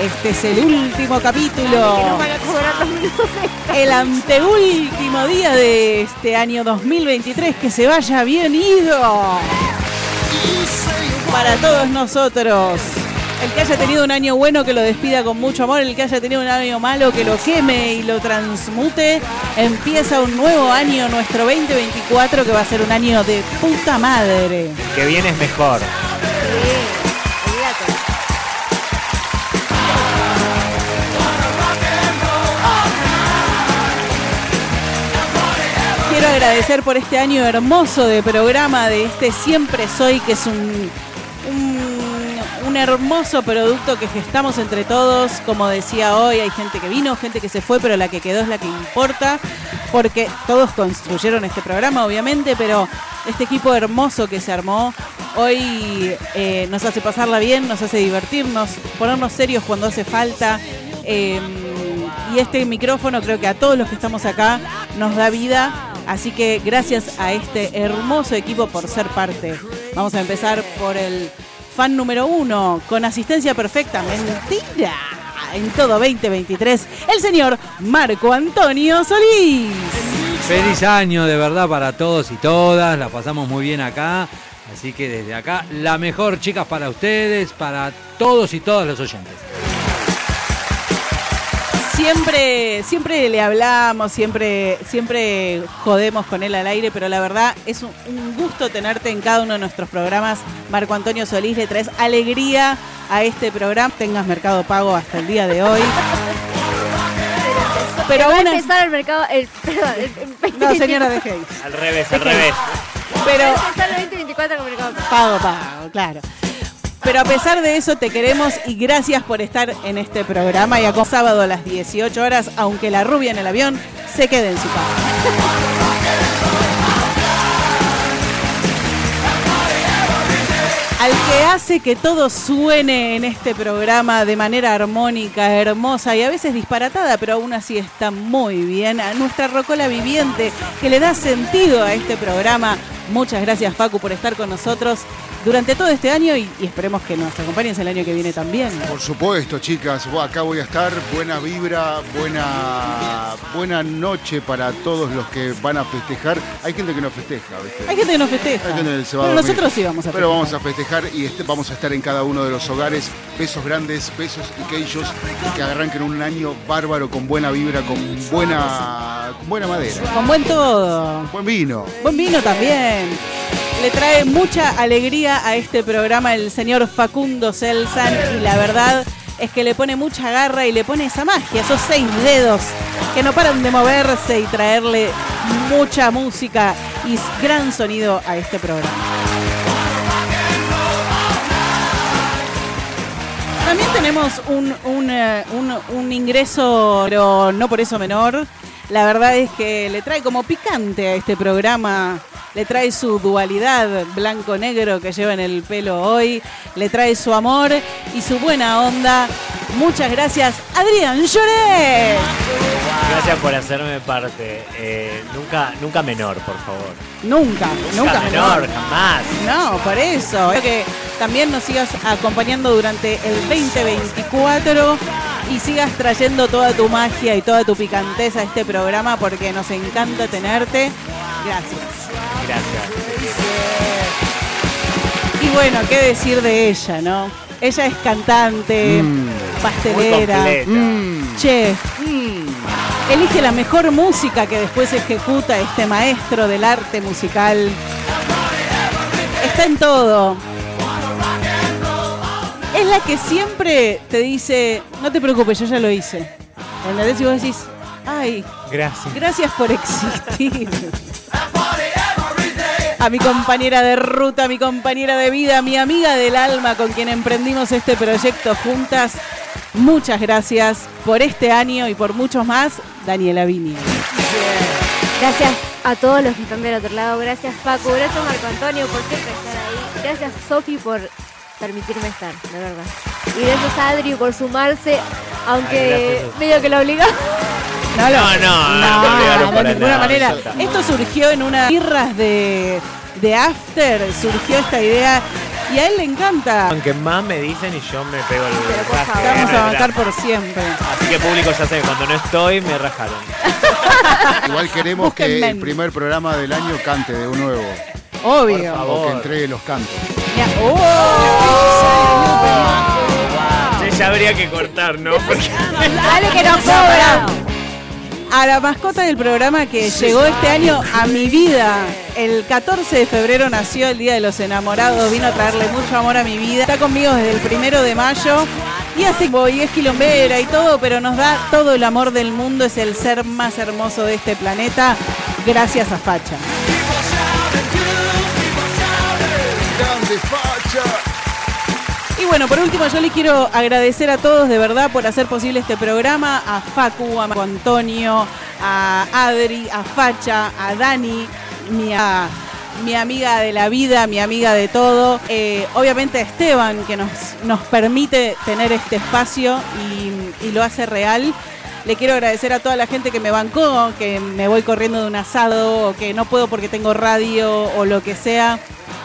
Este es el último capítulo. El anteúltimo día de este año 2023. Que se vaya bien ido. Para todos nosotros. El que haya tenido un año bueno que lo despida con mucho amor, el que haya tenido un año malo que lo queme y lo transmute. Empieza un nuevo año, nuestro 2024, que va a ser un año de puta madre. Que viene es mejor. Agradecer por este año hermoso de programa, de este Siempre Soy, que es un, un, hermoso producto que gestamos entre todos. Como decía hoy, hay gente que vino, gente que se fue, pero la que quedó es la que importa, porque todos construyeron este programa, obviamente, pero este equipo hermoso que se armó hoy eh, nos hace pasarla bien, nos hace divertirnos, ponernos serios cuando hace falta. eh, y este micrófono creo que a todos los que estamos acá nos da vida. Así que gracias a este hermoso equipo por ser parte. Vamos a empezar por el fan número uno, con asistencia perfecta. Mentira. En todo 2023, el señor Marco Antonio Solís. Feliz año de verdad para todos y todas, la pasamos muy bien acá, así que desde acá la mejor chicas para ustedes, para todos y todas los oyentes. Siempre, siempre le hablamos, siempre, siempre jodemos con él al aire, pero la verdad es un, un gusto tenerte en cada uno de nuestros programas. Marco Antonio Solís, le traes alegría a este programa. Tengas Mercado Pago hasta el día de hoy. Pero va a aún así- empezar el mercado. El, perdón, el, el No, señora, dejéis. Al revés, al revés. Pero Va a empezar el 2024 con mercado. pago, pago, claro. Pero a pesar de eso te queremos y gracias por estar en este programa y a sábado a las 18 horas, aunque la rubia en el avión se quede en su casa. Al que hace que todo suene en este programa de manera armónica, hermosa y a veces disparatada, pero aún así está muy bien, a nuestra Rocola Viviente, que le da sentido a este programa. Muchas gracias Facu por estar con nosotros durante todo este año y, y esperemos que nos acompañes el año que viene también. Por supuesto, chicas. Acá voy a estar. Buena vibra, buena, buena noche para todos los que van a festejar. Hay gente que no festeja, ¿viste? Hay gente que no festeja. Hay gente que se va a Pero dormir. nosotros sí vamos a Pero festejar. vamos a festejar y este- vamos a estar en cada uno de los hogares. Besos grandes, besos y queillos. Y que arranquen un año bárbaro, con buena vibra, con buena, con buena madera. Con buen todo. Buen vino. Buen vino también. Le trae mucha alegría a este programa el señor Facundo Selsan y la verdad es que le pone mucha garra y le pone esa magia, esos seis dedos que no paran de moverse y traerle mucha música y gran sonido a este programa. También tenemos un, un, eh, un ingreso, pero no por eso menor. La verdad es que le trae como picante a este programa, le trae su dualidad blanco-negro que lleva en el pelo hoy, le trae su amor y su buena onda. Muchas gracias, Adrián Lloret. Gracias por hacerme parte. Eh, nunca, nunca menor, por favor. Nunca, nunca, menor, menor. jamás. No, por eso. Espero que también nos sigas acompañando durante el 2024 y sigas trayendo toda tu magia y toda tu picanteza a este programa porque nos encanta tenerte. Gracias. Gracias. Y bueno, qué decir de ella, ¿no? Ella es cantante, pastelera, Muy completa. mm, chef. Elige la mejor música que después ejecuta este maestro del arte musical. Está en todo. Es la que siempre te dice, no te preocupes, yo ya lo hice. ¿Entendés? Y vos decís, ay, Gracias. gracias por existir. A mi compañera de ruta, a mi compañera de vida, a mi amiga del alma con quien emprendimos este proyecto juntas. Muchas gracias por este año y por muchos más, Daniela Vini. Gracias a todos los que están del otro lado. Gracias Paco, gracias Marco Antonio por siempre estar ahí. Gracias Sofi por permitirme estar, de verdad. Y gracias a Adri por sumarse, aunque Ay, medio que lo obligó. No, No, no, no te obligaron de ninguna nada, manera. Esto surgió en unas birras de, de After, surgió esta idea y a él le encanta. Aunque más me dicen y yo me pego el rasque. Vamos a bancar por siempre. Así que público ya sabe, cuando no estoy me rajaron. *laughs* *laughs* Igual queremos que el primer programa del año cante de un nuevo. Obvio. O que entregue los cantos. Sí, ya habría que cortar, ¿no? Porque... Dale que no cobra. A la mascota del programa que llegó este año a mi vida. El 14 de febrero nació el Día de los Enamorados. Vino a traerle mucho amor a mi vida. Está conmigo desde el primero de mayo. Y hace y es quilombera y todo, pero nos da todo el amor del mundo. Es el ser más hermoso de este planeta. Gracias a Facha. Y bueno, por último yo le quiero agradecer a todos de verdad por hacer posible este programa, a Facu, a Marco Antonio, a Adri, a Facha, a Dani, mi, amiga de la vida, mi amiga de todo, Eh, obviamente a Esteban que nos, nos permite tener este espacio y, y lo hace real. Le quiero agradecer a toda la gente que me bancó, que me voy corriendo de un asado, o que no puedo porque tengo radio o lo que sea.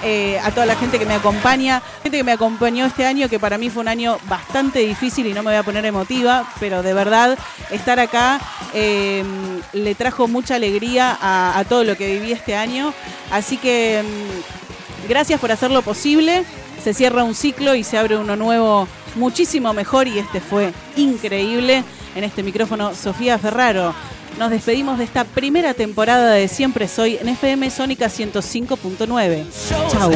Eh, a toda la gente que me acompaña, gente que me acompañó este año, que para mí fue un año bastante difícil y no me voy a poner emotiva, pero de verdad estar acá eh, le trajo mucha alegría a, a, todo lo que viví este año. Así que mm, gracias por hacer lo posible. Se cierra un ciclo y se abre uno nuevo muchísimo mejor y este fue increíble. En este micrófono, Sofía Ferraro. Nos despedimos de esta primera temporada de Siempre Soy en FM Sónica 105.9. Chau.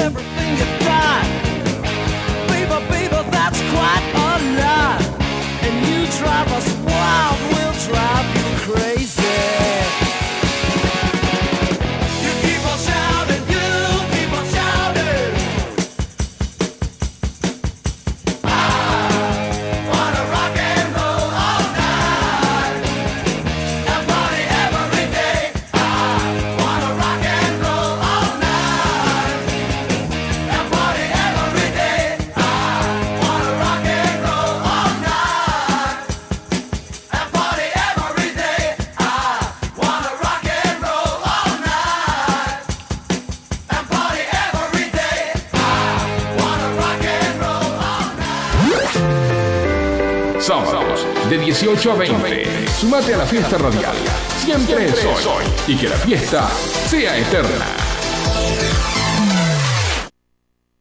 18 a 20. Sumate a la fiesta radial. Siempre, Siempre soy. Y que la fiesta sea eterna.